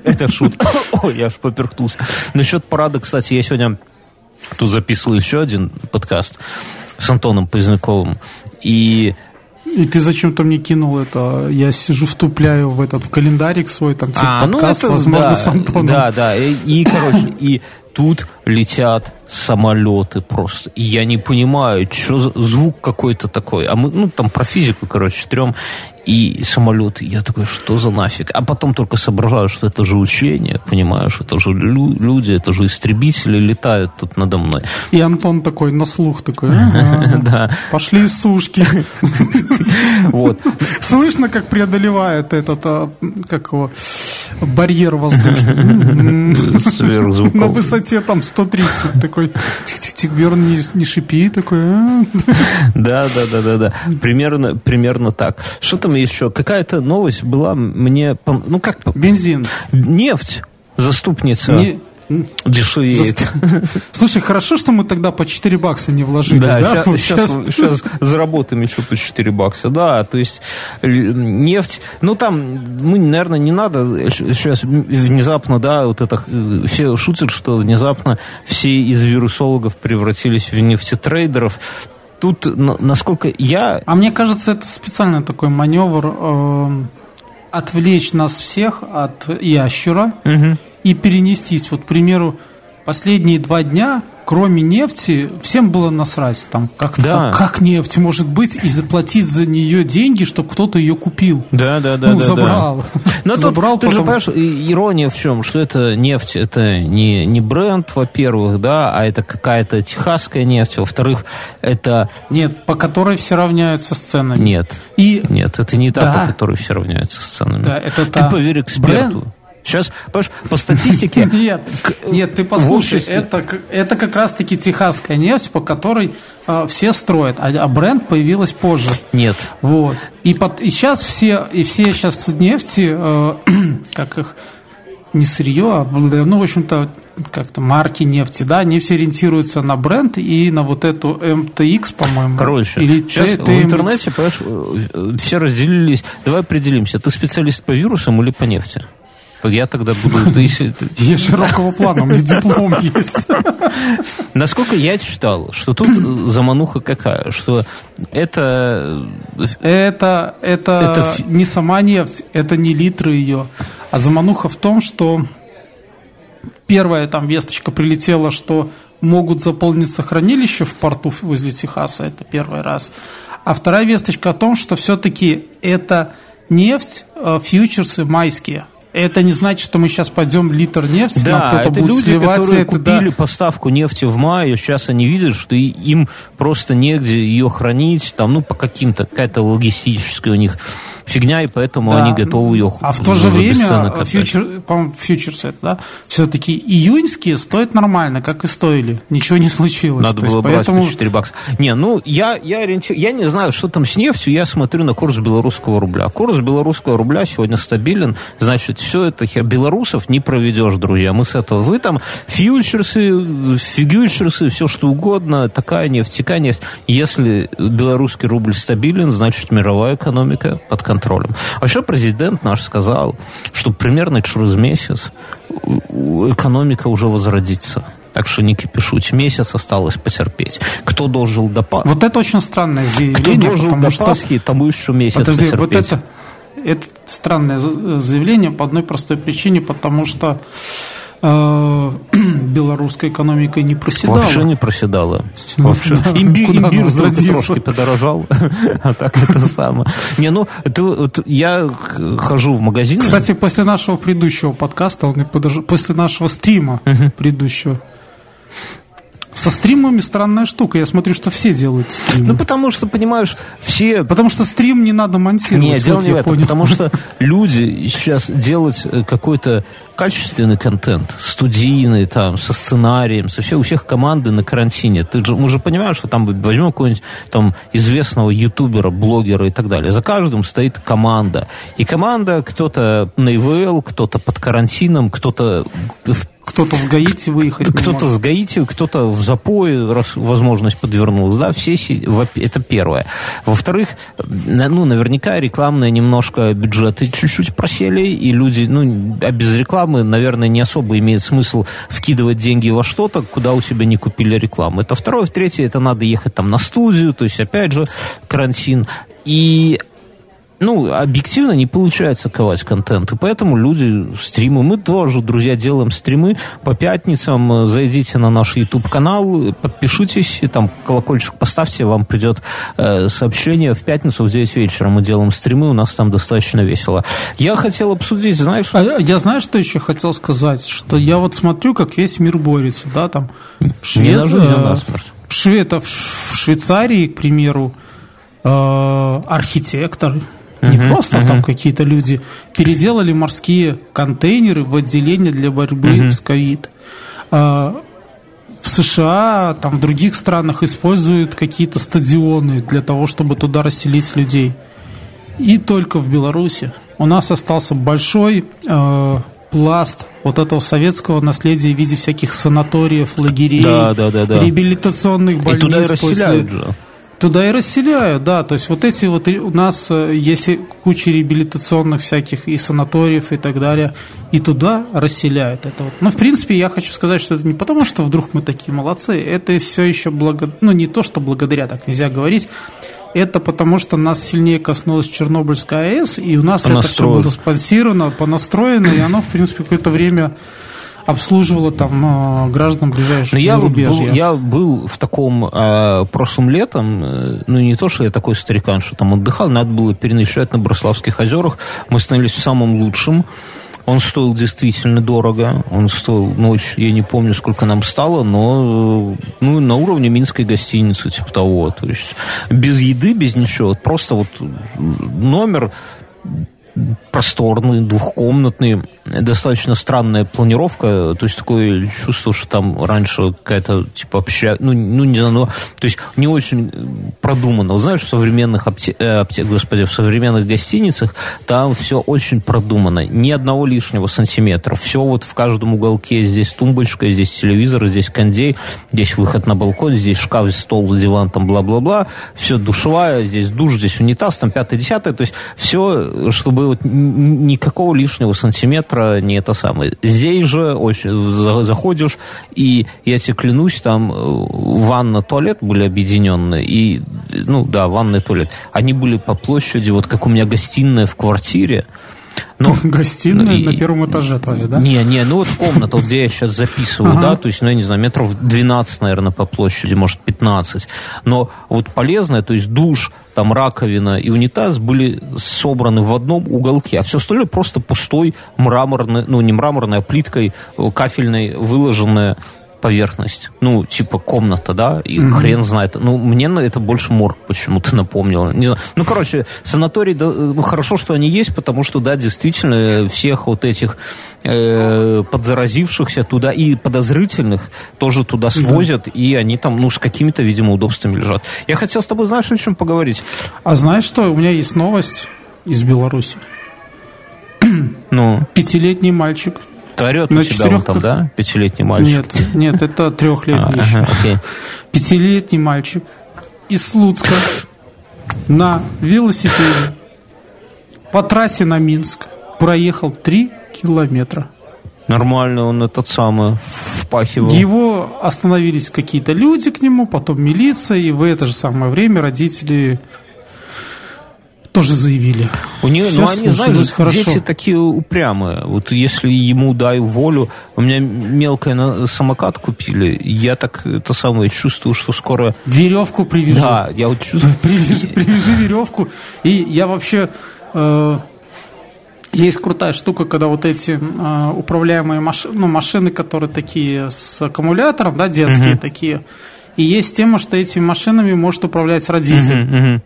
Это шутка. Ой, я аж поперхнулся. Насчет парада, кстати, я сегодня тут записывал еще один подкаст с Антоном Поздняковым. И И ты зачем-то мне кинул это? Я сижу, втупляю в этот в календарик свой, там типа подкаст, возможно, ну да, с Антоном. Да, да. И, и, короче, и тут летят самолеты просто. И я не понимаю, что звук какой-то такой. А мы, ну, там про физику, короче, трем. И самолеты. Я такой, что за нафиг? А потом только соображаю, что это же учение, понимаешь, это же лю- люди, это же истребители летают тут надо мной. И Антон такой на слух такой, «Ага, Да. пошли сушки. Вот. Слышно, как преодолевает этот, а, как его, барьер воздушный. На высоте там 130 такой. Тик-тик-тик, Бёрн не, не шипи такой. «А». Да, да, да, да, да. Примерно, примерно так. Что там еще? Какая-то новость была мне, ну как, Бензин. нефть заступница Не- дешевеет. Слушай, хорошо, что мы тогда по 4 бакса не вложились, да? Да, сейчас, щас- сейчас заработаем еще по 4 бакса. Да, то есть нефть, ну там, мы, наверное, не надо сейчас внезапно, да, вот это, э, все шутят, что внезапно все из вирусологов превратились в нефтетрейдеров. Тут, на- насколько я... А мне кажется, это специально такой маневр эм, отвлечь нас всех от ящера и перенестись. Вот, к примеру, последние два дня, кроме нефти, всем было насрать. Там, как, Да. там, как нефть может быть и заплатить за нее деньги, чтобы кто-то ее купил. Да, да, да, ну, да, забрал. Но тут, забрал, тут же, потом- понимаешь, и- ирония в чем? Что это нефть, это не, не бренд, во-первых, да, а это какая-то техасская нефть, во-вторых, это... Нет, по которой все равняются с ценами. Нет, И нет, это не та, Да. по которой все равняются с ценами. Да, это Ты та. поверь эксперту. Бренд? Сейчас, понимаешь, по статистике... Нет, нет, ты послушай, это, это как раз-таки техасская нефть, по которой э, все строят, а, а бренд появилась позже. Нет. Вот. И, под, и сейчас все, и все сейчас нефти, э, как их, не сырье, а, ну, в общем-то, как-то марки нефти, да, они все ориентируются на бренд и на вот эту MTX, по-моему. Короче, или сейчас T- в TMX. интернете, понимаешь, э, все разделились. Давай определимся, ты специалист по вирусам или по нефти? Я тогда буду... Я широкого плана, у меня диплом есть. Насколько я читал, что тут замануха какая, что это... Это, это, Это не сама нефть, это не литры ее. А замануха в том, что первая там весточка прилетела, что могут заполниться хранилища в порту возле Техаса, это первый раз. А вторая весточка о том, что все-таки это нефть, э, фьючерсы майские. Это не значит, что мы сейчас пойдем литр нефти, нам Да, кто-то это будет люди, сливаться. которые это, да. купили поставку нефти в мае, сейчас они видят, что им просто негде ее хранить, там, ну, по каким-то, какая-то логистическая у них фигня, и поэтому Да. они готовы ее А в то же время фьючер, по-моему, фьючерсы, это, да, все-таки июньские стоят нормально, как и стоили. Ничего не случилось. Надо То было брать поэтому... по 4 бакса. Не, ну, я, я, ориенти- я не знаю, что там с нефтью, я смотрю на курс белорусского рубля. Курс белорусского рубля сегодня стабилен, значит, все это хер... Белорусов не проведешь, друзья. Мы с этого... Вы там фьючерсы, фигючерсы, все что угодно, такая нефть, такая нефть. Если белорусский рубль стабилен, значит, мировая экономика под контролем. Вообще президент наш сказал, что примерно через месяц экономика уже возродится. Так что не кипишуть. Месяц осталось потерпеть. Кто должен до Пасхи? Вот это очень странное Кто заявление, должен потому до что... Пасхи, тому еще месяц Подожди, вот потерпеть. это, это странное за- заявление по одной простой причине, потому что э, белорусская экономика не проседала. Вообще не проседала. Ну, Вообще. да, Имби- имбирь возродиться? трошки подорожал. А так это самое. Не, ну, это я хожу в магазин. Кстати, после нашего предыдущего подкаста, после нашего стрима предыдущего, со стримами странная штука. Я смотрю, что все делают стримы. Ну, потому что, понимаешь, все Потому что стрим не надо монтировать. Нет, дело вот не в этом, понял. потому что люди сейчас делать э, какой-то качественный контент, студийный, там, со сценарием, со все, у всех команды на карантине. Ты же, мы же понимаем, что там возьмем какого-нибудь там известного ютубера, блогера и так далее. За каждым стоит команда. И команда, кто-то на ИВЛ, кто-то под карантином, кто-то в Кто-то с Гаити выехать кто-то с Гаити, кто-то в запое, раз возможность подвернулась, да, все, это первое. Во-вторых, на- ну, наверняка рекламные немножко бюджеты чуть-чуть просели, и люди, ну, а без рекламы, наверное, не особо имеет смысл вкидывать деньги во что-то, куда у тебя не купили рекламу. Это второе. В-третье, это надо ехать там на студию, то есть, опять же, карантин. И ну, объективно не получается ковать контент, и поэтому люди стримы, мы тоже, друзья, делаем стримы по пятницам, зайдите на наш YouTube-канал, подпишитесь, и там колокольчик поставьте, вам придет э, сообщение. В пятницу в 9 вечера мы делаем стримы, у нас там достаточно весело. Я хотел обсудить, знаешь... А я знаю, что еще хотел сказать, что я вот смотрю, как весь мир борется, да, там... Швеция, не а. Шве, в Швейцарии, к примеру, э, архитекторы, не uh-huh, просто uh-huh. там какие-то люди переделали морские контейнеры в отделение для борьбы uh-huh. с ковид. А, в США, там в других странах используют какие-то стадионы для того, чтобы туда расселить людей. И только в Беларуси у нас остался большой э, пласт вот этого советского наследия в виде всяких санаториев, лагерей, да, да, да, да. реабилитационных больниц. И туда расселяют после... же. Туда и расселяют, да. То есть вот эти вот у нас э, есть куча реабилитационных всяких и санаториев и так далее, и туда расселяют это вот. Но в принципе я хочу сказать, что это не потому, что вдруг мы такие молодцы, это все еще благо, ну не то, что благодаря, так нельзя говорить. Это потому, что нас сильнее коснулась Чернобыльская АЭС, и у нас это все было спонсировано, понастроено, и оно, в принципе, какое-то время обслуживала там э, граждан ближайших я зарубежья. Был, я был в таком э, прошлым летом, э, ну не то, что я такой старикан, что там отдыхал, надо было переночевать на Брославских озерах. Мы становились самым лучшим. Он стоил действительно дорого. Он стоил ночь, я не помню, сколько нам стало, но ну, на уровне минской гостиницы, типа того. То есть без еды, без ничего. Просто вот номер просторный, двухкомнатный, достаточно странная планировка, то есть такое чувство, что там раньше какая-то типа обща... ну, ну не знаю, но, то есть не очень продумано. Знаешь, в современных апте... Э, апте... господи, в современных гостиницах там все очень продумано, ни одного лишнего сантиметра, все вот в каждом уголке, здесь тумбочка, здесь телевизор, здесь кондей, здесь выход на балкон, здесь шкаф, стол, диван, там бла-бла-бла, все душевая, здесь душ, здесь унитаз, там пятое-десятое, то есть все, чтобы вот никакого лишнего сантиметра не это самое. Здесь же очень заходишь, и я тебе клянусь, там э, ванна, туалет были объединены, и, ну да, ванна и туалет. Они были по площади, вот как у меня гостиная в квартире, ну, Гостиная ну, на первом этаже твоя, да? Не, не, ну вот комната, где я сейчас записываю, ага. да, то есть, ну, я не знаю, метров 12, наверное, по площади, может, 15. Но вот полезное, то есть душ, там раковина и унитаз были собраны в одном уголке, а все остальное просто пустой мраморный, ну, не мраморной, а плиткой э, кафельной выложенная поверхность. Ну, типа комната, да, и mm-hmm. хрен знает. Ну, мне на это больше морг почему-то напомнило. Не знаю. Ну, короче, санатории, да, ну, хорошо, что они есть, потому что, да, действительно, всех вот этих э, подзаразившихся туда и подозрительных тоже туда свозят, mm-hmm. и они там, ну, с какими-то, видимо, удобствами лежат. Я хотел с тобой, знаешь, о чем поговорить? А знаешь что? У меня есть новость из Беларуси. Ну? Пятилетний мальчик орет на у тебя четырех... там, да? Пятилетний мальчик? Нет, нет, это трехлетний а, еще. Ага, Пятилетний мальчик из Слуцка на велосипеде по трассе на Минск проехал три километра. Нормально он этот самый впахивал. Его остановились какие-то люди к нему, потом милиция, и в это же самое время родители тоже заявили. У нее, Все ну, они, знаешь, хорошо. дети такие упрямые. Вот если ему дай волю, у меня мелкая на самокат купили, я так это самое чувствую, что скоро... Веревку привяжу. Да, я вот чувствую... Привяжи, привяжи веревку. И я вообще... Э, есть крутая штука, когда вот эти э, управляемые машины, ну, машины, которые такие с аккумулятором, да, детские uh-huh. такие. И есть тема, что этими машинами может управлять родитель. Uh-huh, uh-huh.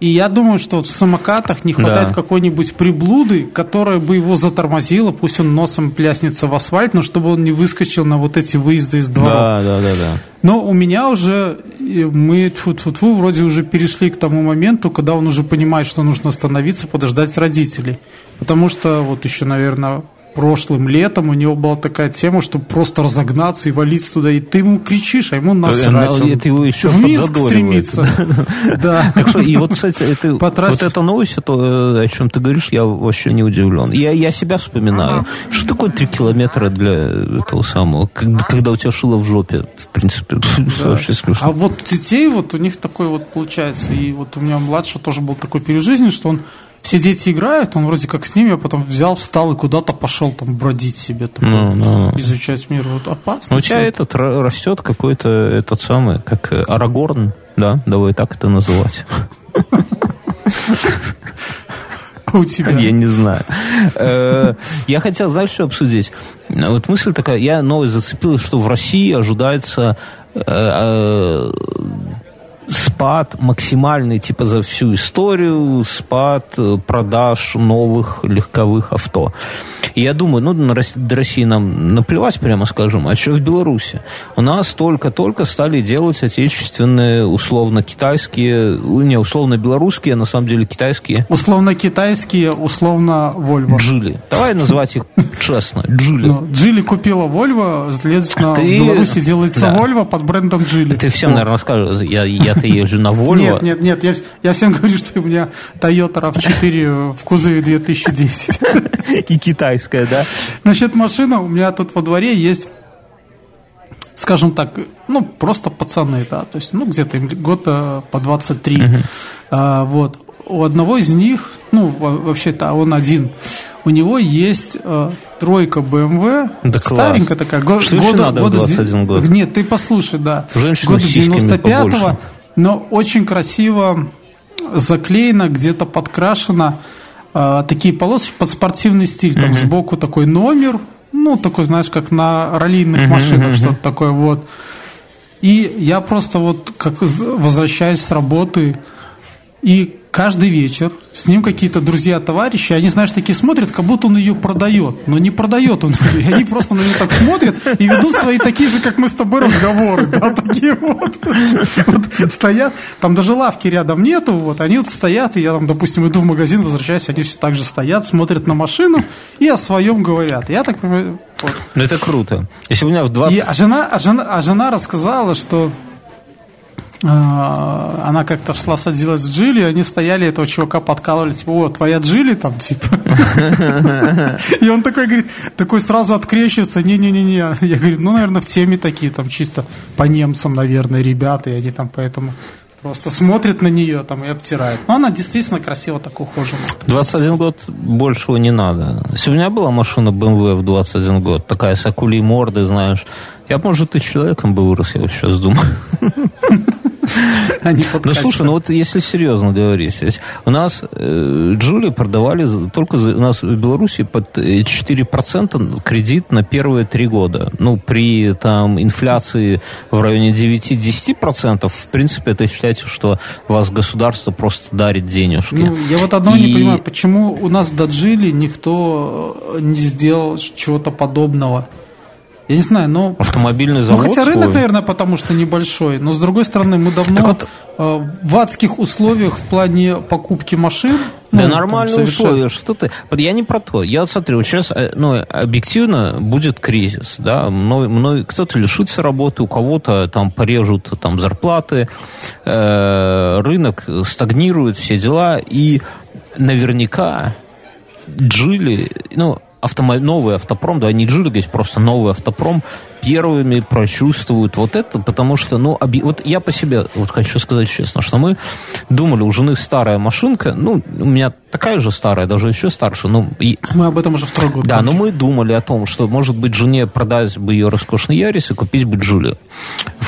И я думаю, что в самокатах не хватает да. какой-нибудь приблуды, которая бы его затормозила, пусть он носом пляснется в асфальт, но чтобы он не выскочил на вот эти выезды из дворов. Да, да, да, да. Но у меня уже, мы тьфу -тьфу -тьфу, вроде уже перешли к тому моменту, когда он уже понимает, что нужно остановиться, подождать родителей. Потому что вот еще, наверное, прошлым летом у него была такая тема, чтобы просто разогнаться и валиться туда, и ты ему кричишь, а ему насрать. Он это его еще в Минск стремится. Да. Так что, и вот, кстати, это, вот эта новость, э, о чем ты говоришь, я вообще не удивлен. Я, я себя вспоминаю. Что такое три километра для этого самого, когда, у тебя шило в жопе, в принципе, вообще смешно. А вот детей, вот у них такой вот получается, и вот у меня младший тоже был такой пережизнь, что он все дети играют, он вроде как с ними, а потом взял, встал и куда-то пошел там бродить себе, там, Ну, ну, ну. изучать мир. Вот опасно. У тебя этот ра- растет какой-то этот самый, как э, Арагорн, да, давай так это называть. А у тебя. Я не знаю. Э, Я хотел, знаешь, что обсудить? Вот мысль такая, я новость зацепил, что в России ожидается э, спад максимальный, типа, за всю историю, спад э, продаж новых легковых авто. И я думаю, ну, на до России нам наплевать, прямо скажем, а что в Беларуси? У нас только-только стали делать отечественные, условно-китайские, не, условно-белорусские, а на самом деле китайские Условно китайские, условно Вольво. Джили. Давай называть их честно. Джили. Ну, Джили купила Вольво, следовательно, Ты- в Беларуси делается Да. Вольво под брендом Джили. Ты всем, наверное, скажешь, я, я-то езжу на Volvo. Нет, нет, нет, я, я всем говорю, что у меня Toyota RAV4 в кузове 2010. И китайская, да? Значит, машина у меня тут во дворе есть, скажем так, ну, просто пацаны, да, то есть, ну, где-то им год э, по 23. А, вот. У одного из них, ну, во- вообще-то он один, у него есть э, тройка BMW, Да класс. старенькая такая, го- Что еще надо в года де- 21 год? Нет, ты послушай, да. Женщина года с сиськами 95-го, побольше. Но очень красиво заклеено, где-то подкрашено э, такие полоски под спортивный стиль. Там сбоку такой номер, ну, такой, знаешь, как на раллийных машинах, что-то такое вот. И я просто вот как возвращаюсь с работы, и каждый вечер с ним какие-то друзья, товарищи, они, знаешь, такие смотрят, как будто он ее продает. Но не продает он ее. Они просто на нее так смотрят и ведут свои такие же, как мы с тобой, разговоры. Да, такие вот. Вот стоят, там даже лавки рядом нету, вот, они вот стоят, и я там, допустим, иду в магазин, возвращаюсь, они все так же стоят, смотрят на машину и о своем говорят. Я так понимаю, вот. Ну, это круто. Если у меня в 20... И, а, жена, а, жена, а жена рассказала, что она как-то шла садилась в Джили, они стояли, этого чувака подкалывали, типа, о, твоя Джили там, типа. И он такой, говорит, такой сразу открещивается, не-не-не-не. Я говорю, ну, наверное, в теме такие, там, чисто по немцам, наверное, ребята, и они там поэтому просто смотрят на нее там и обтирают. Но она действительно красиво так ухожена. 21 год большего не надо. Если у меня была машина BMW в 21 год, такая с акулей мордой, знаешь, я, может, и человеком бы вырос, я вот сейчас думаю. Ну, слушай, ну вот если серьезно говорить, у нас э, Джули продавали только у нас в Беларуси под э, 4% кредит на первые три года. Ну, при там инфляции в районе 9-10%, в принципе, это считайте, что вас государство просто дарит денежки. Ну, я вот одного не И- понимаю, почему у нас до Джили никто э, не сделал чего-то подобного. Я не знаю, но... Автомобильный Ну, завод хотя рынок, свой. наверное, потому что небольшой, но с другой стороны, мы давно Так вот- э, в адских условиях в плане покупки машин. Да ну, там нормальные совершенно- условия, что ты... Я не про то. Я вот смотрю, вот сейчас, э, ну, объективно будет кризис, да, мной, мной, кто-то лишится работы, у кого-то там порежут там зарплаты, э, рынок стагнирует, все дела, и наверняка Джили, ну, автомо... новый автопром, да, не говорить, просто новый автопром, первыми прочувствуют вот это, потому что, ну, оби- вот я по себе вот хочу сказать честно, что мы думали, у жены старая машинка, ну, у меня такая же старая, даже еще старше, ну, и- Мы об этом уже второй год да, но мы думали о том, что, может быть, жене продать бы ее роскошный Ярис и купить бы Джулию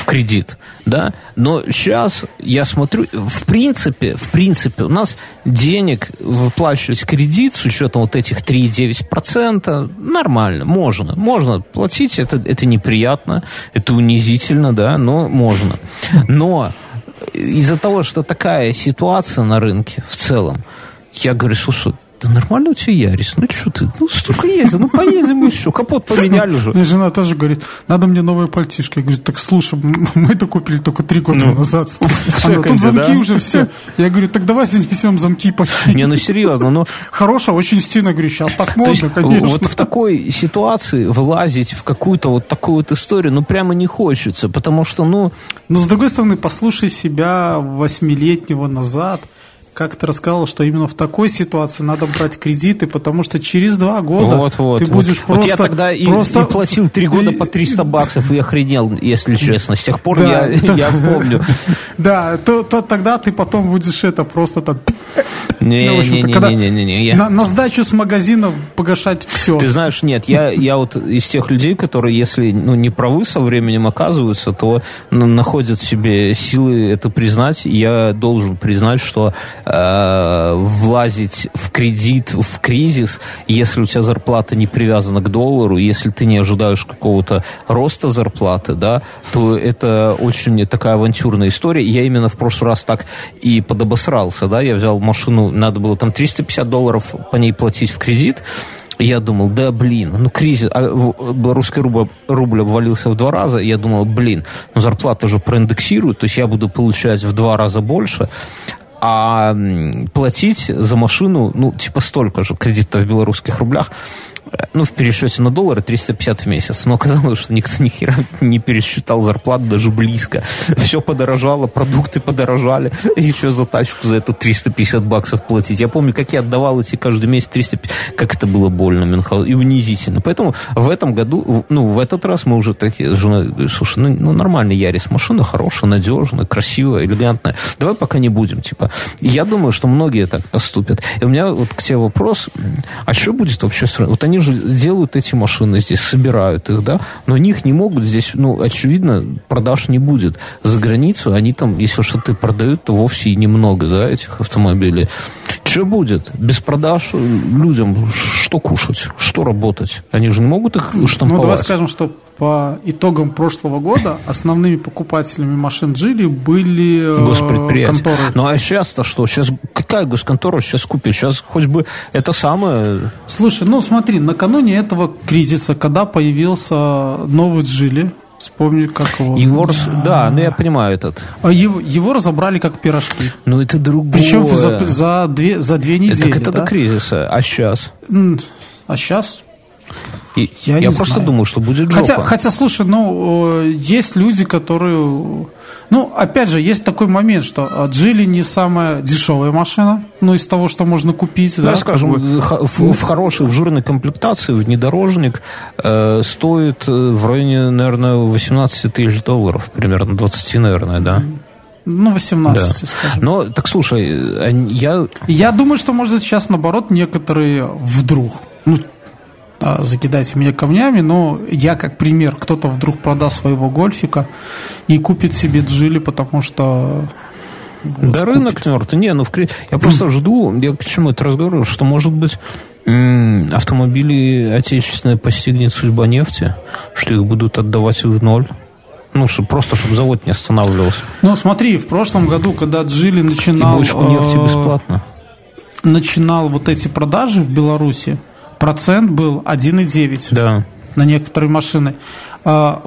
кредит, да. Но сейчас я смотрю, в принципе, в принципе, у нас денег выплачивать кредит с учетом вот этих 3,9% нормально, можно, можно платить, это, это неприятно, это унизительно, да, но можно. Но из-за того, что такая ситуация на рынке в целом, я говорю, слушай, да нормально у тебя Ярис, ну что ты, ну столько ездил, ну поездим еще, капот поменяли уже. Мне жена тоже говорит, надо мне новые пальтишки. Я говорю, так слушай, мы это купили только три года назад. Она, тут замки да? уже все. Я говорю, так давай занесем замки почти. Не, ну серьезно, ну Хорошая, очень стильно, говорю, сейчас так то есть, модно, конечно. вот в такой ситуации влазить в какую-то вот такую вот историю, ну прямо не хочется, потому что, ну, Но с другой стороны, послушай себя восьмилетнего назад, как ты рассказал, что именно в такой ситуации надо брать кредиты, потому что через два года вот, вот, ты вот. будешь вот просто... я тогда и, просто... и платил три года по 300 баксов и охренел, если честно. С тех пор Да, я, да. я помню. Да, то, то тогда ты потом будешь это просто так... Не, Ну, не, не, не, не, я- На, на сдачу с магазина погашать все. Ты знаешь, нет, я, я вот из тех людей, которые, если ну, не правы со временем оказываются, то находят в себе силы это признать. Я должен признать, что э, влазить в кредит, в кризис, если у тебя зарплата не привязана к доллару, если ты не ожидаешь какого-то роста зарплаты, да, то это очень такая авантюрная история. Я именно в прошлый раз так и подобосрался, да, я взял машину, надо было там 350 долларов по ней платить в кредит, я думал, да блин, ну кризис, а белорусский рубль, рубль обвалился в два раза, я думал, блин, ну зарплата же проиндексирует, то есть я буду получать в два раза больше, а платить за машину, ну, типа столько же кредита в белорусских рублях, ну, в пересчете на доллары 350 в месяц. Но оказалось, что никто ни хера не пересчитал зарплату даже близко. Все подорожало, продукты подорожали. Еще за тачку за эту 350 баксов платить. Я помню, как я отдавал эти каждый месяц 350. Как это было больно, Мюнхгаузен, и унизительно. Поэтому в этом году, ну, в этот раз мы уже такие с женой, слушай, ну, ну нормальный Ярис, машина хорошая, надежная, красивая, элегантная. Давай пока не будем, типа. Я думаю, что многие так поступят. И у меня вот к тебе вопрос, а что будет вообще с Вот они же делают эти машины здесь, собирают их, да, но них не могут здесь, ну, очевидно, продаж не будет. За границу они там, если что-то продают, то вовсе и немного, да, этих автомобилей. Что будет? Без продаж э, людям что кушать? Что работать? Они же не могут их Ну, штамповать. давай скажем, что по итогам прошлого года основными покупателями машин Джили были э, Госпредприятия. конторы. Ну а сейчас-то что? Сейчас какая госконтора сейчас купит? Сейчас хоть бы это самое... Слушай, ну смотри, накануне этого кризиса, когда появился новый Джили, вспомни, как его... Его, да, ну я понимаю этот. А Его, его разобрали как пирожки. Ну это другое. Причем за, за, две, за две Это, недели. так это да? до кризиса. А сейчас? А сейчас И, Я я просто знаю. думаю, что будет жопа. Хотя, хотя, слушай, ну, э, есть люди, которые... Ну, опять же, есть такой момент, что Джили не самая дешевая машина, ну, из того, что можно купить, Давай да, скажем, как бы. в, в хорошей, в жирной комплектации внедорожник э, стоит э, в районе, наверное, 18 тысяч долларов, примерно 20, наверное, да. ну, 18, Да. скажем. Но, так слушай, э, я Я думаю, что, может, сейчас, наоборот, некоторые вдруг, ну, а, закидайте меня камнями, но я как пример, кто-то вдруг продаст своего гольфика и купит себе джили, потому что... Да рынок мертв. Не, ну в Кре- я просто жду, я к чему это разговор, что может быть автомобили отечественные постигнет судьба нефти, что их будут отдавать в ноль. Ну, чтобы, просто чтобы завод не останавливался. Ну, смотри, в прошлом году, когда Джили И начинал... бочку нефти э, бесплатно. начинал вот эти продажи в Беларуси, процент был 1,9 Да. на некоторые машины. А,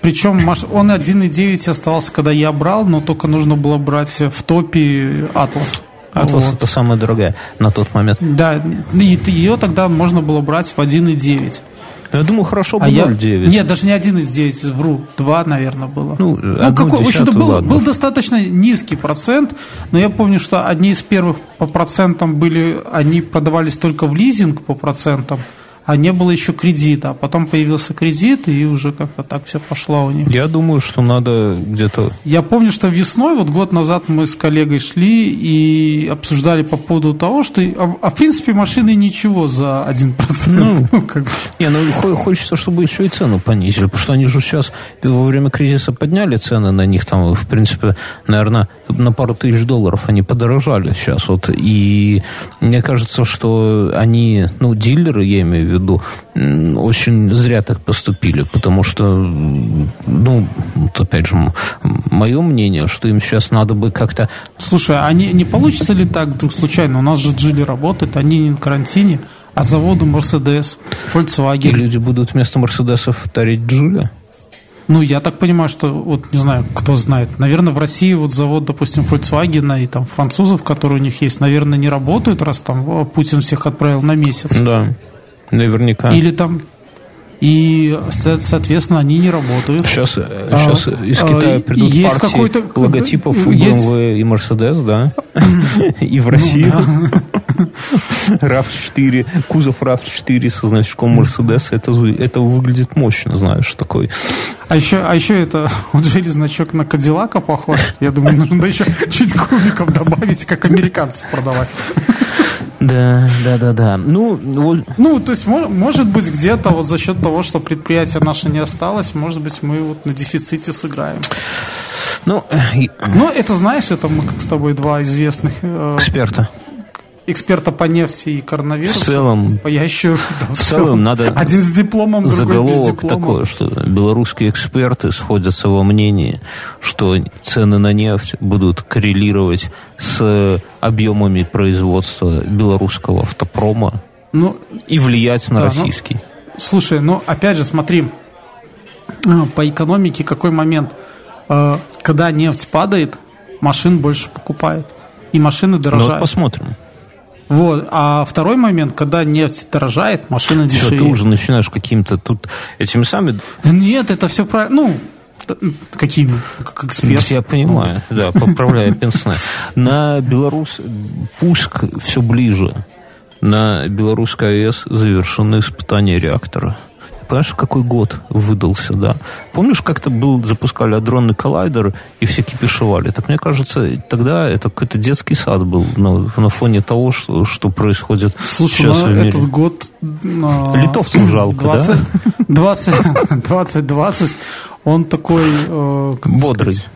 причем он 1,9 оставался, когда я брал, но только нужно было брать в топе Атлас. Атлас Вот. это самая дорогая на тот момент. Да, и ее тогда можно было брать в 1,9. Я думаю, хорошо бы А я... 0,9. Нет, даже не 1,9, вру, 2, наверное, было. Ну, одну какой, в общем-то, был, ладно. был достаточно низкий процент, но я помню, что одни из первых по процентам были, они продавались только в лизинг по процентам, а не было еще кредита. А потом появился кредит, и уже как-то так все пошло у них. Я думаю, что надо где-то... Я помню, что весной, вот год назад мы с коллегой шли и обсуждали по поводу того, что, а, а в принципе, машины ничего за 1%. Ну, как бы. Не, ну хо- хочется, чтобы еще и цену понизили, потому что они же сейчас во время кризиса подняли цены на них, там, в принципе, наверное, на пару тысяч долларов они подорожали сейчас, вот, и мне кажется, что они, ну, дилеры, я имею в виду, м, очень зря так поступили, потому что, ну, вот опять же, мое мнение, что им сейчас надо бы как-то Слушай, а не, не получится ли так вдруг случайно? У нас же Джили работает, они не на карантине, а заводы и Volkswagen. люди будут вместо Мерседесов тарить Джуля. Ну, я так понимаю, что, вот, не знаю, кто знает. Наверное, в России вот завод, допустим, Volkswagen и там французов, которые у них есть, наверное, не работают, раз там о, Путин всех отправил на месяц. Да, наверняка. Или там, И, со- соответственно, они не работают. Сейчас, А, сейчас из а, Китая придут есть партии логотипов есть- BMW, и Mercedes, да? И Ну, в Россию. RAV4, кузов RAV4 со значком Mercedes, это, это выглядит мощно, знаешь, такой. А еще, а еще это вот жили значок на Кадиллака похож. Я думаю, нужно еще чуть кубиков добавить, как американцев продавать. Да, да, да, да. Ну, вот, Ну, то есть, мо- может быть, где-то вот за счет того, что предприятие наше не осталось, может быть, мы вот на дефиците сыграем. ну, Но это, знаешь, это мы как с тобой два известных э, эксперта. Эксперта по нефти и В коронавирусу. целом, Я еще... да, в целом надо Один с дипломом, другой без заголовок диплома. такой, что белорусские эксперты сходятся во мнении, что цены на нефть будут коррелировать с объемами производства белорусского автопрома Ну, и влиять на Да, ну, российский. Слушай, ну опять же, смотри, а, по экономике какой момент? Э, Когда нефть падает, машин больше покупают. И машины Ну, вот дорожают. посмотрим. Вот. А второй момент, когда нефть дорожает, машины Все, дешевеют. ты уже начинаешь каким-то тут этими самыми... Нет, это все правильно. Ну, какими? Как эксперт. Я понимаю, да, поправляя пенсне. На Беларусь пуск все ближе. На белорусской АЭС завершены испытания реактора. Понимаешь, какой год выдался, да? Помнишь, как-то был, запускали адронный коллайдер, и все кипишевали? Так мне кажется, тогда это какой-то детский сад был на, на фоне того, что, что происходит Слушай, сейчас ну в мире. этот год... а, Литовцам жалко, 20, 20, 2020, он такой... э, Бодрый. сказать,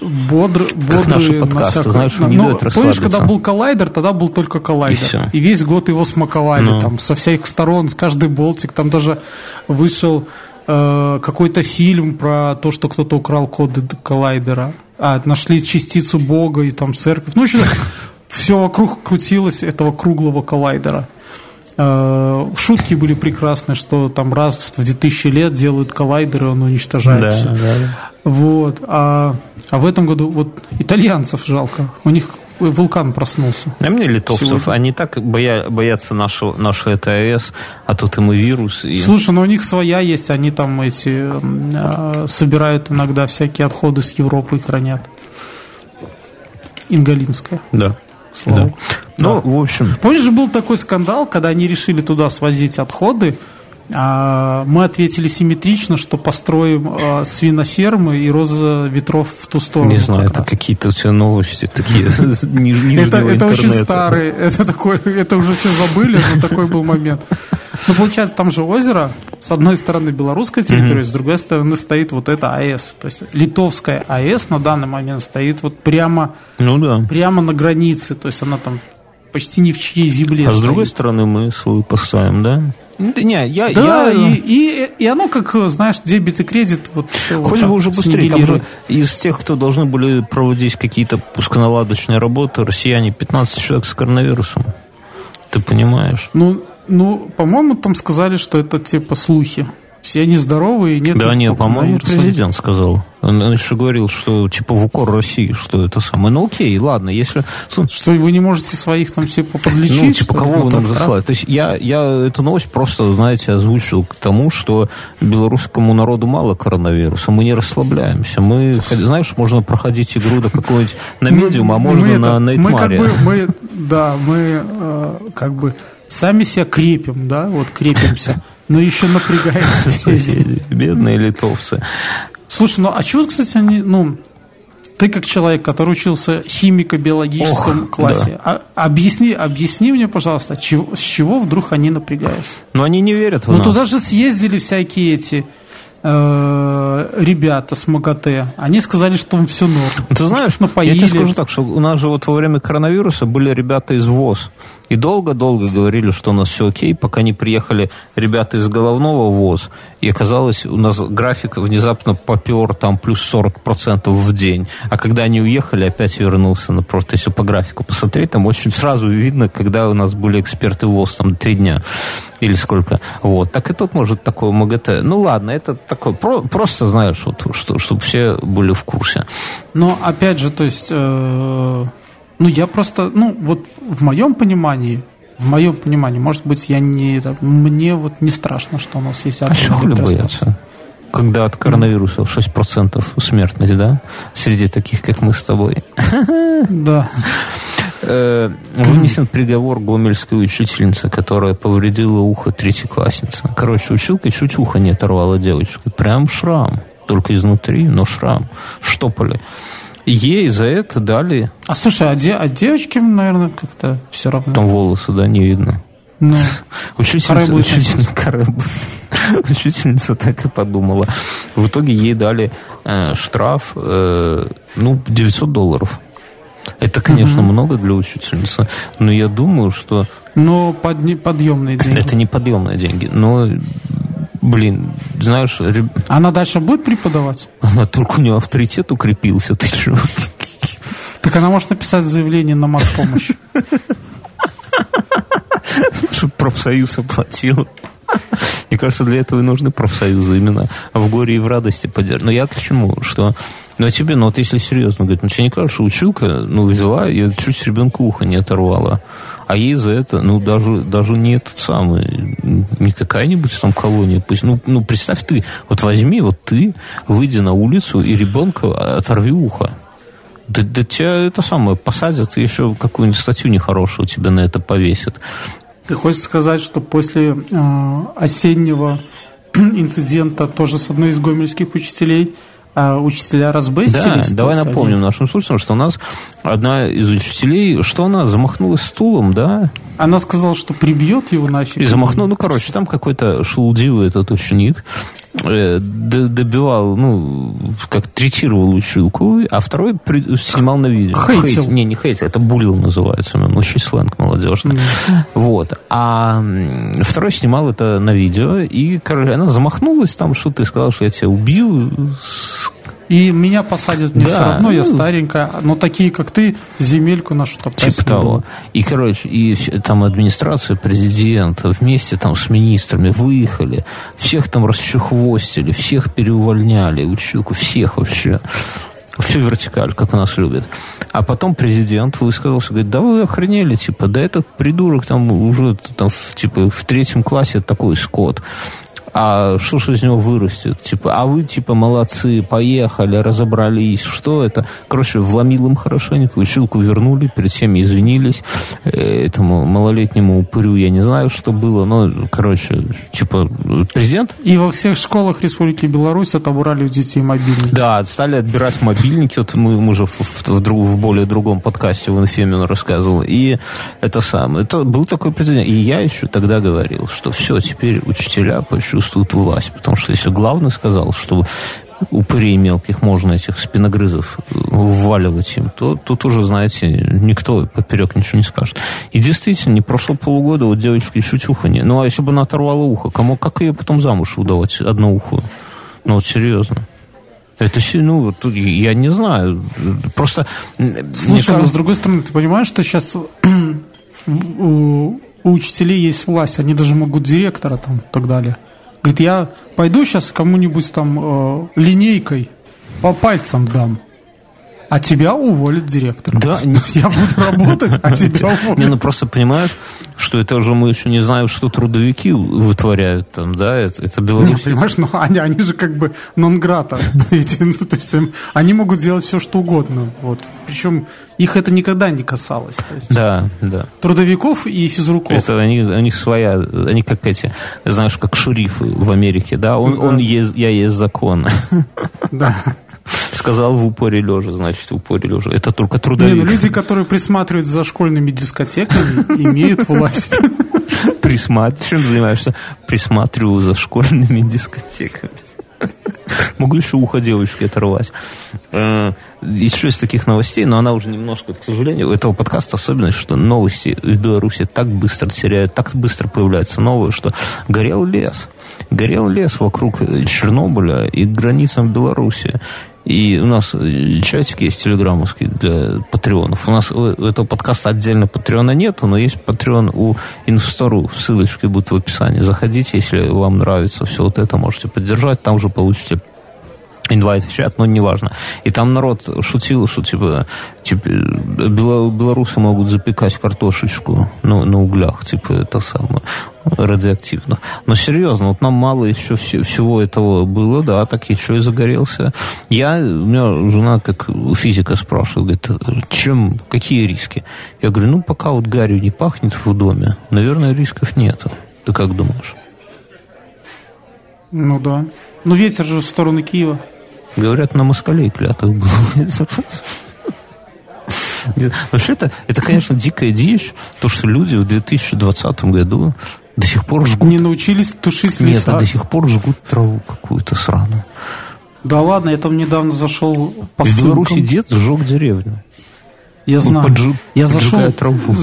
Бодр, бодрый наши на подкасты, всякую- знаешь, на- не ну, Помнишь, расслабиться. когда был коллайдер, тогда был только коллайдер. И. И, весь год его смаковали Ну. там со всех сторон, с каждый болтик. Там даже вышел э, какой-то фильм про то, что кто-то украл коды коллайдера. А, нашли частицу Бога и там церковь. Ну, все вокруг крутилось этого круглого коллайдера. Э, Шутки были прекрасные, что там раз в 2000 лет делают коллайдер, и он уничтожает Да, всё. да, да. Вот. А, а в этом году вот итальянцев жалко. У них вулкан проснулся. А мне литовцев, Сегодня. они так боя, боятся нашего, нашей ЭТС, а тут им и вирус. И... Слушай, ну у них своя есть, они там эти а, собирают иногда всякие отходы с Европы и хранят. Ингалинская. Да. Слово. да. Ну, в общем, Помнишь, был такой скандал, когда они решили туда свозить отходы, мы ответили симметрично, что построим а, свинофермы и роза ветров в ту сторону. не знаю, это какие-то все новости такие Это, очень старый, это такой, это уже все забыли, но такой был момент. Ну, получается, там же озеро, с одной стороны белорусская территория, с другой стороны стоит вот эта АЭС. То есть литовская АЭС на данный момент стоит вот прямо, Ну да. прямо на границе, то есть она там почти ни в чьей земле А с стоит. другой стороны мы свою поставим, да? Ну, да Не, я, Да, я- и, и, и оно как, знаешь, дебет и кредит, вот вот Хоть так бы уже быстрее. Там же из тех, кто должны были проводить какие-то пусконаладочные работы, россияне 15 человек с коронавирусом. Ты понимаешь? Ну, ну, по-моему, там сказали, что это типа слухи. Все они здоровые, нет Да нет, по-моему, президент сказал. Он еще говорил, что типа в укор России, что это самое. Ну окей, ладно, если... Что вы не можете своих там типа подлечить? Ну, типа, кого вы нам да? засылаете? То есть я, я эту новость просто, знаете, озвучил к тому, что белорусскому народу мало коронавируса. Мы не расслабляемся. Мы, знаешь, можно проходить игру до какой-нибудь на медиум, а можно на Мы как бы, мы, да, мы э, как бы сами себя крепим, да, вот крепимся, но еще напрягаемся. Соседи, бедные литовцы. Слушай, ну а чего, кстати, они, ну, ты как человек, который учился в химико-биологическом Ох, классе, а- объясни, объясни мне, пожалуйста, чего- с чего вдруг они напрягаются? Но они не верят в Ну нас. туда же съездили всякие эти э, ребята с МАГАТЭ. Они сказали, что им все норм. Ты знаешь, я тебе скажу так, что у нас же вот во время коронавируса были ребята из ВОЗ. И долго-долго говорили, что у нас все окей, пока не приехали ребята из головного ВОЗ. И оказалось, у нас график внезапно попер там плюс 40% в день. А когда они уехали, опять вернулся. Ну, просто если по графику посмотреть, там очень сразу видно, когда у нас были эксперты ВОЗ, там три дня или сколько. Вот. Так и тут может такое МГТ. Ну ладно, это такое, про- просто знаешь, вот, что, чтобы все были в курсе. Но опять же, то есть, э, ну я просто, ну вот в моем понимании, В моем понимании, может быть, я не... это, Мне вот не страшно, что у нас есть А атомная ли электростанция. Когда от коронавируса 6% смертность, да? Среди таких, как мы с тобой. Да. Э, Вынесен приговор гомельской учительницы, которая повредила ухо третьеклассницы. Короче, училка чуть ухо не оторвала девочку. Прям шрам. Только изнутри, но шрам. Штопали. Ей за это дали... А слушай, а, де- а девочкам, наверное, как-то все равно. Там волосы, да, не видно. Ну, Учительница, будет. Учительница так и подумала. В итоге ей дали э, штраф, э, ну, 900 долларов. Это, конечно, много для учительницы, но я думаю, что но подни- подъемные деньги. это не подъемные деньги. Но, блин, знаешь, реб- Она дальше будет преподавать? она только у нее авторитет укрепился. Ты чего? Так она может написать заявление на помощь. Чтобы профсоюз оплатил. Мне кажется, для этого и нужны профсоюзы именно в горе и в радости поддерживать. Но я к чему? Что ну, а тебе, ну, вот если серьезно, говорит, ну, тебе не кажется, училка, ну, взяла и чуть ребенку ухо не оторвала. А ей за это, ну, даже, даже не этот самый, не какая-нибудь там колония. Пусть, ну, ну, представь ты, вот возьми, вот ты, выйди на улицу и ребенка оторви ухо. Да, да тебя это самое посадят, и еще какую-нибудь статью нехорошую тебе на это повесят. Ты хочешь сказать, что после э, осеннего инцидента тоже с одной из гомельских учителей а учителя разбестились? Да, давай напомним они- нашим слушателям, что у нас одна из учителей, что она замахнулась стулом, да, Она сказала, что прибьет его нафиг. и замахнул, ну, короче, там какой-то шелудивый этот ученик э, добивал, ну, как третировал училку, а второй при- снимал на видео. Хейтил. Хейт- не, не хейтил, это булил называется, ну, очень сленг молодежный. Вот. А второй снимал это на видео, и, короче, она замахнулась там, что ты сказал, что я тебя убью, И меня посадят, мне Да, все равно, я ну. старенькая. Но такие, как ты, земельку нашу топтать Типа не того. будут. И, короче, и там администрация президента вместе там с министрами выехали, всех там расчехвостили, всех переувольняли, училку, всех вообще. Всю вертикаль, как у нас любят. А потом президент высказался, говорит, да вы охренели, типа, да этот придурок там уже там, в, типа, в третьем классе такой скот. А что ж из него вырастет? Типа, а вы, типа, молодцы, поехали, разобрались. Что это? Короче, вломил им хорошенько, училку вернули, перед всеми извинились. Э, Этому малолетнему упырю я не знаю, что было, но, короче, типа, президент И во всех школах Республики Беларусь отобрали у детей мобильники. да, стали отбирать мобильники. Вот мы, мы же в, в- в друг- в более другом подкасте в Инфемен рассказывал. И это самое. Это был такой президент. И я еще тогда говорил, что все, теперь учителя почувствуют власть. Потому что если главный сказал, что упырей мелких можно этих спиногрызов э, вваливать им, то тут уже, знаете, никто поперек ничего не скажет. И действительно, не прошло полугода, вот девочки чуть ухо не... Ну, а если бы она оторвала ухо, кому, как ее потом замуж удавать одноухую? Ну, вот серьезно. Это ну, тут я не знаю. Просто Слушай, но кажется- с другой стороны, ты понимаешь, что сейчас у, у учителей есть власть, они даже могут директора там и так далее. Говорит, я пойду сейчас кому-нибудь там э, линейкой по пальцам дам, а тебя уволит директор. Да, не- Я буду работать, а тебя Не, уволят. ну просто понимаешь, что это уже мы еще не знаем, что трудовики вытворяют там, да, это, это Не, Беларусь. понимаешь, но они, они же как бы нон-грата. эти, ну, то есть они могут делать все, что угодно. Вот. Причем их это никогда не касалось. Есть Да, да. Трудовиков и физруков. Это они, у них своя, они как эти, знаешь, как шерифы в Америке, да, он, Да. он есть, я есть закон. Да. Сказал в упоре лежа, значит, в упоре лежа. Это только Не, трудовик. ну люди, которые присматривают за школьными дискотеками, имеют власть. Присматриваю. Чем занимаешься? Присматриваю за школьными дискотеками. Могу еще ухо девочки оторвать. Э, Еще из таких новостей, но она уже немножко, к сожалению, у этого подкаста особенность, что новости в Беларуси так быстро теряют, так быстро появляются новые, что горел лес. Горел лес вокруг Чернобыля и границам Беларуси. И у нас э, чатик есть телеграммовский для патреонов. У нас у у этого подкаста отдельно патреона нету, но есть патреон у Инвестору. Ссылочки будут в описании. Заходите, если вам нравится все вот это, можете поддержать. Там же получите инвайт в чат, но неважно. И там народ шутил, что типа, типа бело- белорусы могут запекать картошечку ну, на углях, типа это самое радиоактивно. Но серьезно, вот нам мало еще все, всего этого было, да, так что и загорелся. Я, у меня жена как физика спрашивает, говорит, чем, какие риски? Я говорю, ну, пока вот гарью не пахнет в доме, наверное, рисков нету. Ты как думаешь? Ну да. Ну ветер же в сторону Киева. Говорят, на москалей клятых был. Вообще это, это, конечно, дикая дичь, то, что люди в 2020 году до сих пор жгут... Не научились тушить Нет, леса. а до сих пор жгут траву какую-то сраную. Да ладно, я там недавно зашел по В ссылкам. Беларуси дед сжег деревню. Я Он знаю. поджи- я зашел... траву.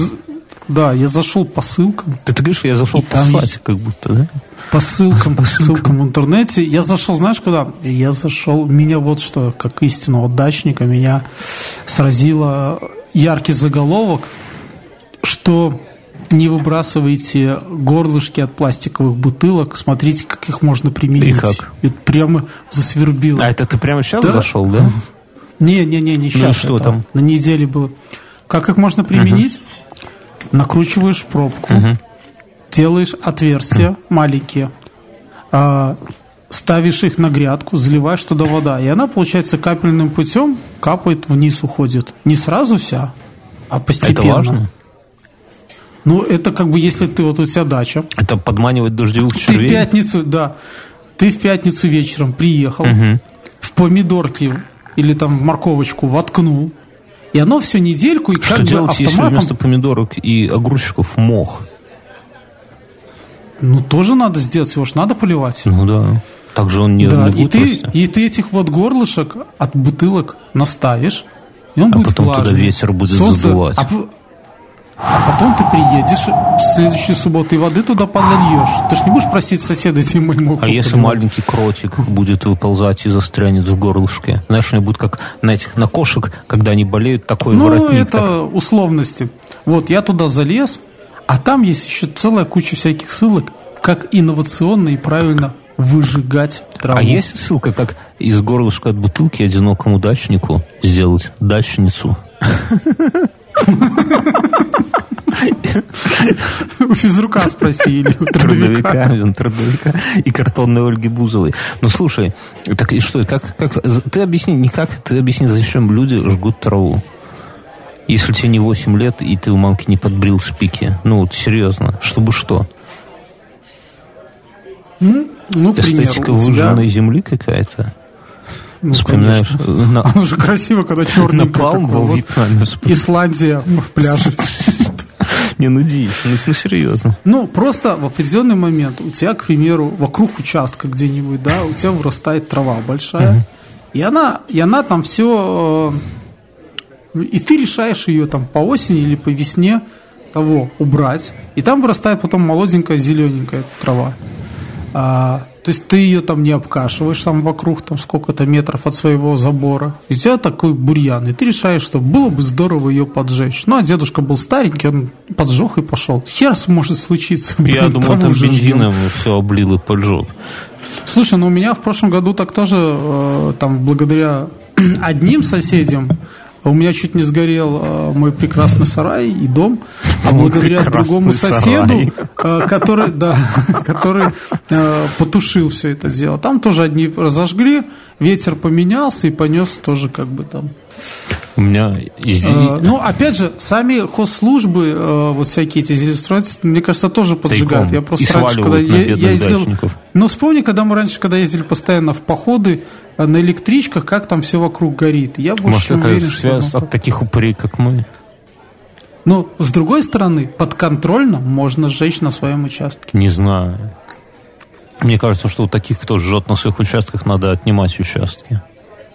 Да, я зашел по ссылкам. Ты, ты говоришь, я зашел И там послать, есть- как будто, да? По ссылкам, по ссылкам в интернете. Я зашел, знаешь, куда? Я зашел, меня вот что, как истинного дачника, меня сразило яркий заголовок, что не выбрасывайте горлышки от пластиковых бутылок, смотрите, как их можно применить. И как? Это прямо засвербило. А это ты прямо сейчас Да. зашел, да? Не, не, не, не сейчас. Ну что это там? На неделе было. Как их можно применить? Накручиваешь пробку, делаешь отверстия маленькие, а, ставишь их на грядку, заливаешь туда вода, и она, получается, капельным путем капает вниз, уходит. Не сразу вся, а постепенно. Это важно? Ну, это как бы, если ты вот у тебя дача, Это подманивать дождевых ты в червей? пятницу, да, ты в пятницу вечером приехал, в помидорки или там в морковочку воткнул, и оно все недельку, и Что как бы делать, если автоматом... вместо помидорок и огурчиков мох? Ну, тоже надо сделать, его ж надо поливать. Ну да. Так же он не, да, не и ты, расти. и ты этих вот горлышек от бутылок наставишь, и он А будет потом туда влажный. ветер будет Солнце- задувать. А, а потом ты приедешь в следующую субботу и воды туда подольешь. Ты ж не будешь просить соседа тебе моему А если маленький кротик будет выползать и застрянет в горлышке? Знаешь, у него будет как на этих на кошек, когда они болеют, такой Ну, воротник. это так. условности. Вот, я туда залез, а там есть еще целая куча всяких ссылок, как инновационно и правильно выжигать траву. А есть ссылка, как из горлышка от бутылки одинокому дачнику сделать дачницу? У физрука спроси или у трудовика. Трудовика, и картонной Ольги Бузовой. Ну, слушай, так и что, как, как, ты объясни, не как, ты объясни, зачем люди жгут траву? Если тебе не 8 лет, и ты у мамки не подбрил спики. Ну, вот серьезно, чтобы что? Ну, Эстетика выжженной земли какая-то? Ну, Вспоминаешь? конечно. На, Оно же красиво, когда черный Напалм во Вьетнаме вспоминаешь. Исландия в пляже. Не нудись, ну, ну серьезно. Ну, просто в определенный момент у тебя, к примеру, вокруг участка где-нибудь, да, у тебя вырастает трава большая, и она, и она там все, и ты решаешь ее там по осени или по весне того убрать, и там вырастает потом молоденькая зелененькая трава. А, то есть ты ее там не обкашиваешь там вокруг там сколько-то метров от своего забора. И у тебя такой бурьян. И ты решаешь, что было бы здорово ее поджечь. Ну, а дедушка был старенький, он поджег и пошел. Хер может случиться. Я блин, думаю, траву там бензином все облил и поджег. Слушай, ну у меня в прошлом году так тоже, э, там, благодаря одним соседям, у меня чуть не сгорел э, мой прекрасный сарай и дом, а благодаря другому соседу, э, который, да, который потушил все это дело. Там тоже одни разожгли, ветер поменялся и понес тоже как бы там. У меня из... Э, ну, опять же, сами хозслужбы, э, вот всякие эти зеленстроители, мне кажется, тоже поджигают. Тайком. Я просто И раньше, когда я- бедных ездил... Ну, вспомни, когда мы раньше, когда ездили постоянно в походы э, на электричках, как там все вокруг горит. Я больше Может, чем это уверен, что связано оно от так. таких упырей, как мы? Но, с другой стороны, подконтрольно можно сжечь на своем участке. Не знаю. Мне кажется, что у таких, кто жжет на своих участках, надо отнимать участки.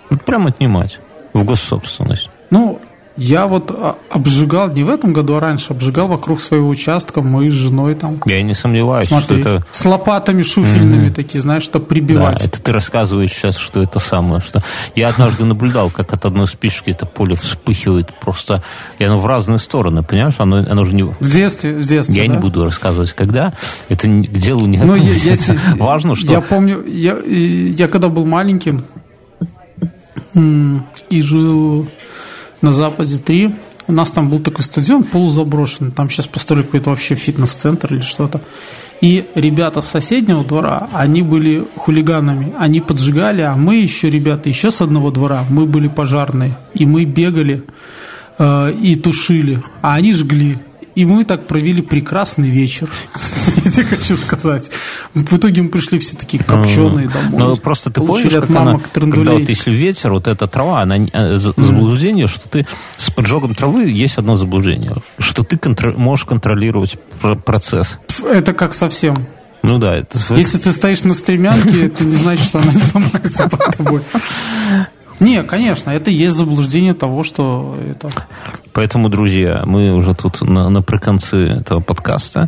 Вот прям отнимать. В госсобственность. Ну, я вот а, обжигал, не в этом году, а раньше, обжигал вокруг своего участка, мы с женой там. Я не сомневаюсь, Смотри, что это... с лопатами шуфельными такие, знаешь, чтобы Да, прибивать. это ты рассказываешь сейчас, что это самое. Что... Я однажды наблюдал, как от одной спички это поле вспыхивает просто. И оно в разные стороны, понимаешь? Оно, оно же не... В детстве, в детстве. Я да? не буду рассказывать, когда. Это к делу не Ну, я, я Важно, что... Я помню, я, я когда был маленьким, и жил на Западе 3. У нас там был такой стадион полузаброшенный. Там сейчас построили какой-то вообще фитнес-центр или что-то. И ребята с соседнего двора, они были хулиганами. Они поджигали, а мы еще, ребята, еще с одного двора, мы были пожарные. И мы бегали э, и тушили, а они жгли. И мы так провели прекрасный вечер. Я тебе хочу сказать. В итоге мы пришли все такие копченые домой. Ну, просто ты помнишь, как она, когда вот если ветер, вот эта трава, она э, за- заблуждение, что ты с поджогом травы есть одно заблуждение, что ты можешь контролировать пр- процесс. Это как совсем. Ну да, это Если ты стоишь на стремянке, это не значит, что она сломается под тобой. Не, конечно, это есть заблуждение того, что это... Поэтому, друзья, мы уже тут на, наприконцы этого подкаста.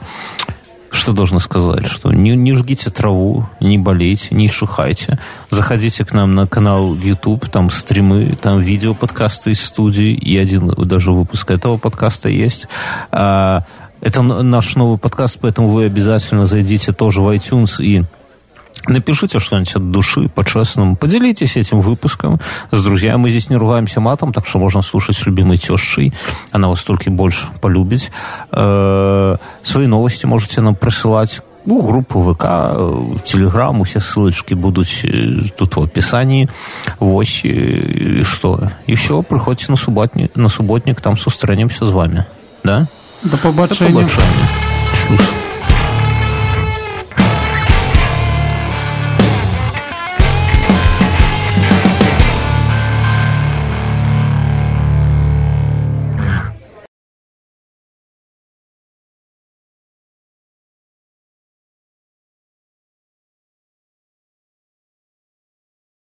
Что должны сказать? Что не, не жгите траву, не болейте, не шухайте. Заходите к нам на канал YouTube, там стримы, там видео подкасты из студии, и один даже выпуск этого подкаста есть. А, это наш новый подкаст, поэтому вы обязательно зайдите тоже в iTunes и Напишите что-нибудь от души, по-честному. Поделитесь этим выпуском с друзьями. Мы здесь не ругаемся матом, так что можно слушать с любимой тещей. Она вас только и больше полюбит. Э, Свои новости можете нам присылать ну, группу ВК, э, Телеграм, все ссылочки будут э, тут в описании. Вось, э, и что? И все, приходите на субботник, на субботник там сустранемся с вами. Да? До До побачення. побачення. Чус.